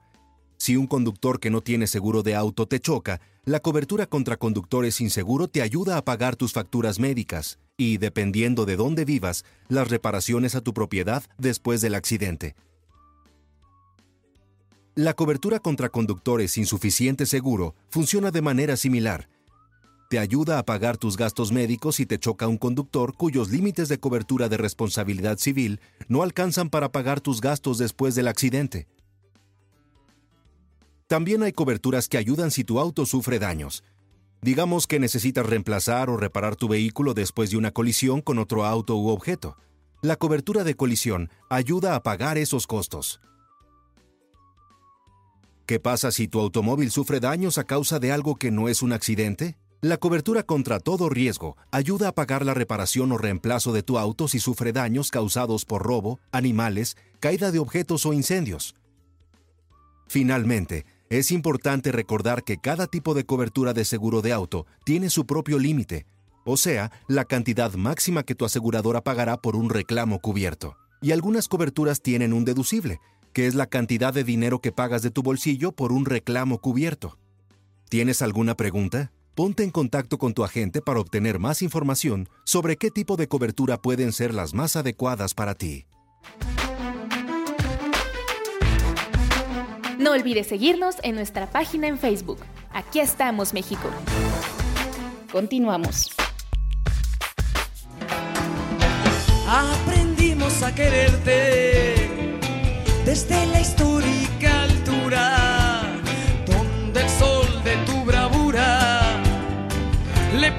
Si un conductor que no tiene seguro de auto te choca, la cobertura contra conductores sin seguro te ayuda a pagar tus facturas médicas y, dependiendo de dónde vivas, las reparaciones a tu propiedad después del accidente. La cobertura contra conductores sin suficiente seguro funciona de manera similar. Te ayuda a pagar tus gastos médicos si te choca un conductor cuyos límites de cobertura de responsabilidad civil no alcanzan para pagar tus gastos después del accidente. También hay coberturas que ayudan si tu auto sufre daños. Digamos que necesitas reemplazar o reparar tu vehículo después de una colisión con otro auto u objeto. La cobertura de colisión ayuda a pagar esos costos. ¿Qué pasa si tu automóvil sufre daños a causa de algo que no es un accidente? La cobertura contra todo riesgo ayuda a pagar la reparación o reemplazo de tu auto si sufre daños causados por robo, animales, caída de objetos o incendios. Finalmente, es importante recordar que cada tipo de cobertura de seguro de auto tiene su propio límite, o sea, la cantidad máxima que tu aseguradora pagará por un reclamo cubierto. Y algunas coberturas tienen un deducible, que es la cantidad de dinero que pagas de tu bolsillo por un reclamo cubierto. ¿Tienes alguna pregunta? Ponte en contacto con tu agente para obtener más información sobre qué tipo de cobertura pueden ser las más adecuadas para ti. No olvides seguirnos en nuestra página en Facebook. Aquí estamos, México. Continuamos. Aprendimos a quererte desde la histórica altura,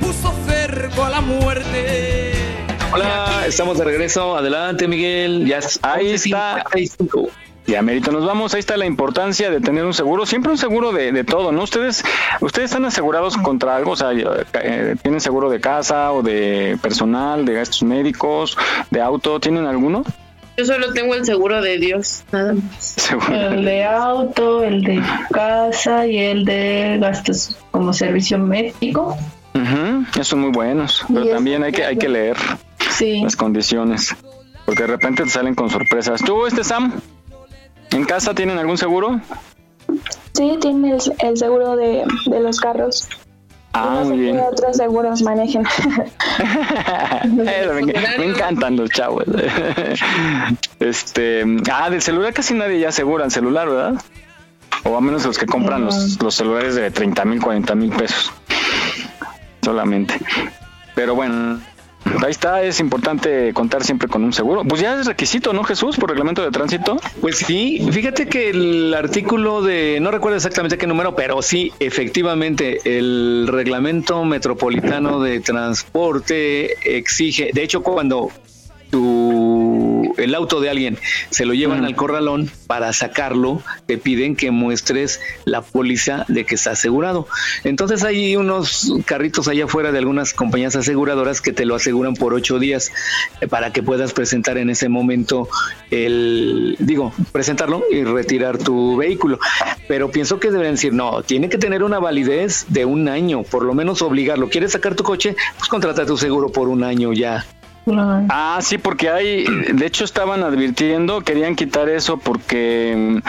puso cerco a la muerte. Hola, estamos de regreso. Adelante, Miguel. Ya Ahí está. Ya, Mérito, nos vamos. Ahí está la importancia de tener un seguro. Siempre un seguro de, de todo, ¿no? Ustedes ustedes están asegurados contra algo, o sea, eh, ¿tienen seguro de casa o de personal, de gastos médicos, de auto? ¿Tienen alguno? Yo solo tengo el seguro de Dios, nada más. El de auto, el de casa y el de gastos como servicio médico. Ujú, esos son muy buenos, pero también hay que hay que leer las condiciones, porque de repente te salen con sorpresas. ¿Tú, este Sam? ¿En casa tienen algún seguro? Sí, tiene el, el seguro de, de los carros. Ah, No sé muy bien. otros seguros manejen. <laughs> Me, me encantan los chavos. <laughs> Este, ah, del celular casi nadie ya asegura el celular, ¿verdad? O a menos los que compran los, los celulares de 30 mil, 40 mil pesos. Solamente. Pero bueno, ahí está, es importante contar siempre con un seguro. Pues ya es requisito, ¿no, Jesús? Por reglamento de tránsito. Pues sí, fíjate que el artículo de, no recuerdo exactamente qué número, pero sí, efectivamente, el reglamento metropolitano de transporte exige, de hecho, cuando tu, el auto de alguien se lo llevan al corralón para sacarlo, te piden que muestres la póliza de que está asegurado. Entonces hay unos carritos allá afuera de algunas compañías aseguradoras que te lo aseguran por ocho días eh, para que puedas presentar en ese momento el, digo, presentarlo y retirar tu vehículo. Pero pienso que deben decir, no, tiene que tener una validez de un año, por lo menos obligarlo. ¿Quieres sacar tu coche? Pues contrata tu seguro por un año ya. Ah, sí, porque hay, de hecho estaban advirtiendo, querían quitar eso porque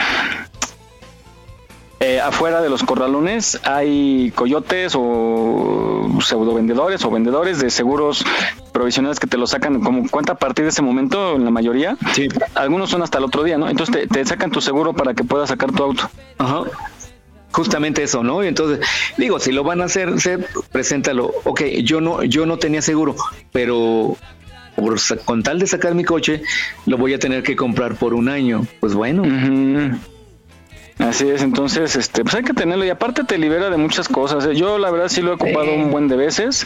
eh, afuera de los corralones hay coyotes o pseudo vendedores o vendedores de seguros provisionales que te lo sacan como cuenta a partir de ese momento, en la mayoría. Sí. Algunos son hasta el otro día, ¿no? Entonces te, te sacan tu seguro para que puedas sacar tu auto. Ajá. Justamente eso, ¿no? Y entonces, digo, si lo van a hacer, se, preséntalo. Ok, yo no, yo no tenía seguro, pero por con tal de sacar mi coche, lo voy a tener que comprar por un año. Pues bueno. Así es, entonces, este, pues hay que tenerlo y aparte te libera de muchas cosas. ¿eh? Yo la verdad sí lo he ocupado un buen de veces.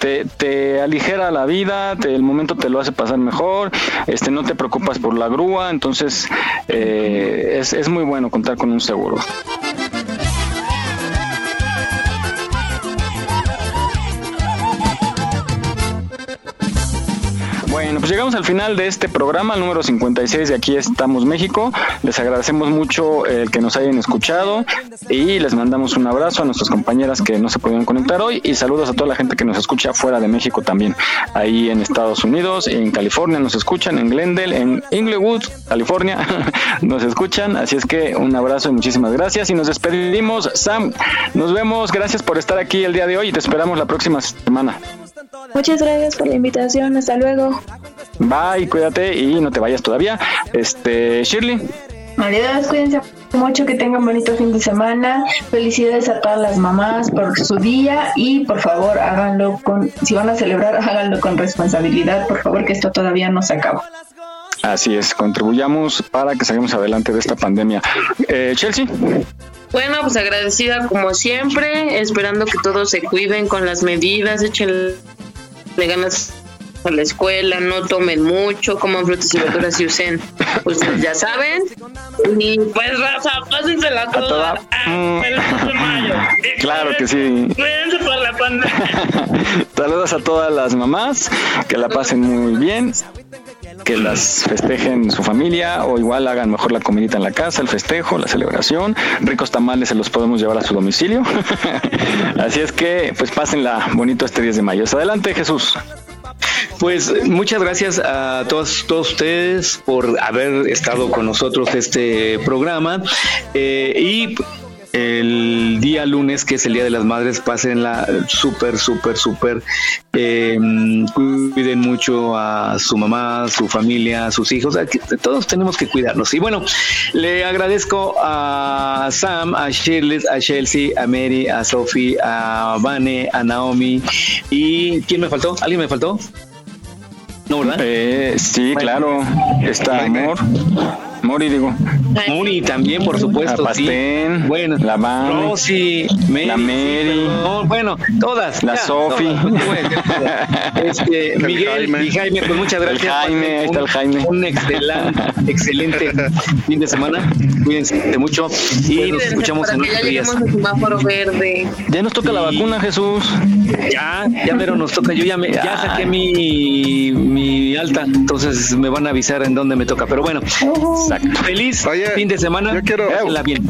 Te, te aligera la vida, te- el momento te lo hace pasar mejor, este, no te preocupas por la grúa, entonces eh, es, es muy bueno contar con un seguro. Bueno, pues llegamos al final de este programa, el número 56 de Aquí estamos México. Les agradecemos mucho el que nos hayan escuchado y les mandamos un abrazo a nuestras compañeras que no se pudieron conectar hoy y saludos a toda la gente que nos escucha fuera de México también. Ahí en Estados Unidos, en California nos escuchan, en Glendale, en Inglewood, California, <laughs> nos escuchan. Así es que un abrazo y muchísimas gracias y nos despedimos. Sam, nos vemos. Gracias por estar aquí el día de hoy y te esperamos la próxima semana. Muchas gracias por la invitación. Hasta luego. Bye, cuídate y no te vayas todavía. Este, Shirley. Adiós, cuídense mucho, que tengan bonito fin de semana. Felicidades a todas las mamás por su día y por favor háganlo con, si van a celebrar, háganlo con responsabilidad, por favor, que esto todavía no se acaba. Así es, contribuyamos para que salgamos adelante de esta pandemia. Eh, Chelsea. Bueno, pues agradecida como siempre, esperando que todos se cuiden con las medidas, échenle ganas a la escuela, no tomen mucho, coman frutas y verduras y usen, pues ya saben. Y pues raza, pásensela A toda. toda- <laughs> Ah, feliz de mayo. Claro que sí. Cuídense por la pandemia. <laughs> Saludos a todas las mamás, que la pasen muy bien, que las festejen su familia o igual hagan mejor la comidita en la casa, el festejo, la celebración. Ricos tamales se los podemos llevar a su domicilio. <laughs> Así es que pues pásenla bonito este 10 de mayo. Adelante Jesús. Pues muchas gracias a todos, todos ustedes por haber estado con nosotros este programa Eh, y el día lunes que es el día de las madres pásenla súper súper súper eh, cuiden mucho a su mamá su familia a sus hijos todos tenemos que cuidarnos y bueno le agradezco a Sam a Shirley a Chelsea a Mary a Sophie a Vane a Naomi y quién me faltó alguien me faltó no, ¿verdad? Eh, sí, claro. Está Amor. Mori, digo. Mori también, por supuesto. La Pastén. Sí. Bueno, la Vane. Rosy, Mary, La Mary. bueno, todas. La ya, Sofi. todas. Este, <laughs> El Miguel Jaime. y Jaime, pues muchas El gracias. Jaime, ahí está el Jaime. Un excelente, <laughs> excelente fin de semana. Cuídense mucho y nos escuchamos en otros días. verde. Ya nos toca la vacuna, Jesús. Ya, ya pero nos toca. Yo ya, me, ya saqué mi, mi alta, entonces me van a avisar en dónde me toca. Pero bueno, feliz fin de semana. yo quiero- Pásenla bien.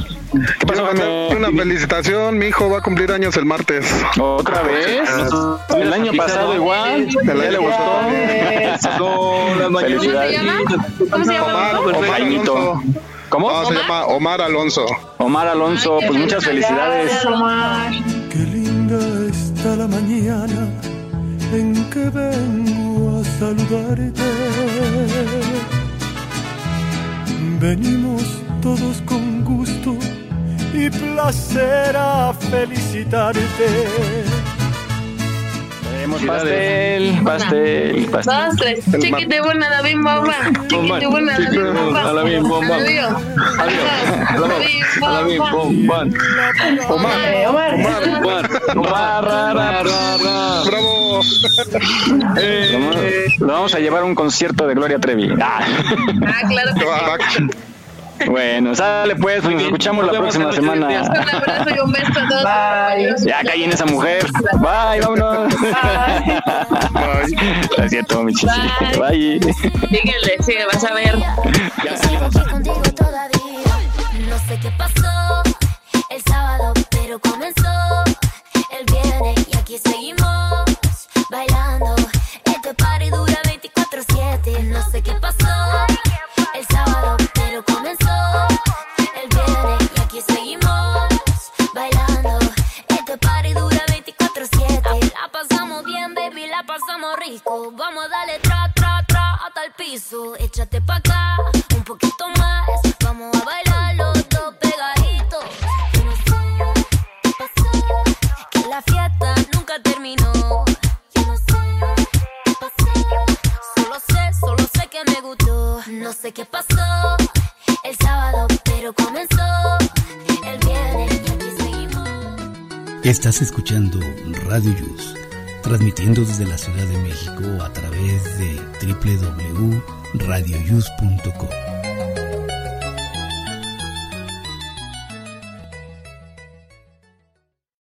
¿Qué pasó, una felicitación, mi hijo va a cumplir años el martes. ¿Otra vez? El año pasado igual. El ¿Ya le año gustó? Felicidades. ¿Cómo se llama? Omar, Pues, Omar. ¿Cómo? No, se llama Omar Alonso. Omar Alonso, pues muchas felicidades. Qué linda está la mañana en que vengo a saludarte. Venimos todos con gusto y placer a felicitarte. Tenemos pastel, pastel, pastel. Dos, tres. Chiquite buena la bim bomba. Chiquite buena la bim bomba. A la bim bomba. Adiós. Adiós. A la bim bomba. Omar, Omar. Omar. Omar. Bravo. Eh, Lo vamos- a llevar a un concierto de Gloria Trevi. Ah. Ah, claro que sí. Bueno, sale pues, pues nos escuchamos la Nos próxima semana. días. Un abrazo y un beso a todos. Bye. Ya caí en esa mujer. Bye, vámonos. No es cierto, mi chiste. Bye. Díganle, sí, vas a ver. Sigo contigo todavía. No sé qué pasó el sábado, pero comenzó el viernes y aquí seguimos bailando. Échate pa' acá, un poquito más. Vamos a bailar los dos pegaditos. No sé qué pasó, que la fiesta nunca terminó. Yo no sé qué pasó, solo sé, solo sé que me gustó. No sé qué pasó el sábado, pero comenzó el viernes y aquí seguimos. Estás escuchando Radio Yus, transmitiendo desde la Ciudad de México a través www.radioyus.com.